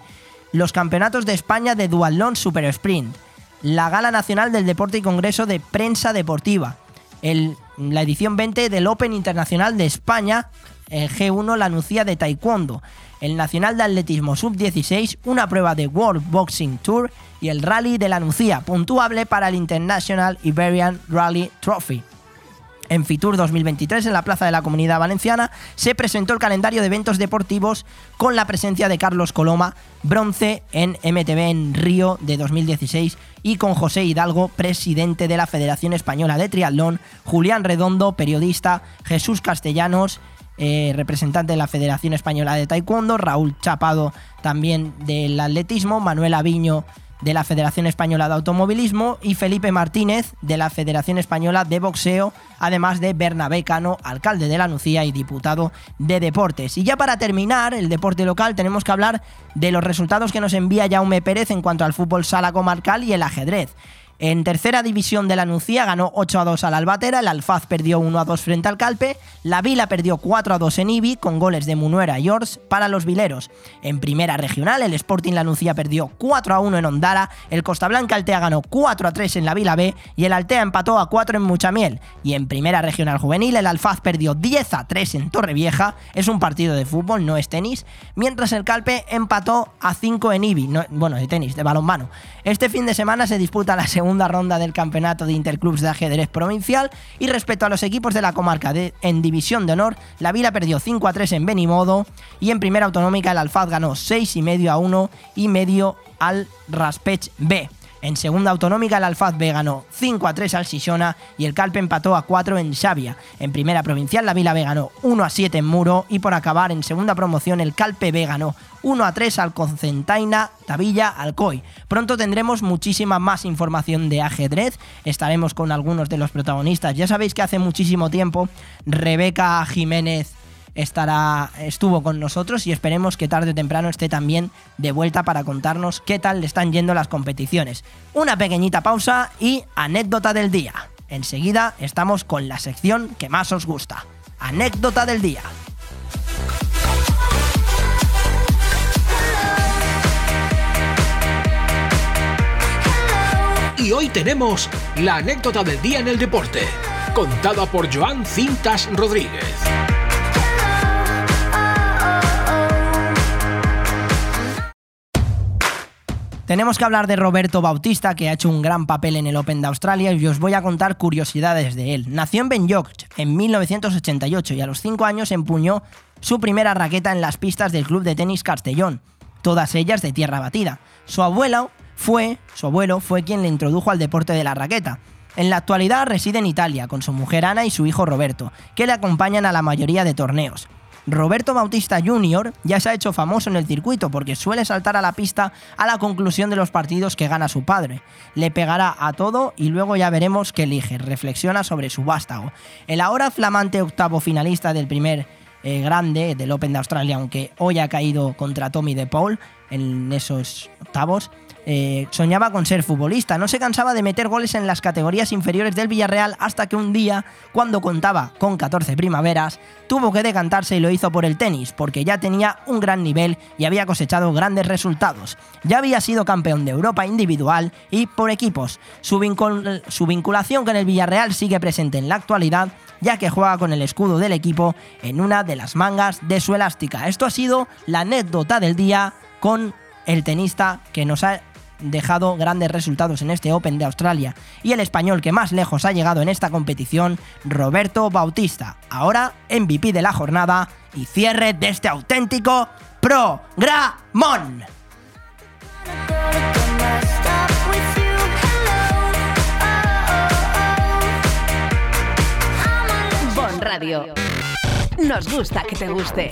los campeonatos de España de Dualón Super Sprint, la Gala Nacional del Deporte y Congreso de Prensa Deportiva, la edición 20 del Open Internacional de España, el G1 la Nucía de Taekwondo, el Nacional de Atletismo Sub-16, una prueba de World Boxing Tour y el Rally de la Nucía, puntuable para el International Iberian Rally Trophy. En Fitur 2023, en la Plaza de la Comunidad Valenciana, se presentó el calendario de eventos deportivos con la presencia de Carlos Coloma, bronce en MTV en Río de 2016 y con José Hidalgo, presidente de la Federación Española de Triatlón, Julián Redondo, periodista, Jesús Castellanos, eh, representante de la Federación Española de Taekwondo, Raúl Chapado también del atletismo, Manuel Aviño de la Federación Española de Automovilismo y Felipe Martínez de la Federación Española de Boxeo, además de Bernabé Cano, alcalde de la Nucía y diputado de Deportes. Y ya para terminar el deporte local tenemos que hablar de los resultados que nos envía Jaume Pérez en cuanto al fútbol sala comarcal y el ajedrez. En tercera división de la Nucía ganó 8 a 2 al Albatera, el Alfaz perdió 1 a 2 frente al Calpe, la Vila perdió 4 a 2 en Ibi con goles de Munuera y Ors para los vileros. En primera regional el Sporting La Nucía perdió 4 a 1 en Ondara, el Costa Blanca Altea ganó 4 a 3 en la Vila B y el Altea empató a 4 en Muchamiel. Y en primera regional juvenil el Alfaz perdió 10 a 3 en Torrevieja, es un partido de fútbol, no es tenis, mientras el Calpe empató a 5 en Ibi, bueno, de tenis, de balonmano. Este fin de semana se disputa la segunda ronda del campeonato de Interclubs de ajedrez provincial y respecto a los equipos de la comarca de, en División de Honor, la Vila perdió 5 a 3 en Benimodo y en primera autonómica el Alfaz ganó 6 y medio a 1 y medio al Raspech B. En segunda autonómica, el Alfaz B ganó 5 a 3 al Sisona y el Calpe empató a 4 en Xavia. En primera provincial, la Vila B ganó 1 a 7 en Muro y por acabar en segunda promoción, el Calpe B ganó 1 a 3 al Concentaina, Tavilla, Alcoy. Pronto tendremos muchísima más información de ajedrez, estaremos con algunos de los protagonistas. Ya sabéis que hace muchísimo tiempo Rebeca Jiménez estará, estuvo con nosotros y esperemos que tarde o temprano esté también de vuelta para contarnos qué tal le están yendo las competiciones. Una pequeñita pausa y anécdota del día. Enseguida estamos con la sección que más os gusta. Anécdota del día. Y hoy tenemos la anécdota del día en el deporte, contada por Joan Cintas Rodríguez. Tenemos que hablar de Roberto Bautista, que ha hecho un gran papel en el Open de Australia, y os voy a contar curiosidades de él. Nació en Benlloc en 1988 y a los 5 años empuñó su primera raqueta en las pistas del club de tenis Castellón, todas ellas de tierra batida. Su abuelo fue, su abuelo fue quien le introdujo al deporte de la raqueta. En la actualidad reside en Italia con su mujer Ana y su hijo Roberto, que le acompañan a la mayoría de torneos. Roberto Bautista Jr. ya se ha hecho famoso en el circuito porque suele saltar a la pista a la conclusión de los partidos que gana su padre. Le pegará a todo y luego ya veremos qué elige. Reflexiona sobre su vástago. El ahora flamante octavo finalista del primer eh, grande del Open de Australia, aunque hoy ha caído contra Tommy de Paul en esos octavos, eh, soñaba con ser futbolista, no se cansaba de meter goles en las categorías inferiores del Villarreal hasta que un día, cuando contaba con 14 primaveras, tuvo que decantarse y lo hizo por el tenis, porque ya tenía un gran nivel y había cosechado grandes resultados. Ya había sido campeón de Europa individual y por equipos. Su, su vinculación con el Villarreal sigue presente en la actualidad, ya que juega con el escudo del equipo en una de las mangas de su elástica. Esto ha sido la anécdota del día con el tenista que nos ha dejado grandes resultados en este Open de Australia y el español que más lejos ha llegado en esta competición, Roberto Bautista, ahora MVP de la jornada y cierre de este auténtico programón. Bon Radio. Nos gusta que te guste.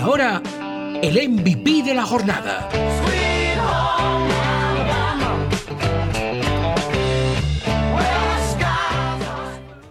Ahora, el MVP de la jornada.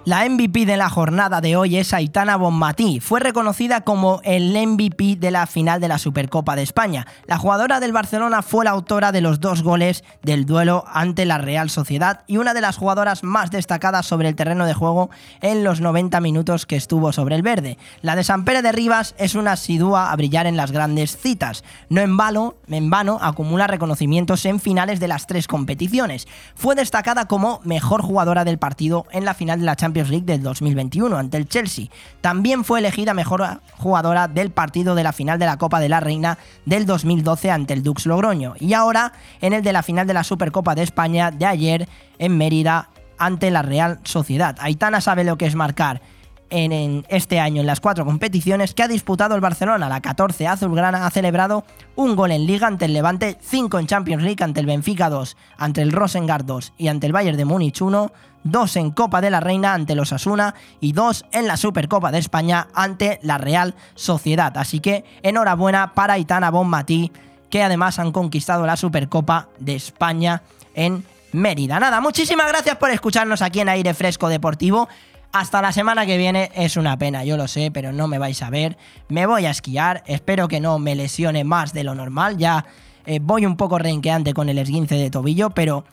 La MVP de la jornada de hoy es Aitana Bonmatí. Fue reconocida como el MVP de la final de la Supercopa de España. La jugadora del Barcelona fue la autora de los dos goles del duelo ante la Real Sociedad y una de las jugadoras más destacadas sobre el terreno de juego en los 90 minutos que estuvo sobre el verde. La de San Pere de Rivas es una asidua a brillar en las grandes citas. No en vano, en vano acumula reconocimientos en finales de las tres competiciones. Fue destacada como mejor jugadora del partido en la final de la Champions League del 2021 ante el Chelsea. También fue elegida mejor jugadora del partido de la final de la Copa de la Reina del 2012 ante el Dux Logroño y ahora en el de la final de la Supercopa de España de ayer en Mérida ante la Real Sociedad. Aitana sabe lo que es marcar en, este año en las cuatro competiciones que ha disputado el Barcelona. La 14 azulgrana ha celebrado un gol en Liga ante el Levante, 5 en Champions League ante el Benfica 2, ante el Rosengard 2 y ante el Bayern de Múnich 1, 2 en Copa de la Reina ante los Asuna y 2 en la Supercopa de España ante la Real Sociedad. Así que enhorabuena para Itana Bonmatí, que además han conquistado la Supercopa de España en Mérida. Nada, muchísimas gracias por escucharnos aquí en Aire Fresco Deportivo. Hasta la semana que viene es una pena, yo lo sé, pero no me vais a ver. Me voy a esquiar, espero que no me lesione más de lo normal. Ya eh, voy un poco renqueante con el esguince de tobillo, pero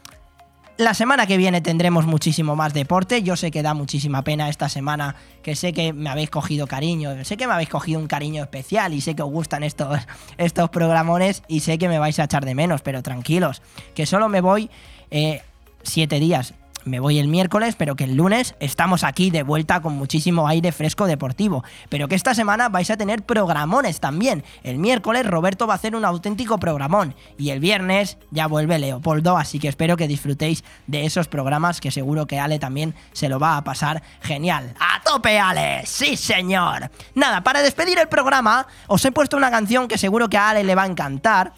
la semana que viene tendremos muchísimo más deporte. Yo sé que da muchísima pena esta semana, que sé que me habéis cogido cariño, sé que me habéis cogido un cariño especial y sé que os gustan estos, estos programones y sé que me vais a echar de menos, pero tranquilos, que solo me voy eh, siete días me voy el miércoles, pero que el lunes estamos aquí de vuelta con muchísimo aire fresco deportivo. Pero que esta semana vais a tener programones también. El miércoles Roberto va a hacer un auténtico programón. Y el viernes ya vuelve Leopoldo, así que espero que disfrutéis de esos programas que seguro que Ale también se lo va a pasar genial. ¡A tope, Ale! ¡Sí, señor! Nada, para despedir el programa, os he puesto una canción que seguro que a Ale le va a encantar.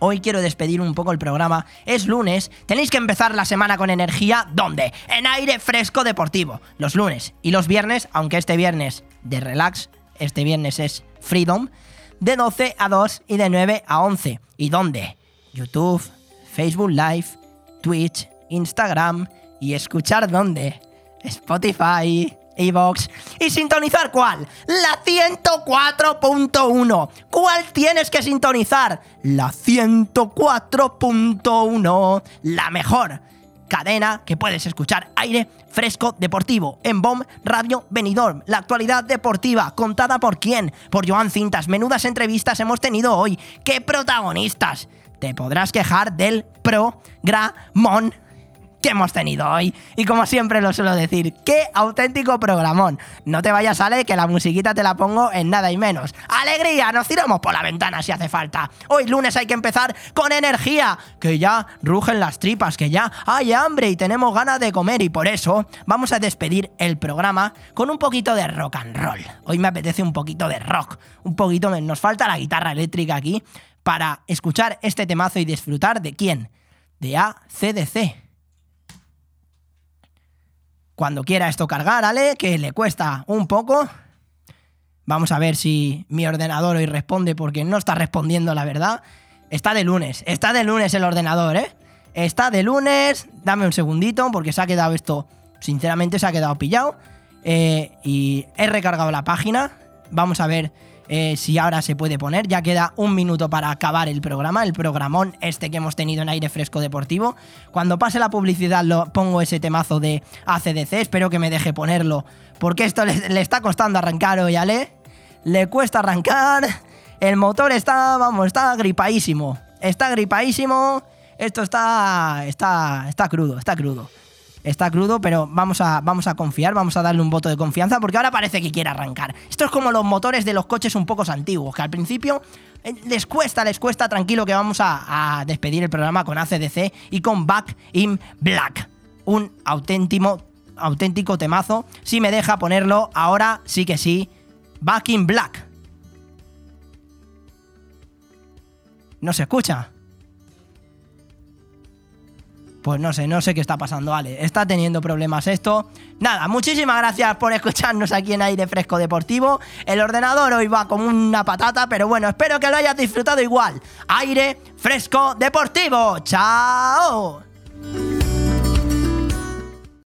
Hoy quiero despedir un poco el programa. Es lunes, tenéis que empezar la semana con energía. ¿Dónde? En aire fresco deportivo. Los lunes y los viernes, aunque este viernes de relax, este viernes es freedom, de 12 a 2 y de 9 a 11. ¿Y dónde? YouTube, Facebook Live, Twitch, Instagram y escuchar dónde. Spotify, ¿Y sintonizar cuál? La 104.1. ¿Cuál tienes que sintonizar? La 104.1. La mejor cadena que puedes escuchar aire fresco deportivo en BOM Radio Benidorm. La actualidad deportiva contada por quién? Por Joan Cintas. Menudas entrevistas hemos tenido hoy. ¡Qué protagonistas! Te podrás quejar del programón que hemos tenido hoy. Y como siempre lo suelo decir, qué auténtico programón. No te vayas, Ale, que la musiquita te la pongo en nada y menos. ¡Alegría! Nos tiramos por la ventana si hace falta. Hoy lunes hay que empezar con energía. Que ya rugen las tripas, que ya hay hambre y tenemos ganas de comer. Y por eso vamos a despedir el programa con un poquito de rock and roll. Hoy me apetece un poquito de rock. Un poquito, nos falta la guitarra eléctrica aquí para escuchar este temazo y disfrutar de quién? De ACDC cuando quiera esto cargar, ¿ale? Que le cuesta un poco. Vamos a ver si mi ordenador hoy responde porque no está respondiendo la verdad. Está de lunes, está de lunes el ordenador, ¿eh? Está de lunes, dame un segundito porque se ha quedado esto, sinceramente se ha quedado pillado. Eh, y he recargado la página. Vamos a ver eh, si ahora se puede poner. Ya queda un minuto para acabar el programa, el programón este que hemos tenido en aire fresco deportivo. Cuando pase la publicidad lo pongo ese temazo de ACDC, espero que me deje ponerlo, porque esto le, está costando arrancar hoy, ¿ale? Le cuesta arrancar, el motor está, vamos, está gripadísimo, está gripadísimo, esto está, está, está crudo, está crudo está crudo, pero vamos a, vamos a confiar, vamos a darle un voto de confianza porque ahora parece que quiere arrancar. Esto es como los motores de los coches un poco antiguos, que al principio eh, les cuesta, les cuesta, tranquilo que vamos a, despedir el programa con ACDC y con Back in Black. Un auténtico, auténtico temazo. Si me deja ponerlo, ahora sí que sí. Back in Black. ¿No se escucha? Pues no sé, no sé qué está pasando, Ale. Está teniendo problemas esto. Nada, muchísimas gracias por escucharnos aquí en Aire Fresco Deportivo. El ordenador hoy va como una patata, pero bueno, espero que lo hayas disfrutado igual. Aire Fresco Deportivo. ¡Chao!